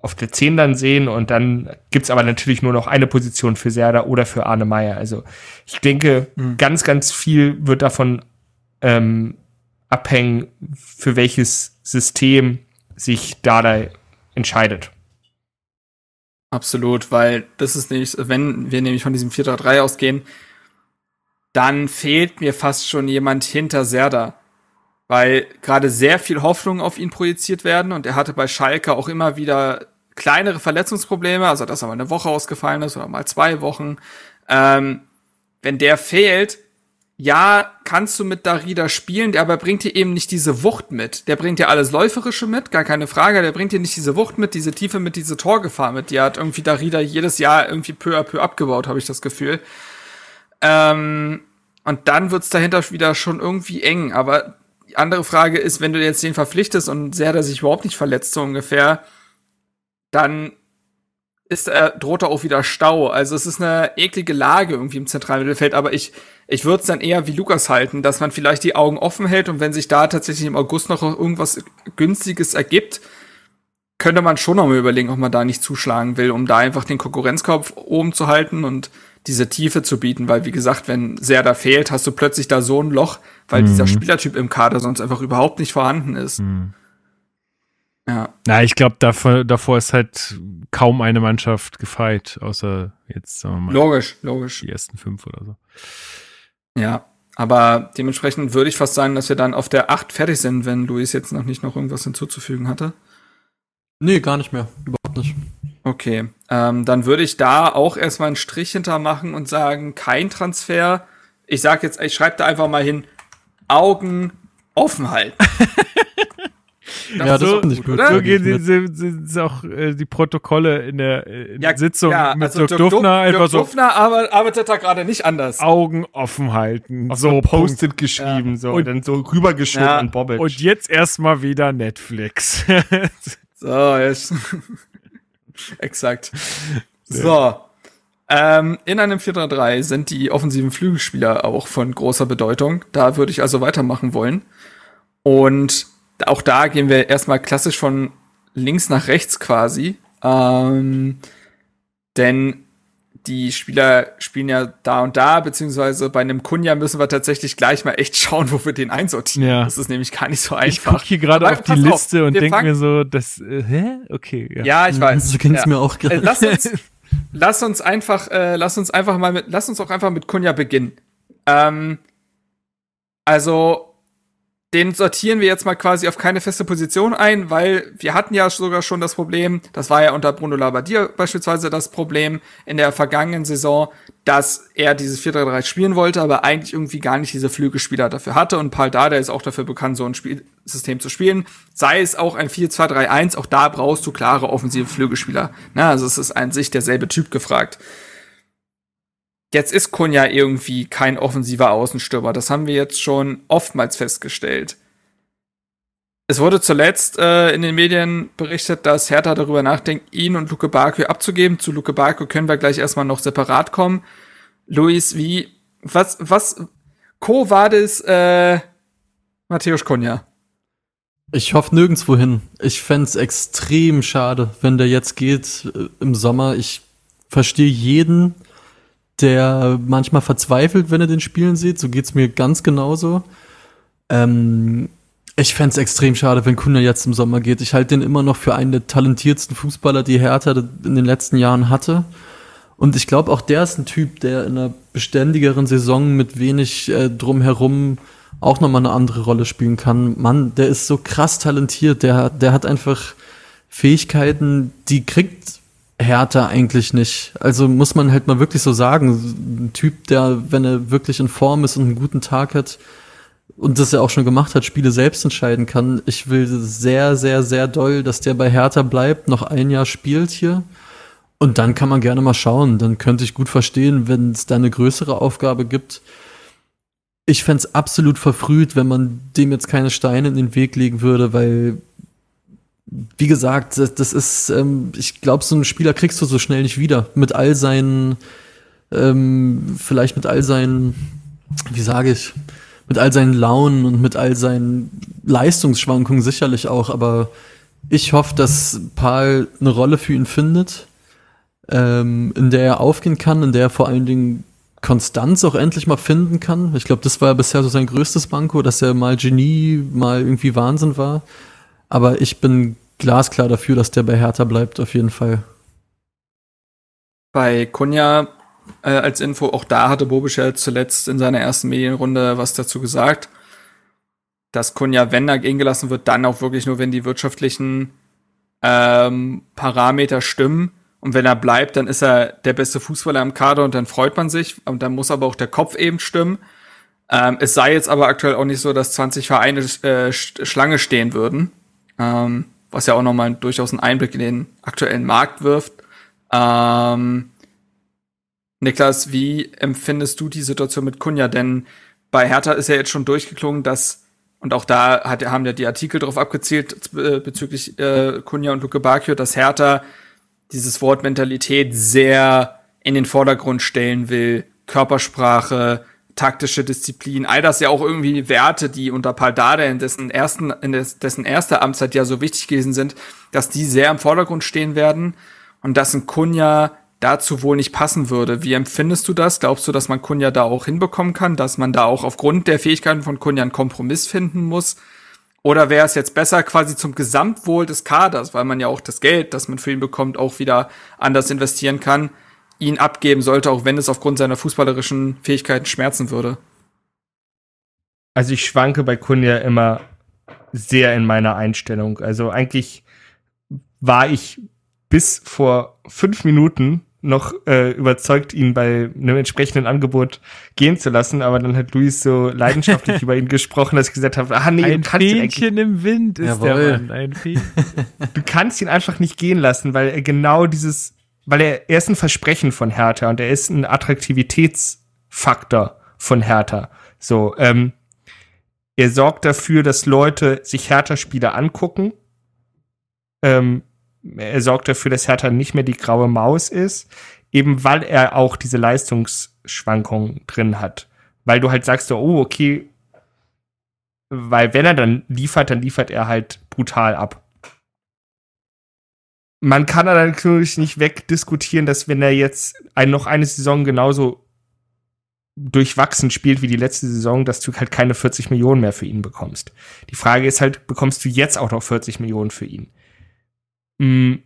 auf der 10 dann sehen und dann gibt's aber natürlich nur noch eine Position für Serda oder für Arne Meyer. Also ich denke, mhm. ganz, ganz viel wird davon ähm, abhängen, für welches System sich Dada entscheidet. Absolut, weil das ist nämlich, wenn wir nämlich von diesem 4-3-3 ausgehen, dann fehlt mir fast schon jemand hinter Serda. Weil gerade sehr viel Hoffnung auf ihn projiziert werden und er hatte bei Schalke auch immer wieder kleinere Verletzungsprobleme, also dass er mal eine Woche ausgefallen ist oder mal zwei Wochen. Ähm, wenn der fehlt, ja, kannst du mit Darida spielen, der aber bringt dir eben nicht diese Wucht mit. Der bringt dir alles Läuferische mit, gar keine Frage. Der bringt dir nicht diese Wucht mit, diese Tiefe mit, diese Torgefahr mit. Die hat irgendwie Darida jedes Jahr irgendwie peu à peu abgebaut, habe ich das Gefühl. Ähm, und dann wird's dahinter wieder schon irgendwie eng. Aber die andere Frage ist, wenn du jetzt den verpflichtest und sehr, der sich überhaupt nicht verletzt, so ungefähr, dann ist er, droht er auch wieder Stau. Also es ist eine eklige Lage irgendwie im zentralen Mittelfeld, aber ich, ich würde es dann eher wie Lukas halten, dass man vielleicht die Augen offen hält und wenn sich da tatsächlich im August noch irgendwas Günstiges ergibt, könnte man schon noch mal überlegen, ob man da nicht zuschlagen will, um da einfach den Konkurrenzkopf oben zu halten und diese Tiefe zu bieten, weil wie gesagt, wenn sehr da fehlt, hast du plötzlich da so ein Loch, weil mhm. dieser Spielertyp im Kader sonst einfach überhaupt nicht vorhanden ist. Mhm. Ja. Na, ich glaube, davor, davor ist halt kaum eine Mannschaft gefeit, außer jetzt, sagen wir mal. Logisch, logisch. Die ersten fünf oder so. Ja, aber dementsprechend würde ich fast sagen, dass wir dann auf der 8 fertig sind, wenn Luis jetzt noch nicht noch irgendwas hinzuzufügen hatte. Nee, gar nicht mehr. Überhaupt nicht. Okay, ähm, dann würde ich da auch erstmal einen Strich hintermachen und sagen, kein Transfer. Ich sag jetzt, ich schreibe da einfach mal hin, Augen offen halten. Das ja, das so, ist nicht gut. So gehen die, sind, sind auch äh, die Protokolle in der, äh, in ja, Sitzung ja, mit also Dirk Dufner. Dirk einfach so, Dufner aber, arbeitet da gerade nicht anders. Augen offen halten. Auf so Post-it geschrieben, ja. so. Und dann so rübergeschoben ja. an Bobbit. Und jetzt erstmal wieder Netflix. so, jetzt. Exakt. So. Ähm, in einem 4-3-3 sind die offensiven Flügelspieler auch von großer Bedeutung. Da würde ich also weitermachen wollen. Und auch da gehen wir erstmal klassisch von links nach rechts quasi. Ähm, denn die Spieler spielen ja da und da, beziehungsweise bei einem Kunja müssen wir tatsächlich gleich mal echt schauen, wo wir den einsortieren. Ja. Das ist nämlich gar nicht so einfach. Ich gucke hier gerade auf die Liste auf, und denke mir so, das, äh, hä? Okay. Ja, ja ich weiß. So ging's ja. mir auch gerade. Äh, lass uns, lass uns einfach, äh, lass uns einfach mal mit, lass uns auch einfach mit Kunja beginnen. Ähm, also, den sortieren wir jetzt mal quasi auf keine feste Position ein, weil wir hatten ja sogar schon das Problem, das war ja unter Bruno Labbadia beispielsweise das Problem in der vergangenen Saison, dass er dieses 4-3-3 spielen wollte, aber eigentlich irgendwie gar nicht diese Flügelspieler dafür hatte und Paul Dada ist auch dafür bekannt, so ein Spielsystem zu spielen. Sei es auch ein 4-2-3-1, auch da brauchst du klare offensive Flügelspieler. Na, also es ist an sich derselbe Typ gefragt. Jetzt ist Kunja irgendwie kein offensiver Außenstürmer. Das haben wir jetzt schon oftmals festgestellt. Es wurde zuletzt äh, in den Medien berichtet, dass Hertha darüber nachdenkt, ihn und Luke Bakö abzugeben. Zu Luke Bakö können wir gleich erstmal noch separat kommen. Luis, wie, was, was, Co war das, äh, Matthäus Kunja? Ich hoffe nirgendwo hin. Ich fände extrem schade, wenn der jetzt geht äh, im Sommer. Ich verstehe jeden, der manchmal verzweifelt, wenn er den Spielen sieht. So geht's mir ganz genauso. Ähm, ich fände extrem schade, wenn Kunja jetzt im Sommer geht. Ich halte den immer noch für einen der talentiertsten Fußballer, die Hertha in den letzten Jahren hatte. Und ich glaube, auch der ist ein Typ, der in einer beständigeren Saison mit wenig äh, drumherum auch nochmal eine andere Rolle spielen kann. Mann, der ist so krass talentiert. Der, der hat einfach Fähigkeiten, die kriegt Härter eigentlich nicht. Also muss man halt mal wirklich so sagen, ein Typ, der, wenn er wirklich in Form ist und einen guten Tag hat und das er auch schon gemacht hat, Spiele selbst entscheiden kann. Ich will sehr, sehr, sehr doll, dass der bei Hertha bleibt, noch ein Jahr spielt hier. Und dann kann man gerne mal schauen. Dann könnte ich gut verstehen, wenn es da eine größere Aufgabe gibt. Ich fände es absolut verfrüht, wenn man dem jetzt keine Steine in den Weg legen würde, weil wie gesagt, das, das ist, ähm, ich glaube, so einen Spieler kriegst du so schnell nicht wieder. Mit all seinen, ähm, vielleicht mit all seinen, wie sage ich, mit all seinen Launen und mit all seinen Leistungsschwankungen sicherlich auch, aber Ich hoffe, dass Paul eine Rolle für ihn findet, ähm, in der er aufgehen kann, in der er vor allen Dingen Konstanz auch endlich mal finden kann. Ich glaube, das war bisher so sein größtes Banko, dass er mal Genie, mal irgendwie Wahnsinn war. Aber ich bin glasklar dafür, dass der bei Hertha bleibt, auf jeden Fall. Bei Kunja äh, als Info, auch da hatte Bobisch zuletzt in seiner ersten Medienrunde was dazu gesagt, dass Kunja, wenn er gehen gelassen wird, dann auch wirklich nur, wenn die wirtschaftlichen ähm, Parameter stimmen. Und wenn er bleibt, dann ist er der beste Fußballer im Kader und dann freut man sich. Und dann muss aber auch der Kopf eben stimmen. Ähm, es sei jetzt aber aktuell auch nicht so, dass 20 Vereine äh, Schlange stehen würden. Ähm, was ja auch nochmal durchaus einen Einblick in den aktuellen Markt wirft. Ähm, Niklas, wie empfindest du die Situation mit Kunja? Denn bei Hertha ist ja jetzt schon durchgeklungen, dass, und auch da hat, haben ja die Artikel darauf abgezielt äh, bezüglich äh, Kunja und Luke Bacchio, dass Hertha dieses Wort Mentalität sehr in den Vordergrund stellen will. Körpersprache, taktische Disziplin, all das ja auch irgendwie Werte, die unter Paldade in dessen ersten, in dessen erster Amtszeit ja so wichtig gewesen sind, dass die sehr im Vordergrund stehen werden und dass ein Kunja dazu wohl nicht passen würde. Wie empfindest du das? Glaubst du, dass man Kunja da auch hinbekommen kann, dass man da auch aufgrund der Fähigkeiten von Kunja einen Kompromiss finden muss? Oder wäre es jetzt besser quasi zum Gesamtwohl des Kaders, weil man ja auch das Geld, das man für ihn bekommt, auch wieder anders investieren kann, ihn abgeben sollte, auch wenn es aufgrund seiner fußballerischen Fähigkeiten schmerzen würde? Also ich schwanke bei Kunja immer sehr in meiner Einstellung. Also eigentlich war ich bis vor fünf Minuten noch äh, überzeugt, ihn bei einem entsprechenden Angebot gehen zu lassen, aber dann hat Luis so leidenschaftlich über ihn gesprochen, dass ich gesagt habe, ah nee, ein du kannst Fähnchen im Wind ist Jawohl. der Mann, ein Du kannst ihn einfach nicht gehen lassen, weil er genau dieses, weil er, er ist ein Versprechen von Hertha und er ist ein Attraktivitätsfaktor von Hertha. So, ähm, er sorgt dafür, dass Leute sich Hertha-Spiele angucken. Ähm, er sorgt dafür, dass Hertha nicht mehr die graue Maus ist, eben weil er auch diese Leistungsschwankungen drin hat. Weil du halt sagst, oh, okay, weil wenn er dann liefert, dann liefert er halt brutal ab. Man kann dann natürlich nicht wegdiskutieren, dass wenn er jetzt ein, noch eine Saison genauso durchwachsen spielt wie die letzte Saison, dass du halt keine 40 Millionen mehr für ihn bekommst. Die Frage ist halt, bekommst du jetzt auch noch 40 Millionen für ihn? Hm,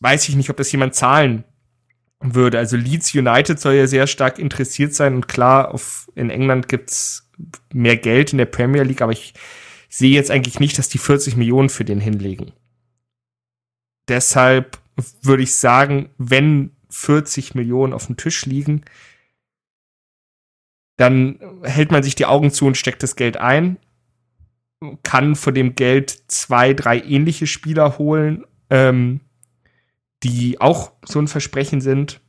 weiß ich nicht, ob das jemand zahlen würde. Also Leeds United soll ja sehr stark interessiert sein und klar, auf, in England gibt's mehr Geld in der Premier League, aber ich sehe jetzt eigentlich nicht, dass die 40 Millionen für den hinlegen. Deshalb würde ich sagen, wenn 40 Millionen auf dem Tisch liegen, dann hält man sich die Augen zu und steckt das Geld ein kann von dem Geld zwei, drei ähnliche Spieler holen, ähm, die auch so ein Versprechen sind.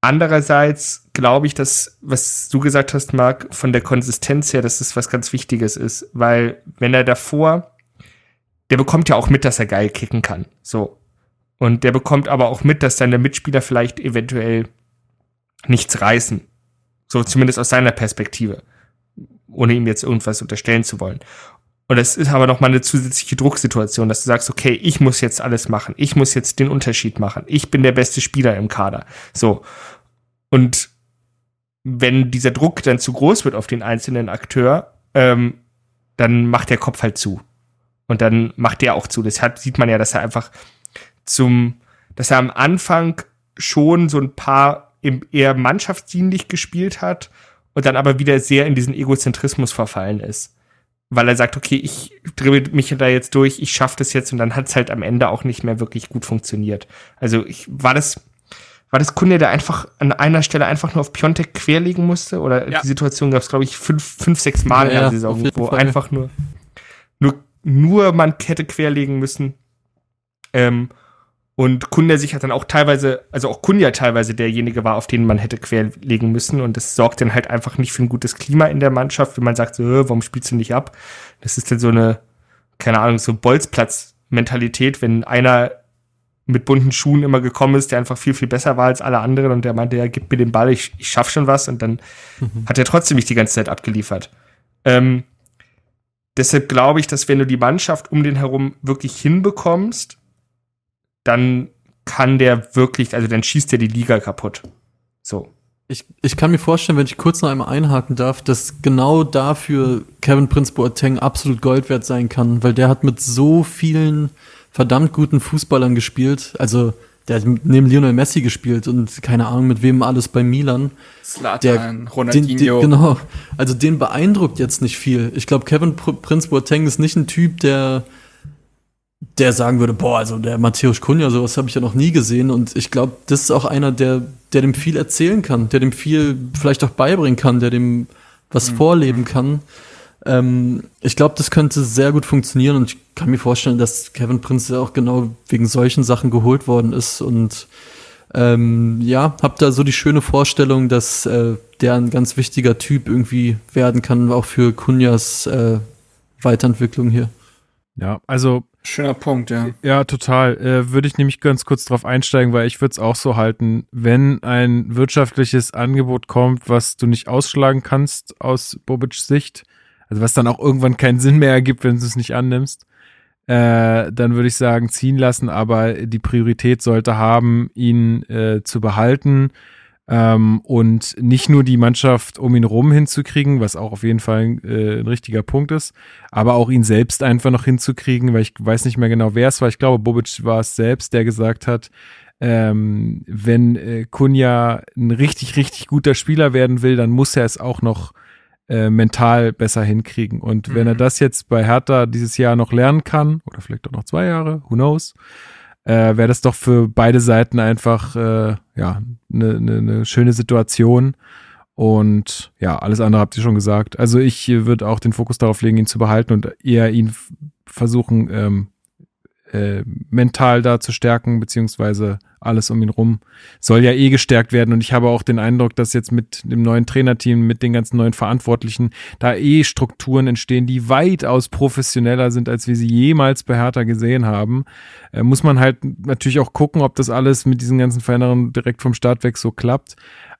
Andererseits glaube ich, dass, was du gesagt hast, Marc, von der Konsistenz her, dass das was ganz Wichtiges ist, weil wenn er davor, der bekommt ja auch mit, dass er geil kicken kann, so. Und der bekommt aber auch mit, dass seine Mitspieler vielleicht eventuell nichts reißen. So zumindest aus seiner Perspektive ohne ihm jetzt irgendwas unterstellen zu wollen. Und das ist aber nochmal eine zusätzliche Drucksituation, dass du sagst, okay, ich muss jetzt alles machen. Ich muss jetzt den Unterschied machen. Ich bin der beste Spieler im Kader. So. Und wenn dieser Druck dann zu groß wird auf den einzelnen Akteur, ähm, dann macht der Kopf halt zu. Und dann macht der auch zu. Deshalb sieht man ja, dass er einfach zum, dass er am Anfang schon so ein paar eher mannschaftsdienlich gespielt hat und dann aber wieder sehr in diesen Egozentrismus verfallen ist. Weil er sagt, okay, ich dribbel mich da jetzt durch, ich schaffe das jetzt und dann hat es halt am Ende auch nicht mehr wirklich gut funktioniert. Also ich, war das, war das Kunde, der einfach an einer Stelle einfach nur auf Piontek querlegen musste? Oder ja. die Situation gab es, glaube ich, fünf, fünf, sechs Mal ja, in der Saison, wo einfach nur, nur, nur man hätte querlegen müssen. Ähm, und Kunde sich hat dann auch teilweise, also auch Kunja teilweise derjenige war, auf den man hätte querlegen müssen. Und das sorgt dann halt einfach nicht für ein gutes Klima in der Mannschaft, wenn man sagt, so, warum spielst du nicht ab? Das ist dann so eine, keine Ahnung, so Bolzplatz-Mentalität, wenn einer mit bunten Schuhen immer gekommen ist, der einfach viel, viel besser war als alle anderen und der meinte, ja, gib mir den Ball, ich, ich schaff schon was und dann mhm. hat er trotzdem nicht die ganze Zeit abgeliefert. Ähm, deshalb glaube ich, dass wenn du die Mannschaft um den herum wirklich hinbekommst, dann kann der wirklich, also dann schießt der die Liga kaputt. So. Ich, ich kann mir vorstellen, wenn ich kurz noch einmal einhaken darf, dass genau dafür Kevin Prince Boateng absolut Gold wert sein kann, weil der hat mit so vielen verdammt guten Fußballern gespielt. Also der hat neben Lionel Messi gespielt und keine Ahnung mit wem alles bei Milan. Slatan, Ronaldinho. Den, den, genau. Also den beeindruckt jetzt nicht viel. Ich glaube, Kevin Prince Boateng ist nicht ein Typ, der der sagen würde, boah, also der Matthäus Kunja, sowas habe ich ja noch nie gesehen. Und ich glaube, das ist auch einer, der, der dem viel erzählen kann, der dem viel vielleicht auch beibringen kann, der dem was mhm. vorleben kann. Ähm, ich glaube, das könnte sehr gut funktionieren und ich kann mir vorstellen, dass Kevin Prince ja auch genau wegen solchen Sachen geholt worden ist. Und ähm, ja, hab da so die schöne Vorstellung, dass äh, der ein ganz wichtiger Typ irgendwie werden kann, auch für Kunjas äh, Weiterentwicklung hier. Ja, also Schöner Punkt, ja. Ja, total. Äh, würde ich nämlich ganz kurz drauf einsteigen, weil ich würde es auch so halten, wenn ein wirtschaftliches Angebot kommt, was du nicht ausschlagen kannst aus Bobic's Sicht, also was dann auch irgendwann keinen Sinn mehr ergibt, wenn du es nicht annimmst, äh, dann würde ich sagen, ziehen lassen, aber die Priorität sollte haben, ihn äh, zu behalten ähm, und nicht nur die Mannschaft um ihn rum hinzukriegen, was auch auf jeden Fall äh, ein richtiger Punkt ist, aber auch ihn selbst einfach noch hinzukriegen, weil ich weiß nicht mehr genau, wer es war. Ich glaube, Bobic war es selbst, der gesagt hat, ähm, wenn äh, Kunja ein richtig, richtig guter Spieler werden will, dann muss er es auch noch äh, mental besser hinkriegen. Und mhm. wenn er mhm. das jetzt bei Hertha dieses Jahr noch lernen kann, oder vielleicht auch noch zwei Jahre, who knows, äh, wäre das doch für beide Seiten einfach äh, ja eine ne, ne schöne Situation. Und ja, alles andere habt ihr schon gesagt. Also ich würde auch den Fokus darauf legen, ihn zu behalten und eher ihn versuchen, ähm, äh, mental da zu stärken, beziehungsweise alles um ihn rum soll ja eh gestärkt werden. Und ich habe auch den Eindruck, dass jetzt mit dem neuen Trainerteam, mit den ganzen neuen Verantwortlichen, da eh Strukturen entstehen, die weitaus professioneller sind, als wir sie jemals bei Hertha gesehen haben. Äh, muss man halt natürlich auch gucken, ob das alles mit diesen ganzen Veränderungen direkt vom Start weg so klappt.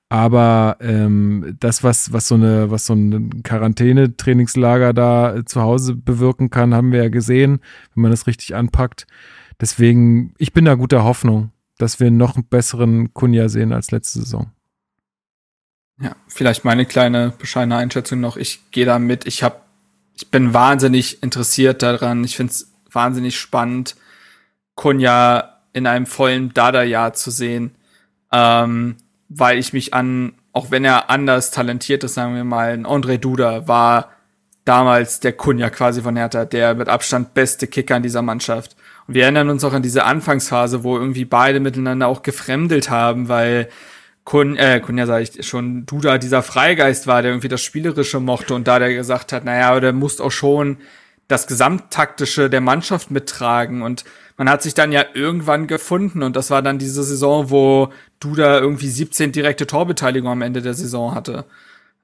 Aber ähm, das, was, was so eine, was so ein Quarantäne-Trainingslager da zu Hause bewirken kann, haben wir ja gesehen, wenn man das richtig anpackt. Deswegen, ich bin da guter Hoffnung, dass wir noch einen besseren Kunja sehen als letzte Saison. Ja, vielleicht meine kleine bescheidene Einschätzung noch. Ich gehe da mit. Ich habe, ich bin wahnsinnig interessiert daran. Ich finde es wahnsinnig spannend, Kunja in einem vollen Dada-Jahr zu sehen. Ähm, weil ich mich an, auch wenn er anders talentiert ist, sagen wir mal, ein André Duda war damals der Kunja quasi von Hertha, der mit Abstand beste Kicker in dieser Mannschaft. Und wir erinnern uns auch an diese Anfangsphase, wo irgendwie beide miteinander auch gefremdelt haben, weil Kun, äh, Kunja sag ich schon, Duda dieser Freigeist war, der irgendwie das Spielerische mochte und da der gesagt hat, naja, der muss auch schon das Gesamttaktische der Mannschaft mittragen und man hat sich dann ja irgendwann gefunden und das war dann diese Saison, wo Duda irgendwie 17 direkte Torbeteiligung am Ende der Saison hatte.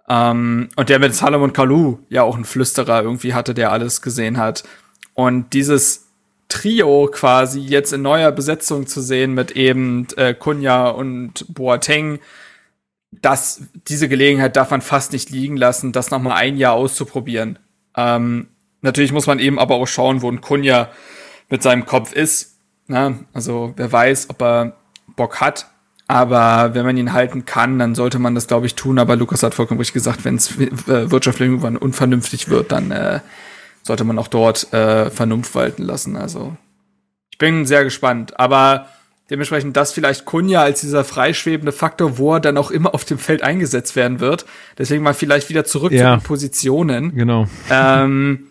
Ähm, und der mit Salomon Kalou ja auch einen Flüsterer irgendwie hatte, der alles gesehen hat. Und dieses Trio quasi jetzt in neuer Besetzung zu sehen mit eben äh, Kunja und Boateng, das, diese Gelegenheit darf man fast nicht liegen lassen, das nochmal ein Jahr auszuprobieren. Ähm, natürlich muss man eben aber auch schauen, wo ein Kunja mit seinem Kopf ist. Ne? Also wer weiß, ob er Bock hat. Aber wenn man ihn halten kann, dann sollte man das, glaube ich, tun. Aber Lukas hat vollkommen richtig gesagt, wenn es äh, wirtschaftlich irgendwann unvernünftig wird, dann äh, sollte man auch dort äh, Vernunft walten lassen. Also ich bin sehr gespannt. Aber dementsprechend das vielleicht Kunja als dieser freischwebende Faktor, wo er dann auch immer auf dem Feld eingesetzt werden wird. Deswegen mal vielleicht wieder zurück ja, zu den Positionen. Genau. Ähm,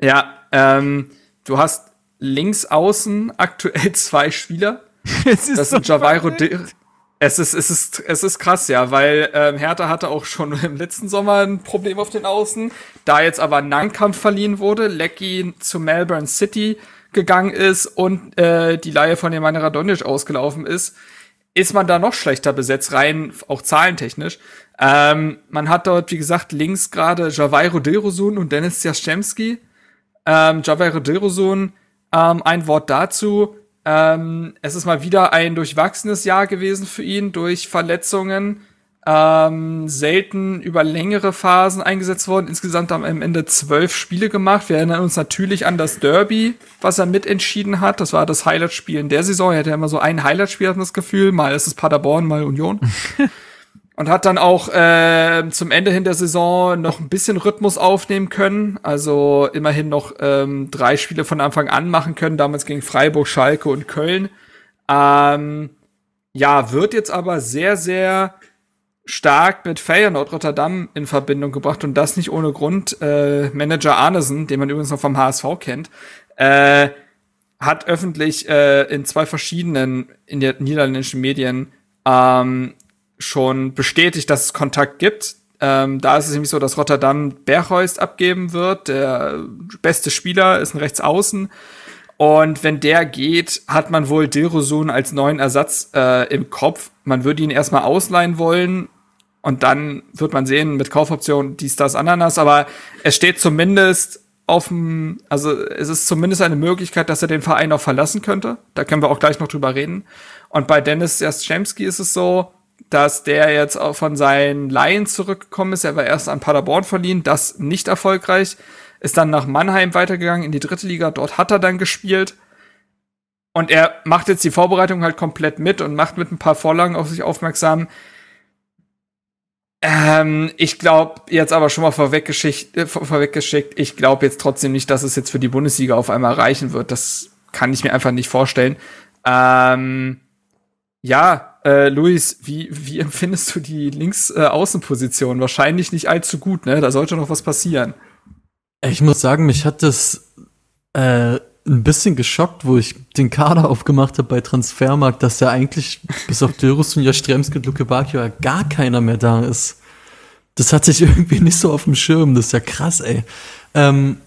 ja, ähm, du hast links außen aktuell zwei Spieler. Es ist das so sind Javairo es ist, es ist, es ist krass, ja, weil ähm, Hertha hatte auch schon im letzten Sommer ein Problem auf den Außen. Da jetzt aber Nankamp verliehen wurde, Lecky zu Melbourne City gegangen ist und äh, die Laie von Nemanja Radonjic ausgelaufen ist, ist man da noch schlechter besetzt, rein auch zahlentechnisch. Ähm, man hat dort, wie gesagt, links gerade Javairo Dilrosun und Dennis Jaschemski. Ähm, Javairo Dilrosun, ähm, ein Wort dazu ähm, es ist mal wieder ein durchwachsenes Jahr gewesen für ihn durch Verletzungen. ähm, selten über längere Phasen eingesetzt worden. Insgesamt haben am Ende zwölf Spiele gemacht. Wir erinnern uns natürlich an das Derby, was er mitentschieden hat. Das war das Highlight-Spiel in der Saison. Er hatte immer so ein Highlight-Spiel, hat man das Gefühl. Mal ist es Paderborn, mal Union. Und hat dann auch äh, zum Ende hin der Saison noch ein bisschen Rhythmus aufnehmen können. Also immerhin noch ähm, drei Spiele von Anfang an machen können. Damals gegen Freiburg, Schalke und Köln. Ähm, ja, wird jetzt aber sehr, sehr stark mit Feyenoord Rotterdam in Verbindung gebracht und das nicht ohne Grund. Äh, Manager Arnesen, den man übrigens noch vom HSV kennt, äh, hat öffentlich äh, in zwei verschiedenen in der niederländischen Medien ähm, schon bestätigt, dass es Kontakt gibt. Ähm, da ist es nämlich so, dass Rotterdam Berghuist abgeben wird. Der beste Spieler ist ein Rechtsaußen. Und wenn der geht, hat man wohl Dilrosun als neuen Ersatz äh, im Kopf. Man würde ihn erstmal ausleihen wollen, und dann wird man sehen mit Kaufoption dies, das, Ananas. Aber es steht zumindest auf dem, also es ist zumindest eine Möglichkeit, dass er den Verein auch verlassen könnte. Da können wir auch gleich noch drüber reden. Und bei Dennis Jastrzemski ist es so, dass der jetzt auch von seinen Laien zurückgekommen ist. Er war erst an Paderborn verliehen, das nicht erfolgreich. Ist dann nach Mannheim weitergegangen in die dritte Liga. Dort hat er dann gespielt. Und er macht jetzt die Vorbereitung halt komplett mit und macht mit ein paar Vorlagen auf sich aufmerksam. Ähm, ich glaube jetzt aber schon mal vorweggeschickt, äh, vorweggeschickt, ich glaube jetzt trotzdem nicht, dass es jetzt für die Bundesliga auf einmal reichen wird. Das kann ich mir einfach nicht vorstellen. Ähm, ja, äh, Luis, wie, wie empfindest du die Linksaußenposition? Äh, Wahrscheinlich nicht allzu gut, ne? Da sollte noch was passieren. Ich muss sagen, mich hat das äh, ein bisschen geschockt, wo ich den Kader aufgemacht habe bei Transfermarkt, dass ja eigentlich bis auf Dürus und Jastremski und Luke Bakio ja gar keiner mehr da ist. Das hat sich irgendwie nicht so auf dem Schirm. Das ist ja krass, ey. Ähm,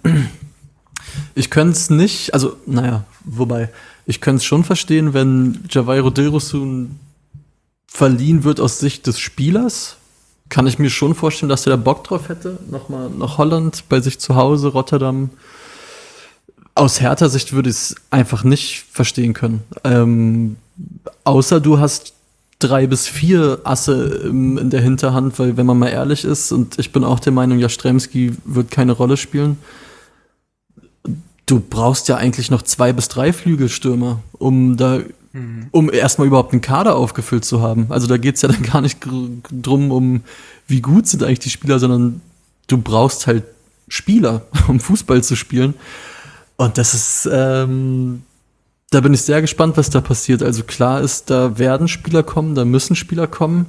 ich könnte es nicht, also, naja, wobei, ich könnte es schon verstehen, wenn Javairo Dilrosun verliehen wird aus Sicht des Spielers. Kann ich mir schon vorstellen, dass er da Bock drauf hätte, nochmal nach Holland, bei sich zu Hause, Rotterdam, aus härter Sicht würde ich es einfach nicht verstehen können. Ähm, außer du hast drei bis vier Asse in der Hinterhand, weil wenn man mal ehrlich ist, und ich bin auch der Meinung, Jastremski wird keine Rolle spielen. Du brauchst ja eigentlich noch zwei bis drei Flügelstürmer, um da, mhm. um erstmal überhaupt einen Kader aufgefüllt zu haben. Also da geht es ja dann gar nicht drum, um wie gut sind eigentlich die Spieler, sondern du brauchst halt Spieler, um Fußball zu spielen. Und das ist, ähm, da bin ich sehr gespannt, was da passiert. Also klar ist, da werden Spieler kommen, da müssen Spieler kommen.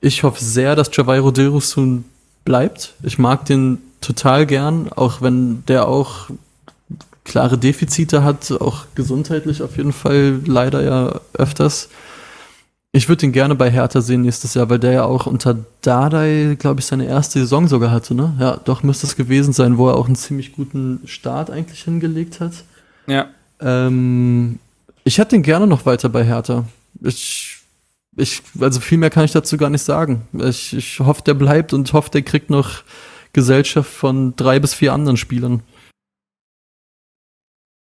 Ich hoffe sehr, dass Javairo Dilrosun bleibt. Ich mag den total gern, auch wenn der auch klare Defizite hat, auch gesundheitlich auf jeden Fall leider ja öfters. Ich würde ihn gerne bei Hertha sehen nächstes Jahr, weil der ja auch unter Dardai, glaube ich, seine erste Saison sogar hatte, ne? Ja, doch müsste es gewesen sein, wo er auch einen ziemlich guten Start eigentlich hingelegt hat. Ja. Ähm, ich hätte ihn gerne noch weiter bei Hertha. Ich, ich, also viel mehr kann ich dazu gar nicht sagen. Ich, ich hoffe, der bleibt und hoffe, der kriegt noch Gesellschaft von drei bis vier anderen Spielern.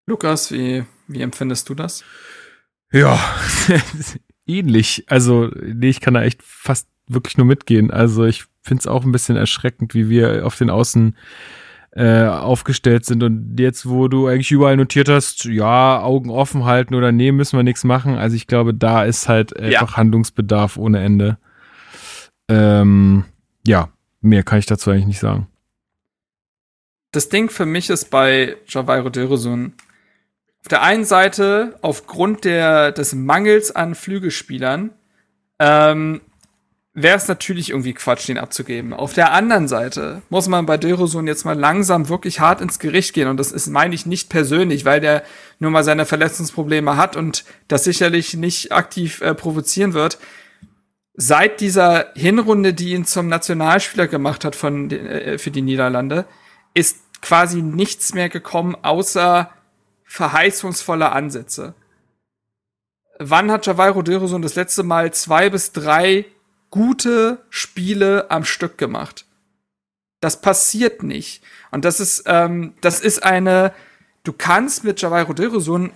Lukas, wie, wie empfindest du das? Ja, ähnlich. Also, nee, ich kann da echt fast wirklich nur mitgehen. Also, ich finde es auch ein bisschen erschreckend, wie wir auf den Außen äh, aufgestellt sind. Und jetzt, wo du eigentlich überall notiert hast, ja, Augen offen halten oder nee, müssen wir nichts machen. Also, ich glaube, da ist halt einfach ja. Handlungsbedarf ohne Ende. Ähm, ja, mehr kann ich dazu eigentlich nicht sagen. Das Ding für mich ist bei Javairo Dilrosun, auf der einen Seite aufgrund der, des Mangels an Flügelspielern ähm, wäre es natürlich irgendwie Quatsch, den abzugeben. Auf der anderen Seite muss man bei Dilrosun jetzt mal langsam wirklich hart ins Gericht gehen. Und das ist, meine ich, nicht persönlich, weil der nur mal seine Verletzungsprobleme hat und das sicherlich nicht aktiv äh, provozieren wird. Seit dieser Hinrunde, die ihn zum Nationalspieler gemacht hat von, äh, für die Niederlande, ist quasi nichts mehr gekommen, außer verheißungsvolle Ansätze. Wann hat Javairo Dilrosun das letzte Mal zwei bis drei gute Spiele am Stück gemacht? Das passiert nicht. Und das ist, ähm, das ist eine, du kannst mit Javairo Dilrosun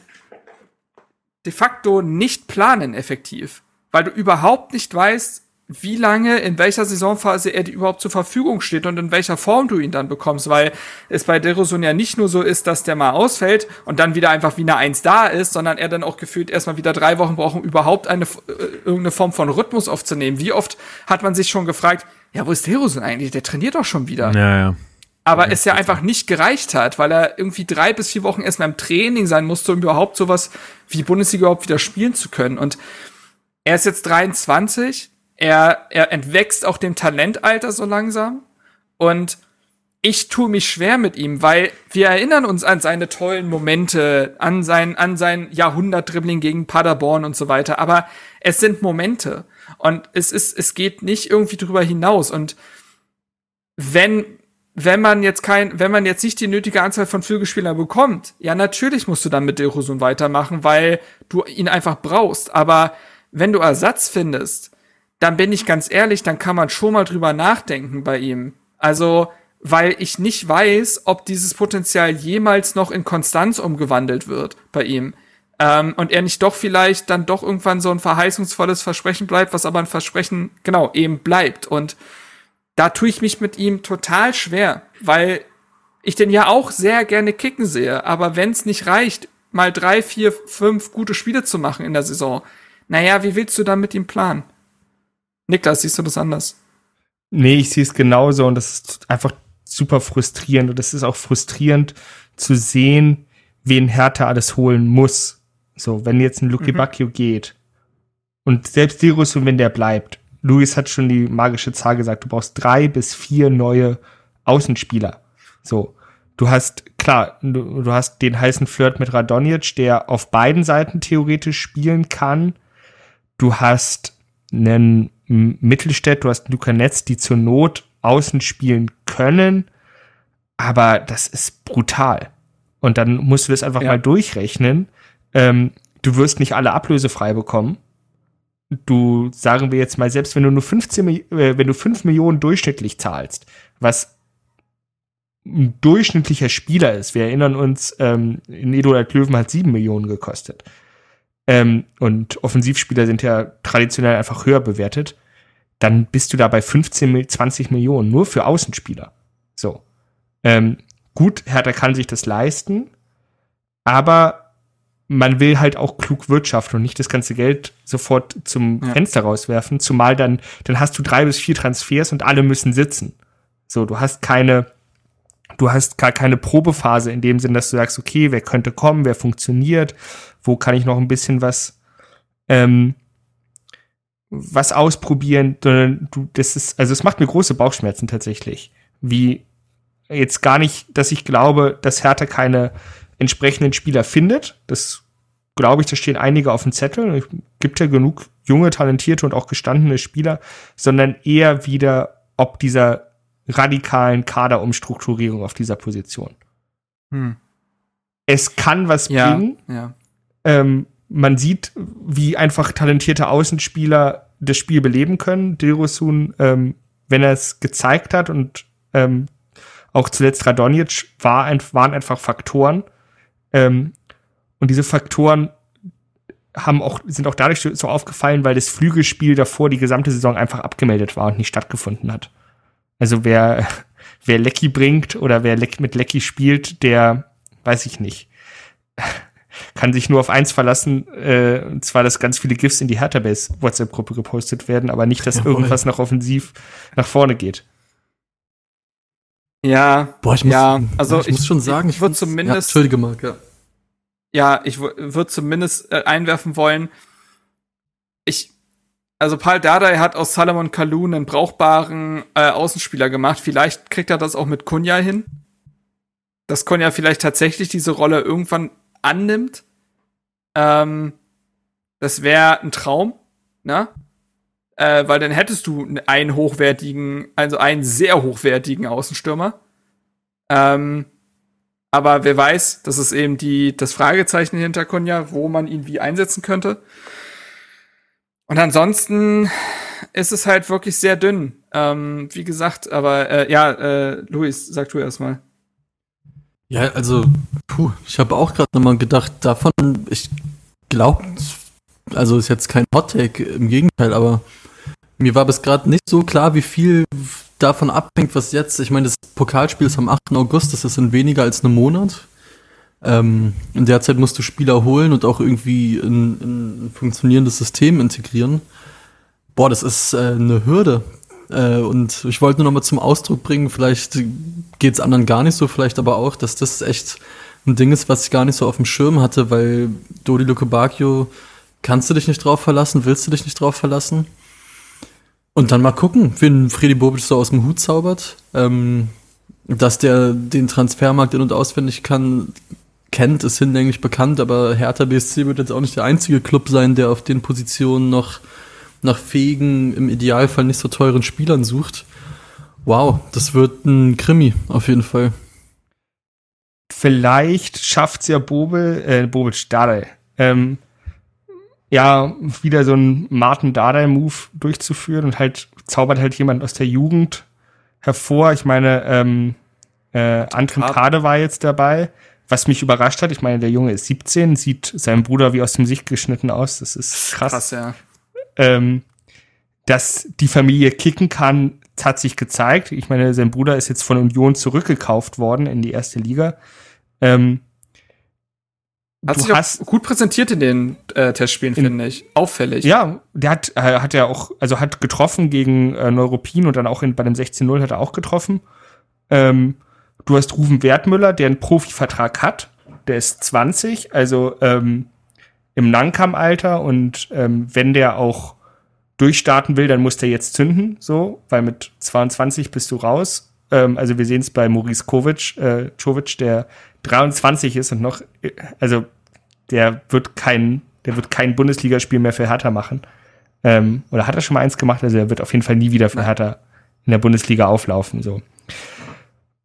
de facto nicht planen effektiv, weil du überhaupt nicht weißt, wie lange, in welcher Saisonphase er dir überhaupt zur Verfügung steht und in welcher Form du ihn dann bekommst, weil es bei Derosun ja nicht nur so ist, dass der mal ausfällt und dann wieder einfach wie eine Eins da ist, sondern er dann auch gefühlt erstmal wieder drei Wochen braucht, um überhaupt eine, äh, irgendeine Form von Rhythmus aufzunehmen. Wie oft hat man sich schon gefragt, ja, wo ist Derosun eigentlich? Der trainiert doch schon wieder. Ja, ja. Aber es ja einfach nicht gereicht hat, weil er irgendwie drei bis vier Wochen erstmal im Training sein musste, um überhaupt sowas wie Bundesliga überhaupt wieder spielen zu können. Und er ist jetzt 23, er, er entwächst auch dem Talentalter so langsam. Und ich tue mich schwer mit ihm, weil wir erinnern uns an seine tollen Momente, an sein, an sein Jahrhundert-Dribbling gegen Paderborn und so weiter. Aber es sind Momente. Und es ist, es geht nicht irgendwie drüber hinaus. Und wenn, wenn man jetzt kein, wenn man jetzt nicht die nötige Anzahl von Flügelspielern bekommt, ja, natürlich musst du dann mit Dilrosun weitermachen, weil du ihn einfach brauchst. Aber wenn du Ersatz findest, dann bin ich ganz ehrlich, dann kann man schon mal drüber nachdenken bei ihm. Also, weil ich nicht weiß, ob dieses Potenzial jemals noch in Konstanz umgewandelt wird bei ihm. Ähm, und er nicht doch vielleicht dann doch irgendwann so ein verheißungsvolles Versprechen bleibt, was aber ein Versprechen, genau, eben bleibt. Und da tue ich mich mit ihm total schwer, weil ich den ja auch sehr gerne kicken sehe. Aber wenn es nicht reicht, mal drei, vier, fünf gute Spiele zu machen in der Saison, naja, wie willst du dann mit ihm planen? Niklas, siehst du das anders? Nee, ich sehe es genauso und das ist einfach super frustrierend und es ist auch frustrierend zu sehen, wen Hertha alles holen muss. So, wenn jetzt ein Luki mhm. Bacchio geht und selbst Dirus und wenn der bleibt, Luis hat schon die magische Zahl gesagt, du brauchst drei bis vier neue Außenspieler. So, du hast, klar, du, du hast den heißen Flirt mit Radonjic, der auf beiden Seiten theoretisch spielen kann. Du hast einen Mittelstädt, du hast Luca Netz, die zur Not außen spielen können, aber das ist brutal. Und dann musst du das einfach ja. mal durchrechnen. Ähm, du wirst nicht alle ablösefrei bekommen. Du, sagen wir jetzt mal, selbst wenn du nur 15, äh, wenn du 5 Millionen durchschnittlich zahlst, was ein durchschnittlicher Spieler ist, wir erinnern uns, ähm, in Eduard Löwen hat 7 Millionen gekostet. Ähm, und Offensivspieler sind ja traditionell einfach höher bewertet, dann bist du da bei 15, 20 Millionen nur für Außenspieler. So. Ähm, gut, Hertha kann sich das leisten, aber man will halt auch klug wirtschaften und nicht das ganze Geld sofort zum ja. Fenster rauswerfen, zumal dann, dann hast du drei bis vier Transfers und alle müssen sitzen. So, du hast keine, du hast gar keine Probephase in dem Sinn, dass du sagst, okay, wer könnte kommen, wer funktioniert, wo kann ich noch ein bisschen was, ähm, was ausprobieren, sondern du, das ist, also es macht mir große Bauchschmerzen tatsächlich. Wie jetzt gar nicht, dass ich glaube, dass Hertha keine entsprechenden Spieler findet. Das glaube ich, da stehen einige auf dem Zettel. Es gibt ja genug junge, talentierte und auch gestandene Spieler, sondern eher wieder ob dieser radikalen Kaderumstrukturierung auf dieser Position. Hm. Es kann was ja, bringen. Ja. Ähm, man sieht, wie einfach talentierte Außenspieler das Spiel beleben können. Dilrosun, ähm, wenn er es gezeigt hat und ähm, auch zuletzt Radonjic war ein, waren einfach Faktoren. Ähm, und diese Faktoren haben auch, sind auch dadurch so aufgefallen, weil das Flügelspiel davor die gesamte Saison einfach abgemeldet war und nicht stattgefunden hat. Also wer, wer Lecky bringt oder wer mit Lecky spielt, der weiß ich nicht kann sich nur auf eins verlassen, äh, und zwar, dass ganz viele GIFs in die Hertha-Base WhatsApp-Gruppe gepostet werden, aber nicht, dass Jawohl. irgendwas noch offensiv nach vorne geht. Ja, Boah, ich muss, ja, also ich, ich muss schon sagen, ich würde zumindest, ja, entschuldige Marc, ja. Ja, ich würde zumindest äh, einwerfen wollen, ich, also Paul Dardai hat aus Salomon Kalou einen brauchbaren äh, Außenspieler gemacht. Vielleicht kriegt er das auch mit Kunja hin. Dass Kunja vielleicht tatsächlich diese Rolle irgendwann annimmt. Ähm, das wäre ein Traum, ne? Äh, weil dann hättest du einen hochwertigen, also einen sehr hochwertigen Außenstürmer. Ähm, aber wer weiß, das ist eben die, das Fragezeichen hinter Kunja, wo man ihn wie einsetzen könnte. Und ansonsten ist es halt wirklich sehr dünn. Ähm, wie gesagt, aber äh, ja, äh, Luis, sag du erst mal. Ja, also, puh, ich habe auch gerade nochmal gedacht, davon, ich glaube, also ist jetzt kein Hottake, im Gegenteil, aber Mir war bis gerade nicht so klar, wie viel davon abhängt, was jetzt. Ich meine, das Pokalspiel ist am 8. August, das ist in weniger als einem Monat. Ähm, in der Zeit musst du Spieler holen und auch irgendwie in, in ein funktionierendes System integrieren. Boah, das ist äh, eine Hürde. Äh, und ich wollte nur noch mal zum Ausdruck bringen, vielleicht geht's anderen gar nicht so, vielleicht aber auch, dass das echt ein Ding ist, was ich gar nicht so auf dem Schirm hatte, weil Dodi Luke Bacchio kannst du dich nicht drauf verlassen, willst du dich nicht drauf verlassen? Und dann mal gucken, wen Freddy Bobic so aus dem Hut zaubert. Ähm, dass der den Transfermarkt in- und auswendig kann, kennt, ist hinlänglich bekannt, aber Hertha BSC wird jetzt auch nicht der einzige Club sein, der auf den Positionen noch nach fähigen, im Idealfall nicht so teuren Spielern sucht. Wow, das wird ein Krimi, auf jeden Fall. Vielleicht schafft's ja Bobel, äh, Bobic Dardai, ähm, ja, wieder so einen Martin Dardai-Move durchzuführen und halt zaubert halt jemand aus der Jugend hervor. Ich meine, ähm, äh, Antrim Kade war jetzt dabei, was mich überrascht hat. Ich meine, der Junge ist 17, sieht seinem Bruder wie aus dem Sicht geschnitten aus. Das ist krass. Krass, ja. Ähm, dass die Familie kicken kann, hat sich gezeigt. Ich meine, sein Bruder ist jetzt von Union zurückgekauft worden in die erste Liga. Ähm, Hat du sich hast- gut präsentiert in den äh, Testspielen, In- finde ich. Auffällig. Ja, der hat, äh, hat ja auch, also hat getroffen gegen äh, Neuruppin und dann auch in, bei dem 16-0 hat er auch getroffen. Ähm, du hast Ruven Wertmüller, der einen Profivertrag hat. Der ist 20, also ähm, im Nankam-Alter und ähm, wenn der auch durchstarten will, dann muss der jetzt zünden, so, weil mit 22 bist du raus. Ähm, also wir sehen es bei Maurice Kovic, äh, Czovic, der 23 ist und noch, äh, also der wird kein, der wird kein Bundesligaspiel mehr für Hertha machen. Ähm, oder hat er schon mal eins gemacht? Also er wird auf jeden Fall nie wieder für Hertha in der Bundesliga auflaufen. So.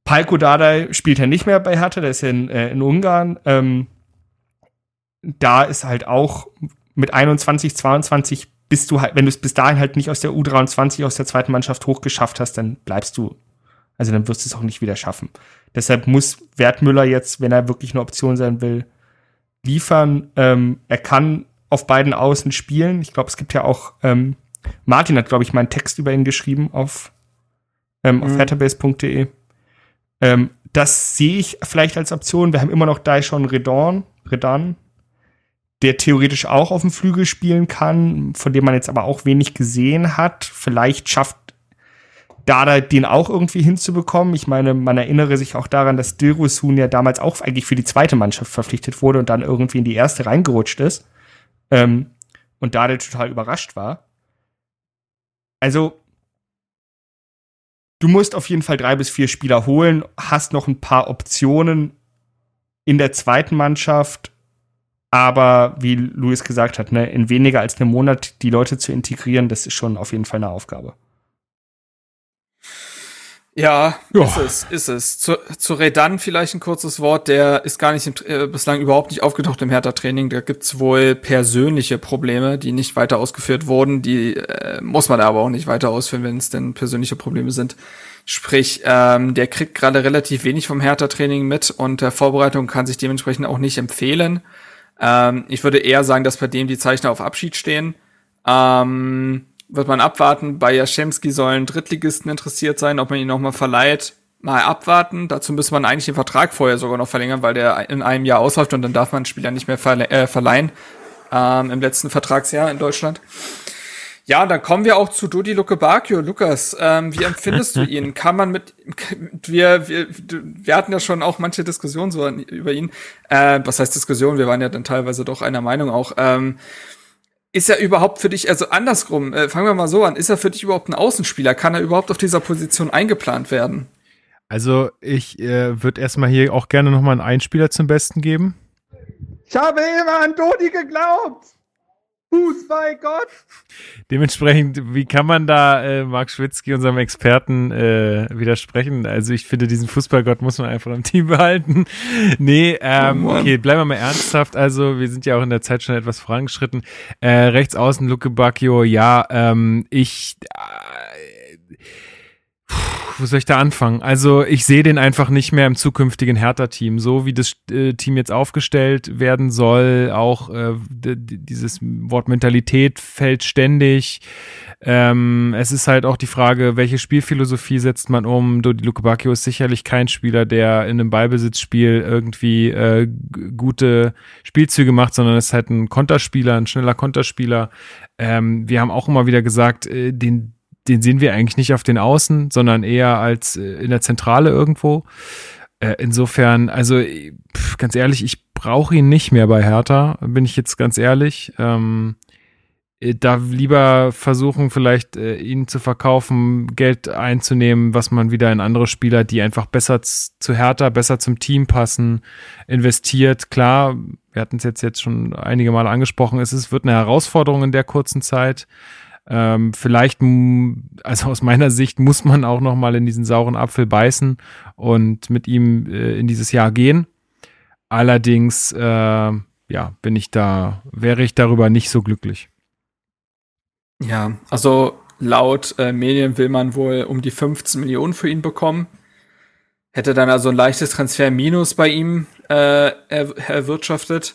Palko Dardai spielt ja nicht mehr bei Hertha, der ist ja in, äh, in Ungarn. Ähm, da ist halt auch mit 21, 22 bist du halt, wenn du es bis dahin halt nicht aus der U23, aus der zweiten Mannschaft hochgeschafft hast, dann bleibst du, also dann wirst du es auch nicht wieder schaffen. Deshalb muss Wertmüller jetzt, wenn er wirklich eine Option sein will, liefern. Ähm, er kann auf beiden Außen spielen. Ich glaube, es gibt ja auch, ähm, Martin hat, glaube ich, mal einen Text über ihn geschrieben auf, ähm, auf Mhm. Ähm, das sehe ich vielleicht als Option. Wir haben immer noch Daishon Redon, Redan, der theoretisch auch auf dem Flügel spielen kann, von dem man jetzt aber auch wenig gesehen hat. Vielleicht schafft Dada den auch irgendwie hinzubekommen. Ich meine, man erinnere sich auch daran, dass Dilrosun ja damals auch eigentlich für die zweite Mannschaft verpflichtet wurde und dann irgendwie in die erste reingerutscht ist. Ähm, und Dada total überrascht war. Also, du musst auf jeden Fall drei bis vier Spieler holen, hast noch ein paar Optionen in der zweiten Mannschaft, aber wie Luis gesagt hat, ne, in weniger als einem Monat die Leute zu integrieren, das ist schon auf jeden Fall eine Aufgabe. Ja, Ja. ist es, ist es. Zu, zu Redan vielleicht ein kurzes Wort, der ist gar nicht im, äh, bislang überhaupt nicht aufgetaucht im Hertha-Training. Da gibt's wohl persönliche Probleme, die nicht weiter ausgeführt wurden. Die äh, muss man aber auch nicht weiter ausführen, wenn es denn persönliche Probleme sind. Sprich, ähm, der kriegt gerade relativ wenig vom Hertha-Training mit und der Vorbereitung kann sich dementsprechend auch nicht empfehlen. Ähm, ich würde eher sagen, dass bei dem die Zeichner auf Abschied stehen. Ähm, wird man abwarten. Bei Jaschemski sollen Drittligisten interessiert sein, ob man ihn nochmal verleiht. Mal abwarten. Dazu müsste man eigentlich den Vertrag vorher sogar noch verlängern, weil der in einem Jahr ausläuft und dann darf man einen Spieler nicht mehr verle äh, verleihen. Ähm, Im letzten Vertragsjahr in Deutschland. Ja, dann kommen wir auch zu Dodi Luke Bacchio. Lukas, ähm, wie empfindest du ihn? Kann man mit, wir, wir, wir hatten ja schon auch manche Diskussionen so über ihn. Äh, was heißt Diskussion? Wir waren ja dann teilweise doch einer Meinung auch. Ähm, ist er überhaupt für dich, also andersrum, äh, fangen wir mal so an, ist er für dich überhaupt ein Außenspieler? Kann er überhaupt auf dieser Position eingeplant werden? Also ich äh, würde erstmal hier auch gerne nochmal einen Einspieler zum Besten geben. Ich habe immer an Dodi geglaubt. Fußball Gott. Dementsprechend, wie kann man da äh, Marc Schwitzky, unserem Experten, äh, widersprechen? Also ich finde, diesen Fußballgott muss man einfach im Team behalten. nee, ähm, Oh okay, bleiben wir mal ernsthaft. Also wir sind ja auch in der Zeit schon etwas vorangeschritten. Äh, rechts außen Luke Bacchio, ja, ähm, ich äh, wo soll ich da anfangen? Also ich sehe den einfach nicht mehr im zukünftigen Hertha-Team. So wie das äh, Team jetzt aufgestellt werden soll, auch äh, dieses Wort Mentalität fällt ständig. Ähm, es ist halt auch die Frage, welche Spielphilosophie setzt man um? Dodi Luke Bacchio ist sicherlich kein Spieler, der in einem Ballbesitzspiel irgendwie äh, gute Spielzüge macht, sondern ist halt ein Konterspieler, ein schneller Konterspieler. Ähm, wir haben auch immer wieder gesagt, äh, den den sehen wir eigentlich nicht auf den Außen, sondern eher als äh, in der Zentrale irgendwo. Äh, insofern, also pf, ganz ehrlich, ich brauche ihn nicht mehr bei Hertha, bin ich jetzt ganz ehrlich. Ähm, äh, da lieber versuchen, vielleicht äh, ihn zu verkaufen, Geld einzunehmen, was man wieder in andere Spieler, die einfach besser zu Hertha, besser zum Team passen, investiert. Klar, wir hatten es jetzt, jetzt schon einige Male angesprochen, es ist, wird eine Herausforderung in der kurzen Zeit. Ähm, vielleicht, also aus meiner Sicht, muss man auch noch mal in diesen sauren Apfel beißen und mit ihm äh, in dieses Jahr gehen. Allerdings, äh, ja, bin ich da, wäre ich darüber nicht so glücklich. Ja, also laut äh, Medien will man wohl um die 15 Millionen für ihn bekommen. Hätte dann also ein leichtes Transfer-Minus bei ihm äh, er, erwirtschaftet.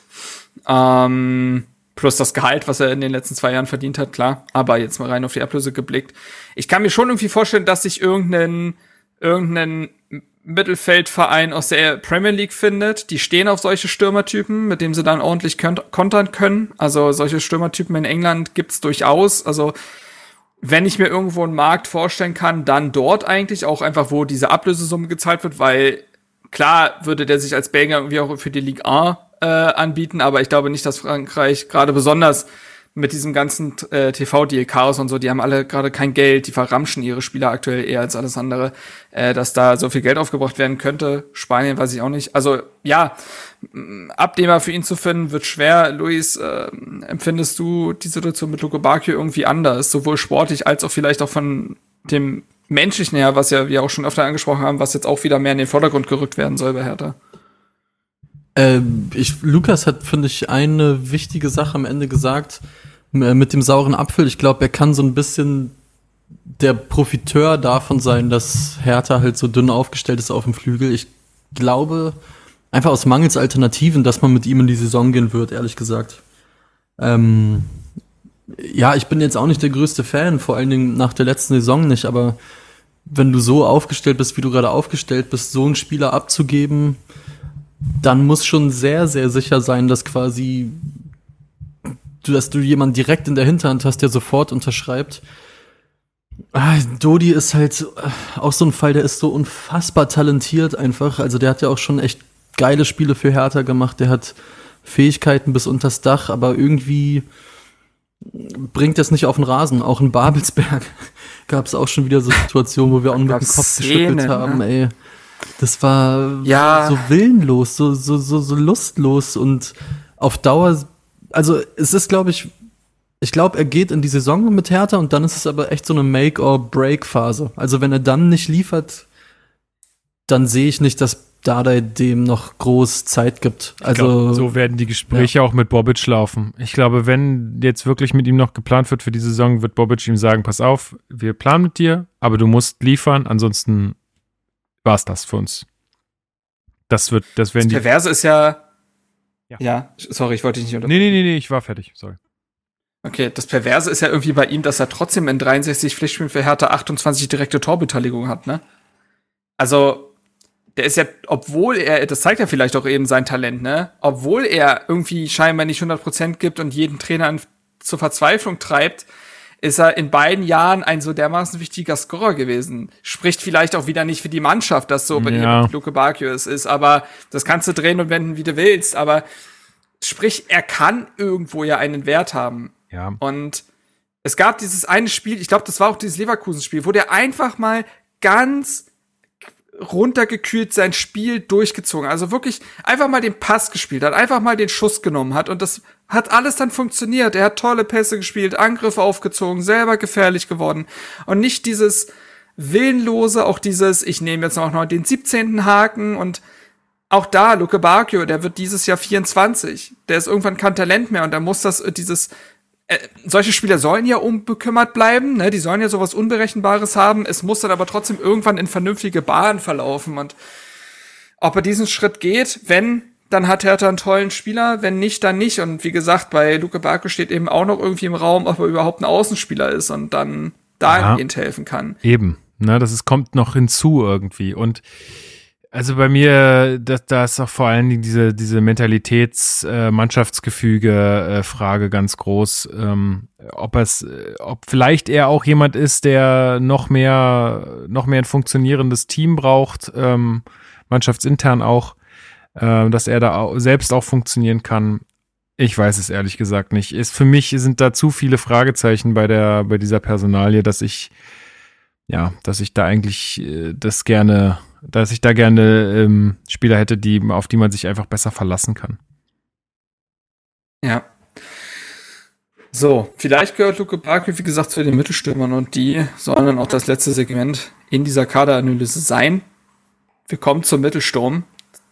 Ähm, plus das Gehalt, was er in den letzten zwei Jahren verdient hat, klar. Aber jetzt mal rein auf die Ablöse geblickt. Ich kann mir schon irgendwie vorstellen, dass sich irgendein, irgendein Mittelfeldverein aus der Premier League findet. Die stehen auf solche Stürmertypen, mit denen sie dann ordentlich kontern können. Also solche Stürmertypen in England gibt's durchaus. Also wenn ich mir irgendwo einen Markt vorstellen kann, dann dort eigentlich auch einfach, wo diese Ablösesumme gezahlt wird, weil klar würde der sich als Belgier irgendwie auch für die Ligue 1 äh, anbieten, aber ich glaube nicht, dass Frankreich gerade besonders mit diesem ganzen äh, TV-Deal-Chaos und so, die haben alle gerade kein Geld, die verramschen ihre Spieler aktuell eher als alles andere, äh, dass da so viel Geld aufgebracht werden könnte. Spanien weiß ich auch nicht. Also ja, Abnehmer für ihn zu finden, wird schwer. Luis, äh, empfindest du die Situation mit Luko Bakio irgendwie anders, sowohl sportlich als auch vielleicht auch von dem menschlichen her, was ja wir auch schon öfter angesprochen haben, was jetzt auch wieder mehr in den Vordergrund gerückt werden soll bei Hertha? Äh, ich, Lukas hat, finde ich, eine wichtige Sache am Ende gesagt äh, mit dem sauren Apfel. Ich glaube, er kann so ein bisschen der Profiteur davon sein, dass Hertha halt so dünn aufgestellt ist auf dem Flügel. Ich glaube, einfach aus mangels Alternativen, dass man mit ihm in die Saison gehen wird, ehrlich gesagt. Ähm, ja, ich bin jetzt auch nicht der größte Fan, vor allen Dingen nach der letzten Saison nicht, aber wenn du so aufgestellt bist, wie du gerade aufgestellt bist, so einen Spieler abzugeben, dann muss schon sehr, sehr sicher sein, dass quasi, du, dass du jemanden direkt in der Hinterhand hast, der sofort unterschreibt. Ah, Dodi ist halt äh, auch so ein Fall, der ist so unfassbar talentiert einfach. Also der hat ja auch schon echt geile Spiele für Hertha gemacht. Der hat Fähigkeiten bis unters Dach, aber irgendwie bringt das nicht auf den Rasen. Auch in Babelsberg gab es auch schon wieder so Situationen, wo wir auch mit dem Kopf geschüttelt haben, ne? ey. Das war ja. so willenlos, so, so, so, so lustlos und auf Dauer, also es ist, glaube ich, ich glaube, er geht in die Saison mit Hertha und dann ist es aber echt so eine Make-or-Break-Phase. Also wenn er dann nicht liefert, dann sehe ich nicht, dass Dardai dem noch groß Zeit gibt. Also glaub, so werden die Gespräche ja. auch mit Bobic laufen. Ich glaube, wenn jetzt wirklich mit ihm noch geplant wird für die Saison, wird Bobic ihm sagen: Pass auf, wir planen mit dir, aber du musst liefern, ansonsten war es das für uns. Das wird, das werden das Perverse ist ja, ja. Ja, sorry, ich wollte dich nicht unterbrechen. Nee, nee, nee, nee, ich war fertig, sorry. Okay, das Perverse ist ja irgendwie bei ihm, dass er trotzdem in 63 Pflichtspielen für Hertha 28 direkte Torbeteiligung hat, ne? Also, der ist ja, obwohl er, das zeigt ja vielleicht auch eben sein Talent, ne? Obwohl er irgendwie scheinbar nicht 100% gibt und jeden Trainer zur Verzweiflung treibt, ist er in beiden Jahren ein so dermaßen wichtiger Scorer gewesen. Spricht vielleicht auch wieder nicht für die Mannschaft, dass so bei ja. Luke Bakius ist, aber das kannst du drehen und wenden, wie du willst. Aber sprich, er kann irgendwo ja einen Wert haben. Ja. Und es gab dieses eine Spiel, ich glaube, das war auch dieses Leverkusen-Spiel, wo der einfach mal ganz runtergekühlt sein Spiel durchgezogen. Also wirklich einfach mal den Pass gespielt hat, einfach mal den Schuss genommen hat und das hat alles dann funktioniert. Er hat tolle Pässe gespielt, Angriffe aufgezogen, selber gefährlich geworden und nicht dieses willenlose, auch dieses, ich nehme jetzt noch den 17. Haken und auch da, Luke Bacchio, der wird dieses Jahr 24. Der ist irgendwann kein Talent mehr und da muss das, dieses äh, solche Spieler sollen ja unbekümmert bleiben, ne? Die sollen ja sowas Unberechenbares haben. Es muss dann aber trotzdem irgendwann in vernünftige Bahnen verlaufen. Und ob er diesen Schritt geht, wenn, dann hat Hertha einen tollen Spieler, wenn nicht, dann nicht. Und wie gesagt, bei Luke Barco steht eben auch noch irgendwie im Raum, ob er überhaupt ein Außenspieler ist und dann dahingehend ja, helfen kann. Eben, ne, das ist, kommt noch hinzu irgendwie. Und also bei mir, da, ist auch vor allen Dingen diese, diese Mentalitäts-Mannschaftsgefüge-Frage äh, ganz groß. Ähm, ob es, ob vielleicht er auch jemand ist, der noch mehr, noch mehr ein funktionierendes Team braucht, ähm, mannschaftsintern auch, äh, dass er da auch, selbst auch funktionieren kann. Ich weiß es ehrlich gesagt nicht. Ist, für mich sind da zu viele Fragezeichen bei der, bei dieser Personalie, dass ich, ja, dass ich da eigentlich äh, das gerne dass ich da gerne ähm, Spieler hätte, die, auf die man sich einfach besser verlassen kann. Ja. So, vielleicht gehört Luke Barkley, wie gesagt, zu den Mittelstürmern und die sollen dann auch das letzte Segment in dieser Kaderanalyse sein. Wir kommen zum Mittelsturm,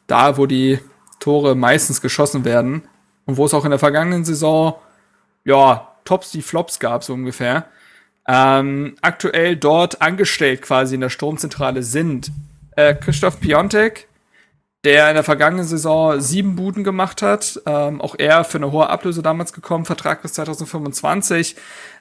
da wo die Tore meistens geschossen werden und wo es auch in der vergangenen Saison, ja, Tops die Flops gab, so ungefähr. Ähm, aktuell dort angestellt quasi in der Sturmzentrale sind äh, Christoph Piontek, der in der vergangenen Saison sieben Buden gemacht hat. Ähm, auch er für eine hohe Ablöse damals gekommen, Vertrag bis 2025.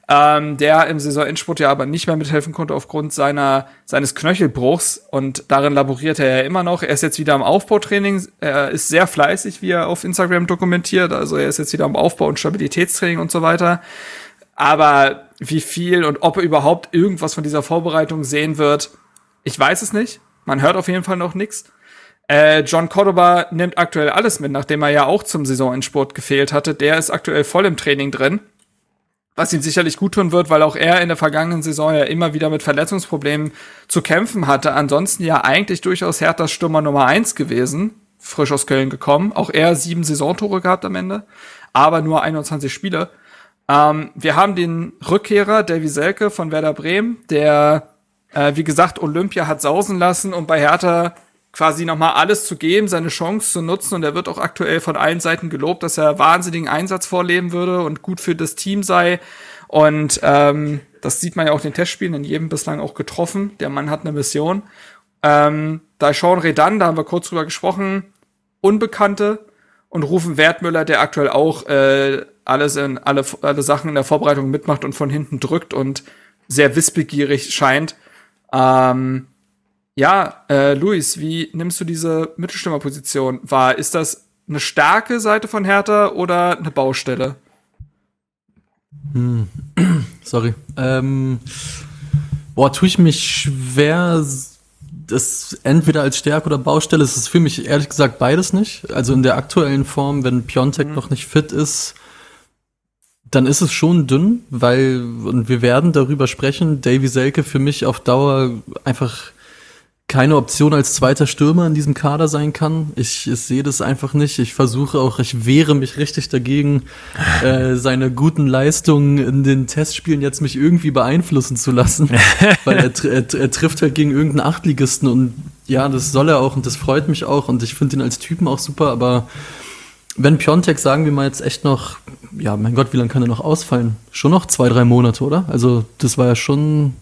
Ähm, der im Saisonendspurt ja aber nicht mehr mithelfen konnte aufgrund seiner seines Knöchelbruchs und darin laboriert er ja immer noch. Er ist jetzt wieder am Aufbautraining, er ist sehr fleißig, wie er auf Instagram dokumentiert. Also er ist jetzt wieder am Aufbau und Stabilitätstraining und so weiter. Aber wie viel und ob er überhaupt irgendwas von dieser Vorbereitung sehen wird, ich weiß es nicht. Man hört auf jeden Fall noch nichts. Äh, John Cordoba nimmt aktuell alles mit, nachdem er ja auch zum Saisonendsport gefehlt hatte. Der ist aktuell voll im Training drin. Was ihn sicherlich gut tun wird, weil auch er in der vergangenen Saison ja immer wieder mit Verletzungsproblemen zu kämpfen hatte. Ansonsten ja eigentlich durchaus Herthas Stürmer Nummer eins gewesen. Frisch aus Köln gekommen. Auch er sieben Saisontore gehabt am Ende. Aber nur 21 Spiele. Ähm, wir haben den Rückkehrer Davy Selke von Werder Bremen, der äh, wie gesagt, Olympia hat sausen lassen und bei Hertha quasi nochmal alles zu geben, seine Chance zu nutzen. Und er wird auch aktuell von allen Seiten gelobt, dass er wahnsinnigen Einsatz vorleben würde und gut für das Team sei. Und ähm, das sieht man ja auch in den Testspielen, in jedem bislang auch getroffen. Der Mann hat eine Mission. Ähm, da Sean Redan, da haben wir kurz drüber gesprochen, Unbekannte und Rufen Wertmüller, der aktuell auch äh, alles in alle, alle Sachen in der Vorbereitung mitmacht und von hinten drückt und sehr wissbegierig scheint. Ähm, ja, äh, Luis, wie nimmst du diese Mittelstürmerposition wahr? Ist das eine starke Seite von Hertha oder eine Baustelle? Hm. Sorry. Ähm, boah, tue ich mich schwer, das entweder als Stärke oder Baustelle. Es ist für mich ehrlich gesagt beides nicht. Also in der aktuellen Form, wenn Piontek mhm. noch nicht fit ist, dann ist es schon dünn, weil, und wir werden darüber sprechen, Davy Selke für mich auf Dauer einfach keine Option als zweiter Stürmer in diesem Kader sein kann. Ich, ich sehe das einfach nicht. Ich versuche auch, ich wehre mich richtig dagegen, äh, seine guten Leistungen in den Testspielen jetzt mich irgendwie beeinflussen zu lassen, weil er, er, er trifft halt gegen irgendeinen Achtligisten und ja, das soll er auch und das freut mich auch und ich finde ihn als Typen auch super, aber wenn Piontek, sagen wir mal jetzt echt noch, ja, mein Gott, wie lange kann er noch ausfallen? Schon noch zwei, drei Monate, oder? Also, das war ja schon,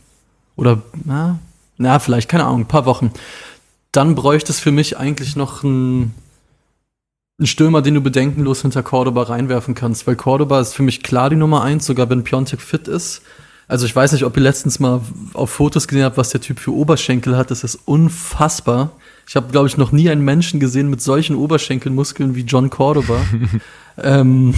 oder, na, na, vielleicht, keine Ahnung, ein paar Wochen. Dann bräuchte es für mich eigentlich noch einen, einen Stürmer, den du bedenkenlos hinter Cordoba reinwerfen kannst, weil Cordoba ist für mich klar die Nummer eins, sogar wenn Piontek fit ist. Also ich weiß nicht, ob ihr letztens mal auf Fotos gesehen habt, was der Typ für Oberschenkel hat. Das ist unfassbar. Ich habe, glaube ich, noch nie einen Menschen gesehen mit solchen Oberschenkelmuskeln wie John Cordoba. ähm,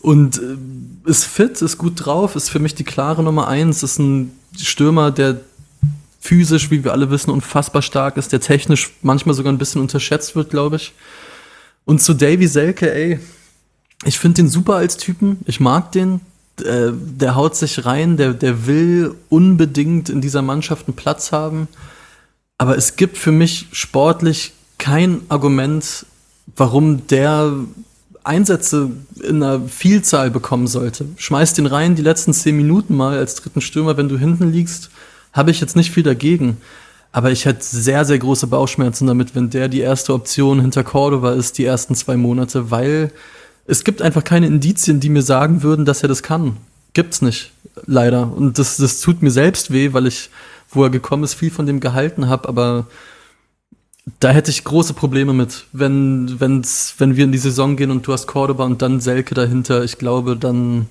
und äh, ist fit, ist gut drauf, ist für mich die klare Nummer eins, ist ein Stürmer, der physisch, wie wir alle wissen, unfassbar stark ist, der technisch manchmal sogar ein bisschen unterschätzt wird, glaube ich. Und zu Davy Selke, ey, ich finde den super als Typen, ich mag den, äh, der haut sich rein, der, der will unbedingt in dieser Mannschaft einen Platz haben. Aber es gibt für mich sportlich kein Argument, warum der Einsätze in einer Vielzahl bekommen sollte. Schmeiß den rein die letzten zehn Minuten mal als dritten Stürmer, wenn du hinten liegst, habe ich jetzt nicht viel dagegen. Aber ich hätte sehr, sehr große Bauchschmerzen damit, wenn der die erste Option hinter Cordova ist, die ersten zwei Monate, weil es gibt einfach keine Indizien, die mir sagen würden, dass er das kann. Gibt's nicht, leider. Und das, das tut mir selbst weh, weil ich, wo er gekommen ist, viel von dem gehalten habe, aber da hätte ich große Probleme mit, wenn, wenn's, wenn wir in die Saison gehen und du hast Cordoba und dann Selke dahinter. Ich glaube, dann,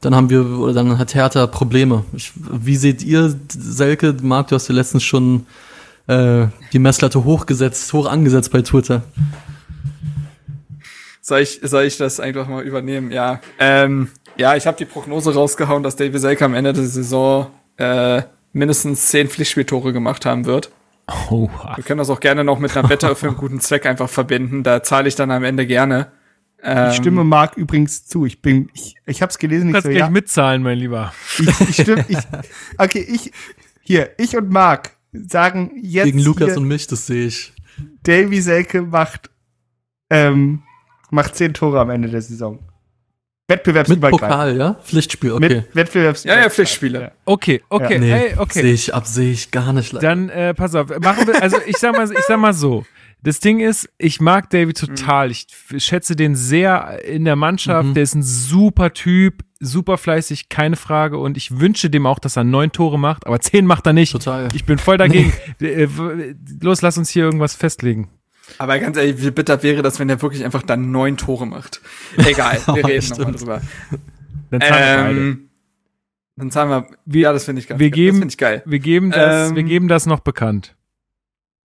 dann haben wir, oder dann hat Hertha Probleme. Ich, wie seht ihr, Selke? Marc, du hast ja letztens schon äh, die Messlatte hochgesetzt, hoch angesetzt bei Twitter. Soll ich, soll ich das einfach mal übernehmen? Ja. Ähm, ja, ich habe die Prognose rausgehauen, dass David Selke am Ende der Saison äh, mindestens zehn Pflichtspieltore gemacht haben wird. Oh, Wir können das auch gerne noch mit einer Wette für einen guten Zweck einfach verbinden. Da zahle ich dann am Ende gerne. Ähm, Ich stimme Marc übrigens zu. Ich bin, ich, ich habe es gelesen, du ich kannst so, gleich ja, mitzahlen, mein Lieber. ich, ich stimme, ich, okay, ich, hier, ich und Marc sagen jetzt Gegen Lukas hier, und mich, das sehe ich. Davy Selke macht, ähm, macht zehn Tore am Ende der Saison. Mit Wettbewerbsübergreifend. Pokal, ja? Pflichtspiel, okay. Mit Wettbewerbsübergreifend. Ja, ja, Pflichtspiele. Okay, okay, nee, hey, okay. sehe ich ab, sehe ich gar nicht. leider. Dann äh, pass auf, machen wir, also ich sag mal, ich sag mal so. Das Ding ist, ich mag David total. Ich f- schätze den sehr in der Mannschaft. Mhm. Der ist ein super Typ, super fleißig, keine Frage. Und ich wünsche dem auch, dass er neun Tore macht, aber zehn macht er nicht. Total. Ich bin voll dagegen. Äh, w- Los, lass uns hier irgendwas festlegen. Aber ganz ehrlich, wie bitter wäre das, wenn er wirklich einfach dann neun Tore macht? Egal, wir reden nochmal Stimmt. drüber. Dann zahlen wir beide. Ähm, dann zahlen wir. Wir- ja, das finde ich geil. wir das geben- finde ich geil. Wir geben das, Ähm, wir geben das noch bekannt.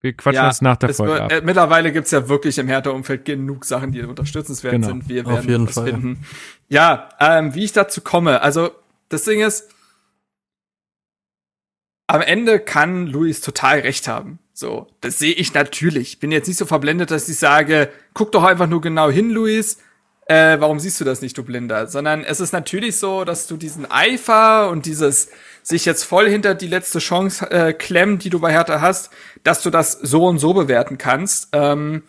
Wir quatschen Ja, das nach der es Folge wird- ab. Äh, mittlerweile gibt's ja wirklich im Hertha-Umfeld genug Sachen, die unterstützenswert Genau. sind. Wir Auf werden jeden was Fall, ja. finden. Ja, ähm, wie ich dazu komme. Also, das Ding ist, am Ende kann Luis total recht haben. So, das sehe ich natürlich. Bin jetzt nicht so verblendet, dass ich sage, guck doch einfach nur genau hin, Luis. Äh, warum siehst du das nicht, du Blinder? Sondern es ist natürlich so, dass du diesen Eifer und dieses sich jetzt voll hinter die letzte Chance äh, klemmen, die du bei Hertha hast, dass du das so und so bewerten kannst. Ähm,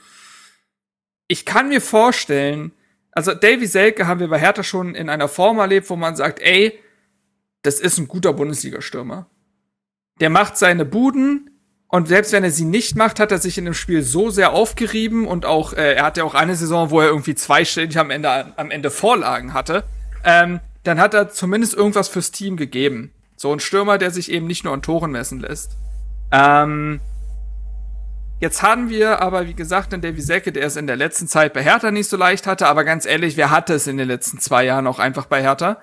ich kann mir vorstellen, also Davy Selke haben wir bei Hertha schon in einer Form erlebt, wo man sagt, ey, das ist ein guter Bundesliga-Stürmer. Der macht seine Buden und selbst wenn er sie nicht macht, hat er sich in dem Spiel so sehr aufgerieben und auch, äh, er hatte auch eine Saison, wo er irgendwie zweistellig am Ende, am Ende Vorlagen hatte. Ähm, dann hat er zumindest irgendwas fürs Team gegeben. So ein Stürmer, der sich eben nicht nur an Toren messen lässt. Ähm, Jetzt haben wir aber, wie gesagt, einen Davy Selke, der es in der letzten Zeit bei Hertha nicht so leicht hatte, aber ganz ehrlich, wer hatte es in den letzten zwei Jahren auch einfach bei Hertha?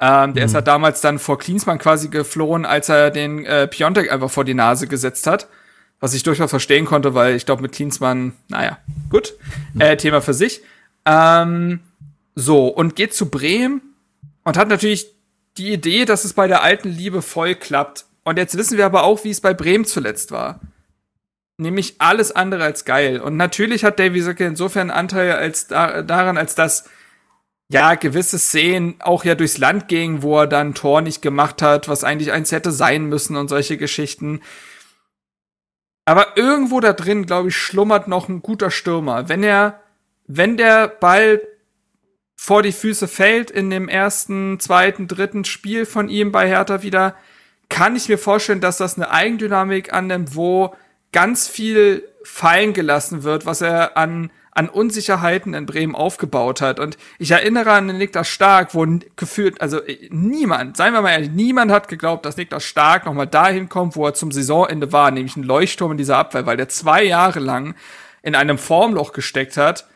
Ähm, der ist ja damals dann vor Klinsmann quasi geflohen, als er den äh, Piontek einfach vor die Nase gesetzt hat. Was ich durchaus verstehen konnte, weil ich glaube, mit Klinsmann, naja, gut. Äh, Thema für sich. Ähm, so, und geht zu Bremen und hat natürlich die Idee, dass es bei der alten Liebe voll klappt. Und jetzt wissen wir aber auch, wie es bei Bremen zuletzt war nämlich alles andere als geil. Und natürlich hat Davy Selke insofern einen Anteil als da, daran, als dass ja gewisse Szenen auch ja durchs Land gingen, wo er dann Tor nicht gemacht hat, was eigentlich eins hätte sein müssen und solche Geschichten. Aber irgendwo da drin, glaube ich, schlummert noch ein guter Stürmer. Wenn er, wenn der Ball vor die Füße fällt in dem ersten, zweiten, dritten Spiel von ihm bei Hertha wieder, kann ich mir vorstellen, dass das eine Eigendynamik annimmt, wo ganz viel fallen gelassen wird, was er an, an Unsicherheiten in Bremen aufgebaut hat. Und ich erinnere an den Niklas Stark, wo gefühlt, also äh, niemand, seien wir mal ehrlich, niemand hat geglaubt, dass Niklas Stark nochmal dahin kommt, wo er zum Saisonende war, nämlich ein Leuchtturm in dieser Abwehr, weil der zwei Jahre lang in einem Formloch gesteckt hat,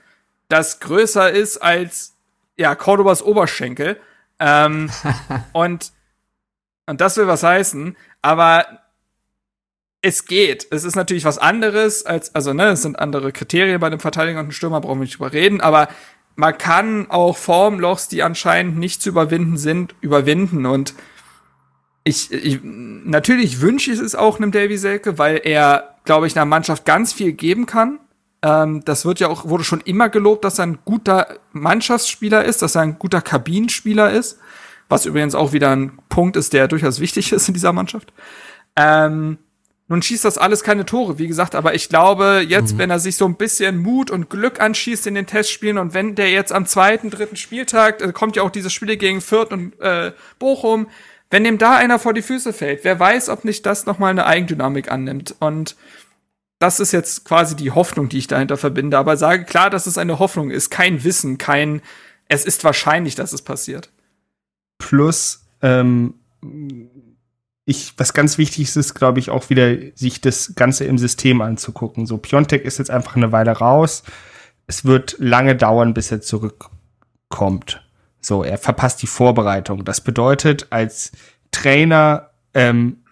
das größer ist als, ja, Cordobas Oberschenkel. Ähm, und, und das will was heißen, aber es geht. Es ist natürlich was anderes als, also, ne, es sind andere Kriterien bei einem Verteidiger und einem Stürmer, brauchen wir nicht drüber reden, aber man kann auch Formlochs, die anscheinend nicht zu überwinden sind, überwinden und ich, ich natürlich wünsche ich es auch einem Davy Selke, weil er, glaube ich, einer Mannschaft ganz viel geben kann. Ähm, das wird ja auch, wurde schon immer gelobt, dass er ein guter Mannschaftsspieler ist, dass er ein guter Kabinenspieler ist, was übrigens auch wieder ein Punkt ist, der durchaus wichtig ist in dieser Mannschaft. Ähm, nun schießt das alles keine Tore, wie gesagt, aber ich glaube, jetzt, wenn er sich so ein bisschen Mut und Glück anschießt in den Testspielen und wenn der jetzt am zweiten, dritten Spieltag, äh, kommt ja auch diese Spiele gegen Fürth und äh, Bochum, wenn dem da einer vor die Füße fällt, wer weiß, ob nicht das nochmal eine Eigendynamik annimmt. Und das ist jetzt quasi die Hoffnung, die ich dahinter verbinde. Aber sage klar, dass es eine Hoffnung ist, kein Wissen, kein, es ist wahrscheinlich, dass es passiert. Plus, ähm, ich, was ganz wichtig ist, glaube ich, auch wieder sich das Ganze im System anzugucken. So, Piontek ist jetzt einfach eine Weile raus. Es wird lange dauern, bis er zurückkommt. So, er verpasst die Vorbereitung. Das bedeutet, als Trainer ähm,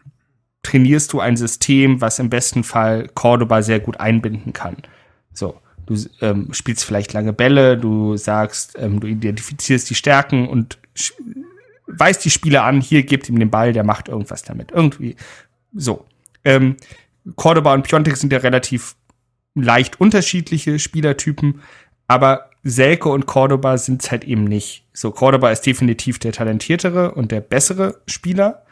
trainierst du ein System, was im besten Fall Cordoba sehr gut einbinden kann. So, du ähm, spielst vielleicht lange Bälle, du sagst, ähm, du identifizierst die Stärken und weist die Spieler an, hier gibt ihm den Ball, der macht irgendwas damit. Irgendwie. So. Ähm, Cordoba und Piontek sind ja relativ leicht unterschiedliche Spielertypen, aber Selke und Cordoba sind es halt eben nicht. So, Cordoba ist definitiv der talentiertere und der bessere Spieler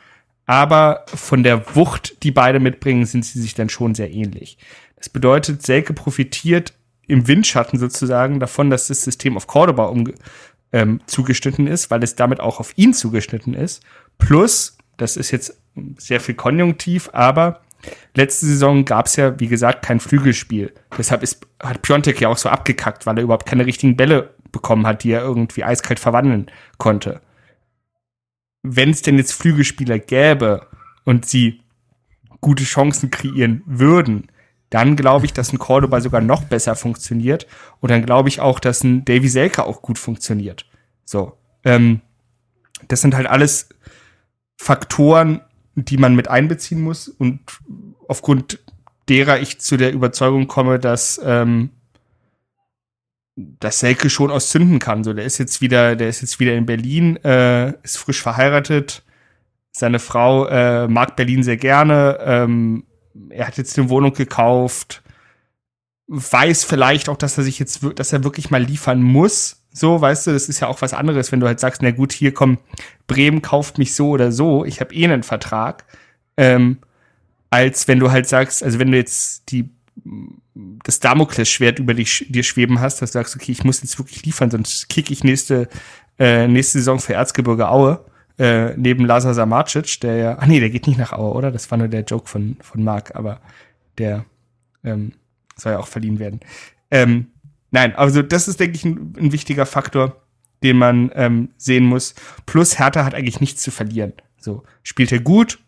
aber von der Wucht, die beide mitbringen, sind sie sich dann schon sehr ähnlich. Das bedeutet, Selke profitiert im Windschatten sozusagen davon, dass das System auf Cordoba um, ähm, zugeschnitten ist, weil es damit auch auf ihn zugeschnitten ist. Plus, das ist jetzt sehr viel konjunktiv, aber letzte Saison gab es ja, wie gesagt, kein Flügelspiel. Deshalb ist, hat Piontek ja auch so abgekackt, weil er überhaupt keine richtigen Bälle bekommen hat, die er irgendwie eiskalt verwandeln konnte wenn es denn jetzt Flügelspieler gäbe und sie gute Chancen kreieren würden, dann glaube ich, dass ein Cordoba sogar noch besser funktioniert. Und dann glaube ich auch, dass ein Davy Selke auch gut funktioniert. So. Ähm, das sind halt alles Faktoren, die man mit einbeziehen muss und aufgrund derer ich zu der Überzeugung komme, dass ähm, dass Selke schon aus zünden kann. So, der ist jetzt wieder, der ist jetzt wieder in Berlin, äh, ist frisch verheiratet. Seine Frau äh, mag Berlin sehr gerne. Ähm, er hat jetzt eine Wohnung gekauft. Weiß vielleicht auch, dass er sich jetzt, dass er wirklich mal liefern muss. So, weißt du, das ist ja auch was anderes, wenn du halt sagst, na gut, hier komm, Bremen kauft mich so oder so, ich habe eh einen Vertrag. Ähm, als wenn du halt sagst, also wenn du jetzt die das Damoklesschwert über dich, dir schweben hast, dass du sagst, okay, ich muss jetzt wirklich liefern, sonst kicke ich nächste, äh, nächste Saison für Erzgebirge Aue, äh, neben Lazar Samacic, der ja, ach nee, der geht nicht nach Aue, oder? Das war nur der Joke von, von Marc, aber der ähm, soll ja auch verliehen werden. Ähm, nein, also das ist, denke ich, ein, ein wichtiger Faktor, den man ähm, sehen muss. Plus Hertha hat eigentlich nichts zu verlieren. So, spielt er gut,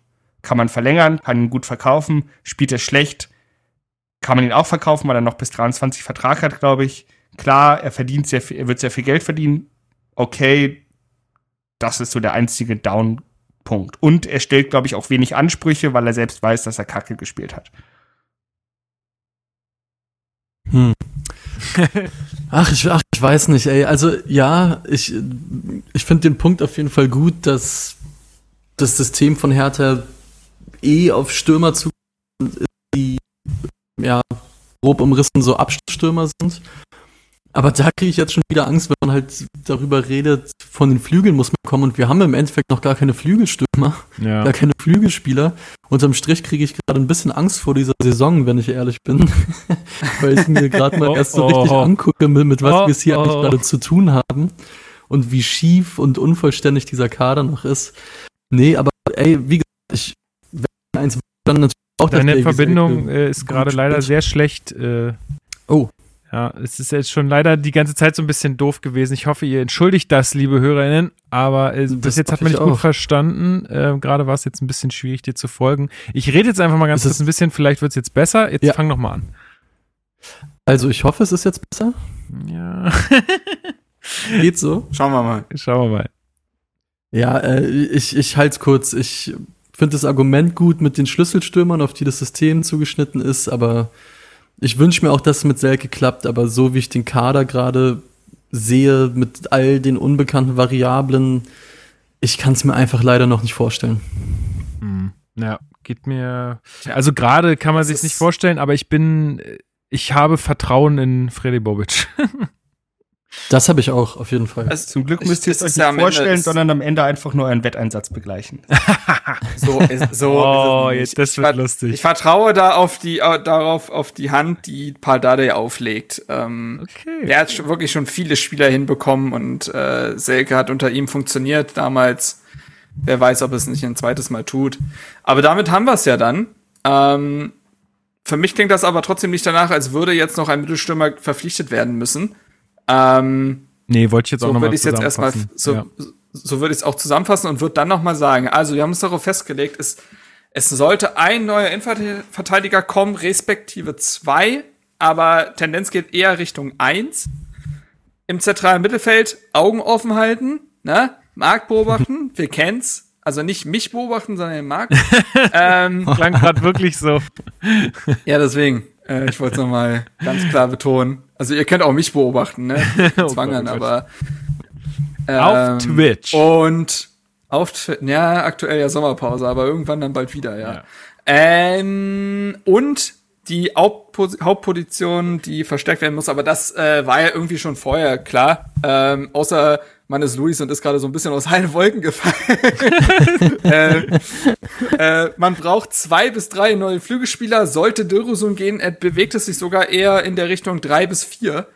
kann man verlängern, kann ihn gut verkaufen, spielt er schlecht, kann man ihn auch verkaufen, weil er noch bis 23 Vertrag hat, glaube ich. Klar, er verdient sehr viel, er wird sehr viel Geld verdienen. Okay, das ist so der einzige Down-Punkt. Und er stellt, glaube ich, auch wenig Ansprüche, weil er selbst weiß, dass er Kacke gespielt hat. Hm. ach, ich, ach, ich weiß nicht, ey. Also ja, ich, ich finde den Punkt auf jeden Fall gut, dass das System von Hertha eh auf Stürmer zu die ja, grob umrissen so Abstürmer sind. Aber da kriege ich jetzt schon wieder Angst, wenn man halt darüber redet, von den Flügeln muss man kommen und wir haben im Endeffekt noch gar keine Flügelstürmer, ja. gar keine Flügelspieler. Unterm Strich kriege ich gerade ein bisschen Angst vor dieser Saison, wenn ich ehrlich bin, weil ich mir gerade mal oh, erst so richtig oh. angucke, mit, mit was oh, wir es hier eigentlich gerade zu tun haben und wie schief und unvollständig dieser Kader noch ist. Nee, aber ey, wie gesagt, ich, wenn eins dann natürlich auch Deine Verbindung äh, ist gerade leider sehr schlecht. Äh, oh. Ja, es ist jetzt schon leider die ganze Zeit so ein bisschen doof gewesen. Ich hoffe, ihr entschuldigt das, liebe HörerInnen. Aber äh, bis jetzt hat man nicht gut verstanden. Äh, gerade war es jetzt ein bisschen schwierig, dir zu folgen. Ich rede jetzt einfach mal ganz kurz ein bisschen. Vielleicht wird es jetzt besser. Jetzt ja. fang noch mal an. Also ich hoffe, es ist jetzt besser. Ja. Geht so? Schauen wir mal. Schauen wir mal. Ja, äh, ich, ich halte es kurz. Ich finde das Argument gut mit den Schlüsselstürmern, auf die das System zugeschnitten ist, aber ich wünsche mir auch, dass es mit Selke klappt, aber so wie ich den Kader gerade sehe, mit all den unbekannten Variablen, ich kann es mir einfach leider noch nicht vorstellen. Hm. Ja, geht mir. Also gerade kann man sich nicht vorstellen, aber ich bin, ich habe Vertrauen in Freddy Bobic. Das habe ich auch, auf jeden Fall. Also, Zum Glück müsst ihr es euch nicht vorstellen, sondern am Ende einfach nur einen Wetteinsatz begleichen. so, so oh, jetzt, das wird ich, lustig. Ich vertraue da auf die, darauf, auf die Hand, die Pardade auflegt. Ähm, okay. Er hat wirklich schon viele Spieler hinbekommen und äh, Selke hat unter ihm funktioniert damals. Wer weiß, ob es nicht ein zweites Mal tut. Aber damit haben wir es ja dann. Ähm, für mich klingt das aber trotzdem nicht danach, als würde jetzt noch ein Mittelstürmer verpflichtet werden müssen. Ähm, nee, wollte ich jetzt so auch nochmal würde ich jetzt erstmal so, ja. so würde ich es auch zusammenfassen und würde dann noch mal sagen, also wir haben uns darauf festgelegt, es, es sollte ein neuer Innenverteidiger kommen, respektive zwei, aber Tendenz geht eher Richtung eins. Im zentralen Mittelfeld Augen offen halten, ne? Markt beobachten, wir kennen's. Also nicht mich beobachten, sondern den Markt. ähm, Klang gerade wirklich so. ja, deswegen. Äh, ich wollte es nochmal ganz klar betonen. Also ihr könnt auch mich beobachten, ne? Oh Zwangern, Gott, oh aber ähm, Auf Twitch. Und auf Twitch, ja, aktuell ja Sommerpause, aber irgendwann dann bald wieder, ja. Ähm, und die Hauptpos Hauptposition, die verstärkt werden muss, aber das äh, war ja irgendwie schon vorher klar. Ähm, außer man ist Luis und ist gerade so ein bisschen aus allen Wolken gefallen. äh, äh, man braucht zwei bis drei neue Flügelspieler. Sollte Dürresun gehen, bewegt es sich sogar eher in der Richtung drei bis vier.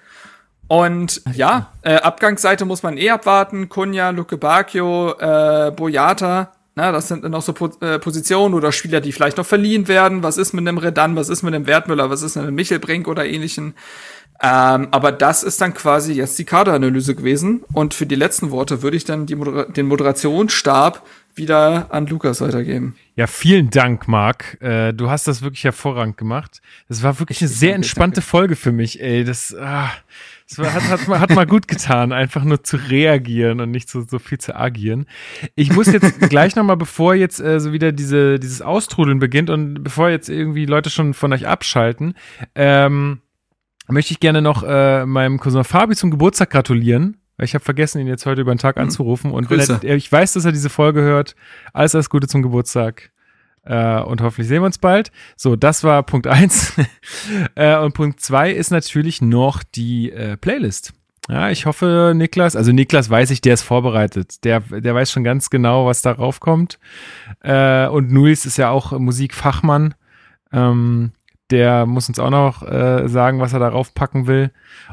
Und ja, äh, Abgangsseite muss man eh abwarten. Kunja, Luke Bacchio, äh, Boyata, na, das sind noch so po äh, Positionen oder Spieler, die vielleicht noch verliehen werden. Was ist mit einem Redan, was ist mit einem Wertmüller, was ist mit einem Michelbrink oder ähnlichen? Ähm, aber das ist dann quasi jetzt die Kaderanalyse gewesen. Und für die letzten Worte würde ich dann Modera den Moderationsstab wieder an Lukas weitergeben. Ja, vielen Dank, Marc. Äh, du hast das wirklich hervorragend gemacht. Das war wirklich eine sehr entspannte Folge für mich, ey. Das, ah, war, hat, hat, mal, hat mal gut getan, einfach nur zu reagieren und nicht so, so viel zu agieren. Ich muss jetzt gleich nochmal, bevor jetzt äh, so wieder diese, dieses Austrudeln beginnt und bevor jetzt irgendwie Leute schon von euch abschalten, ähm, möchte ich gerne noch äh, meinem Cousin Fabi zum Geburtstag gratulieren. Ich habe vergessen, ihn jetzt heute über den Tag anzurufen. Und er, ich weiß, dass er diese Folge hört. Alles, alles Gute zum Geburtstag. Äh, und hoffentlich sehen wir uns bald. So, das war Punkt eins. äh, und Punkt zwei ist natürlich noch die äh, Playlist. Ja, ich hoffe, Niklas, also Niklas weiß ich, der ist vorbereitet. Der, der weiß schon ganz genau, was darauf kommt. Äh, und Nulis ist ja auch Musikfachmann. Ähm, der muss uns auch noch äh, sagen, was er darauf packen will.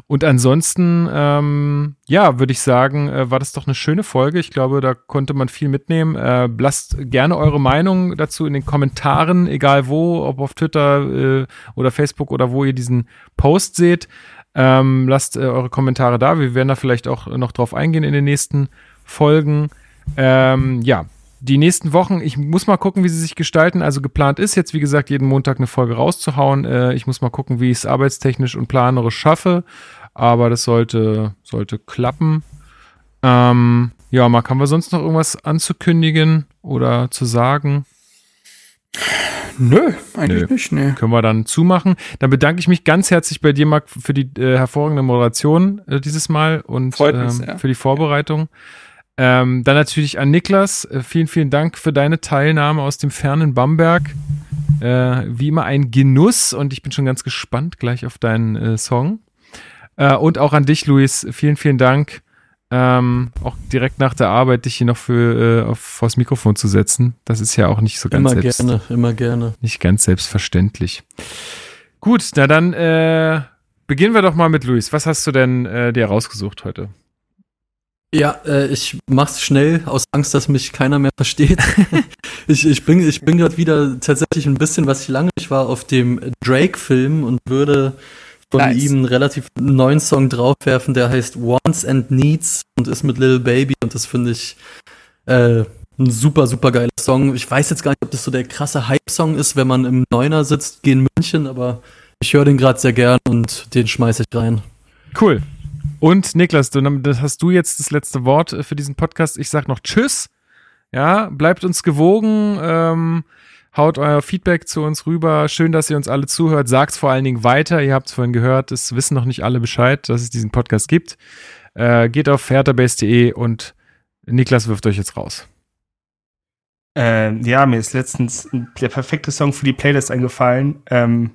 Und ansonsten, ähm, ja, würde ich sagen, äh, war das doch eine schöne Folge. Ich glaube, da konnte man viel mitnehmen. Äh, lasst gerne eure Meinung dazu in den Kommentaren, egal wo, ob auf Twitter äh, oder Facebook oder wo ihr diesen Post seht. Ähm, lasst äh, eure Kommentare da. Wir werden da vielleicht auch noch drauf eingehen in den nächsten Folgen. Ähm, ja, die nächsten Wochen, ich muss mal gucken, wie sie sich gestalten. Also geplant ist jetzt, wie gesagt, jeden Montag eine Folge rauszuhauen. Äh, ich muss mal gucken, wie ich es arbeitstechnisch und planerisch schaffe. Aber das sollte, sollte klappen. Ähm, ja, Marc, haben wir sonst noch irgendwas anzukündigen oder zu sagen? Nö, eigentlich Nö. nicht. Nee. Können wir dann zumachen. Dann bedanke ich mich ganz herzlich bei dir, Marc, für die äh, hervorragende Moderation äh, dieses Mal und ähm, für die Vorbereitung. Ja. Ähm, dann natürlich an Niklas. Äh, vielen, vielen Dank für deine Teilnahme aus dem fernen Bamberg. Äh, wie immer ein Genuss und ich bin schon ganz gespannt gleich auf deinen äh, Song. Äh, und auch an dich, Luis. Vielen, vielen Dank. Ähm, auch direkt nach der Arbeit dich hier noch für äh, auf, vors Mikrofon zu setzen. Das ist ja auch nicht so ganz immer selbst, gerne, immer gerne. Nicht ganz selbstverständlich. Gut, na dann äh, beginnen wir doch mal mit Luis. Was hast du denn äh, dir rausgesucht heute? Ja, äh, ich mach's schnell, aus Angst, dass mich keiner mehr versteht. ich, ich bin, ich bin gerade wieder tatsächlich ein bisschen, was ich lange nicht war, auf dem Drake-Film und würde von nice. ihm einen relativ neuen Song draufwerfen, der heißt Wants and Needs und ist mit Little Baby und das finde ich äh, ein super, super geiler Song. Ich weiß jetzt gar nicht, ob das so der krasse Hype-Song ist, wenn man im Neuner sitzt, gehen München, aber ich höre den gerade sehr gern und den schmeiße ich rein. Cool. Und Niklas, du, das hast du jetzt das letzte Wort äh, für diesen Podcast. Ich sag noch Tschüss. Ja, bleibt uns gewogen. Ähm, haut euer Feedback zu uns rüber. Schön, dass ihr uns alle zuhört. Sagt's vor allen Dingen weiter. Ihr habt es vorhin gehört. Es wissen noch nicht alle Bescheid, dass es diesen Podcast gibt. Äh, geht auf herterbase.de und Niklas wirft euch jetzt raus. Äh, ja, mir ist letztens der perfekte Song für die Playlist eingefallen. Ähm,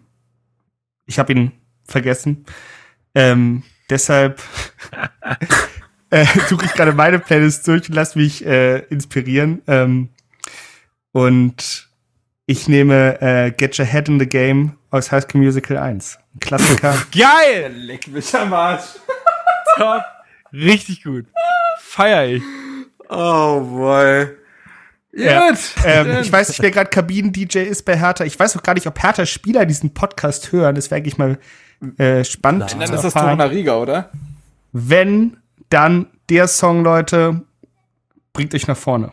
ich habe ihn vergessen. Ähm, Deshalb äh, suche ich gerade meine Playlist durch und lasse mich äh, inspirieren. Ähm, und ich nehme äh, Get Your Head in the Game aus High School Musical 1. Ein Klassiker. Geil! Leck mich am Arsch. Top. Richtig gut. Feier ich. Oh boy. Ja. Gut. Ähm, ich weiß nicht, wer gerade Kabinen-DJ ist bei Hertha. Ich weiß auch gar nicht, ob Hertha-Spieler diesen Podcast hören. Das wäre eigentlich mal äh, spannend. Dann zu ist das erfahren. Torunariga, oder? Wenn, dann der Song, Leute, bringt euch nach vorne.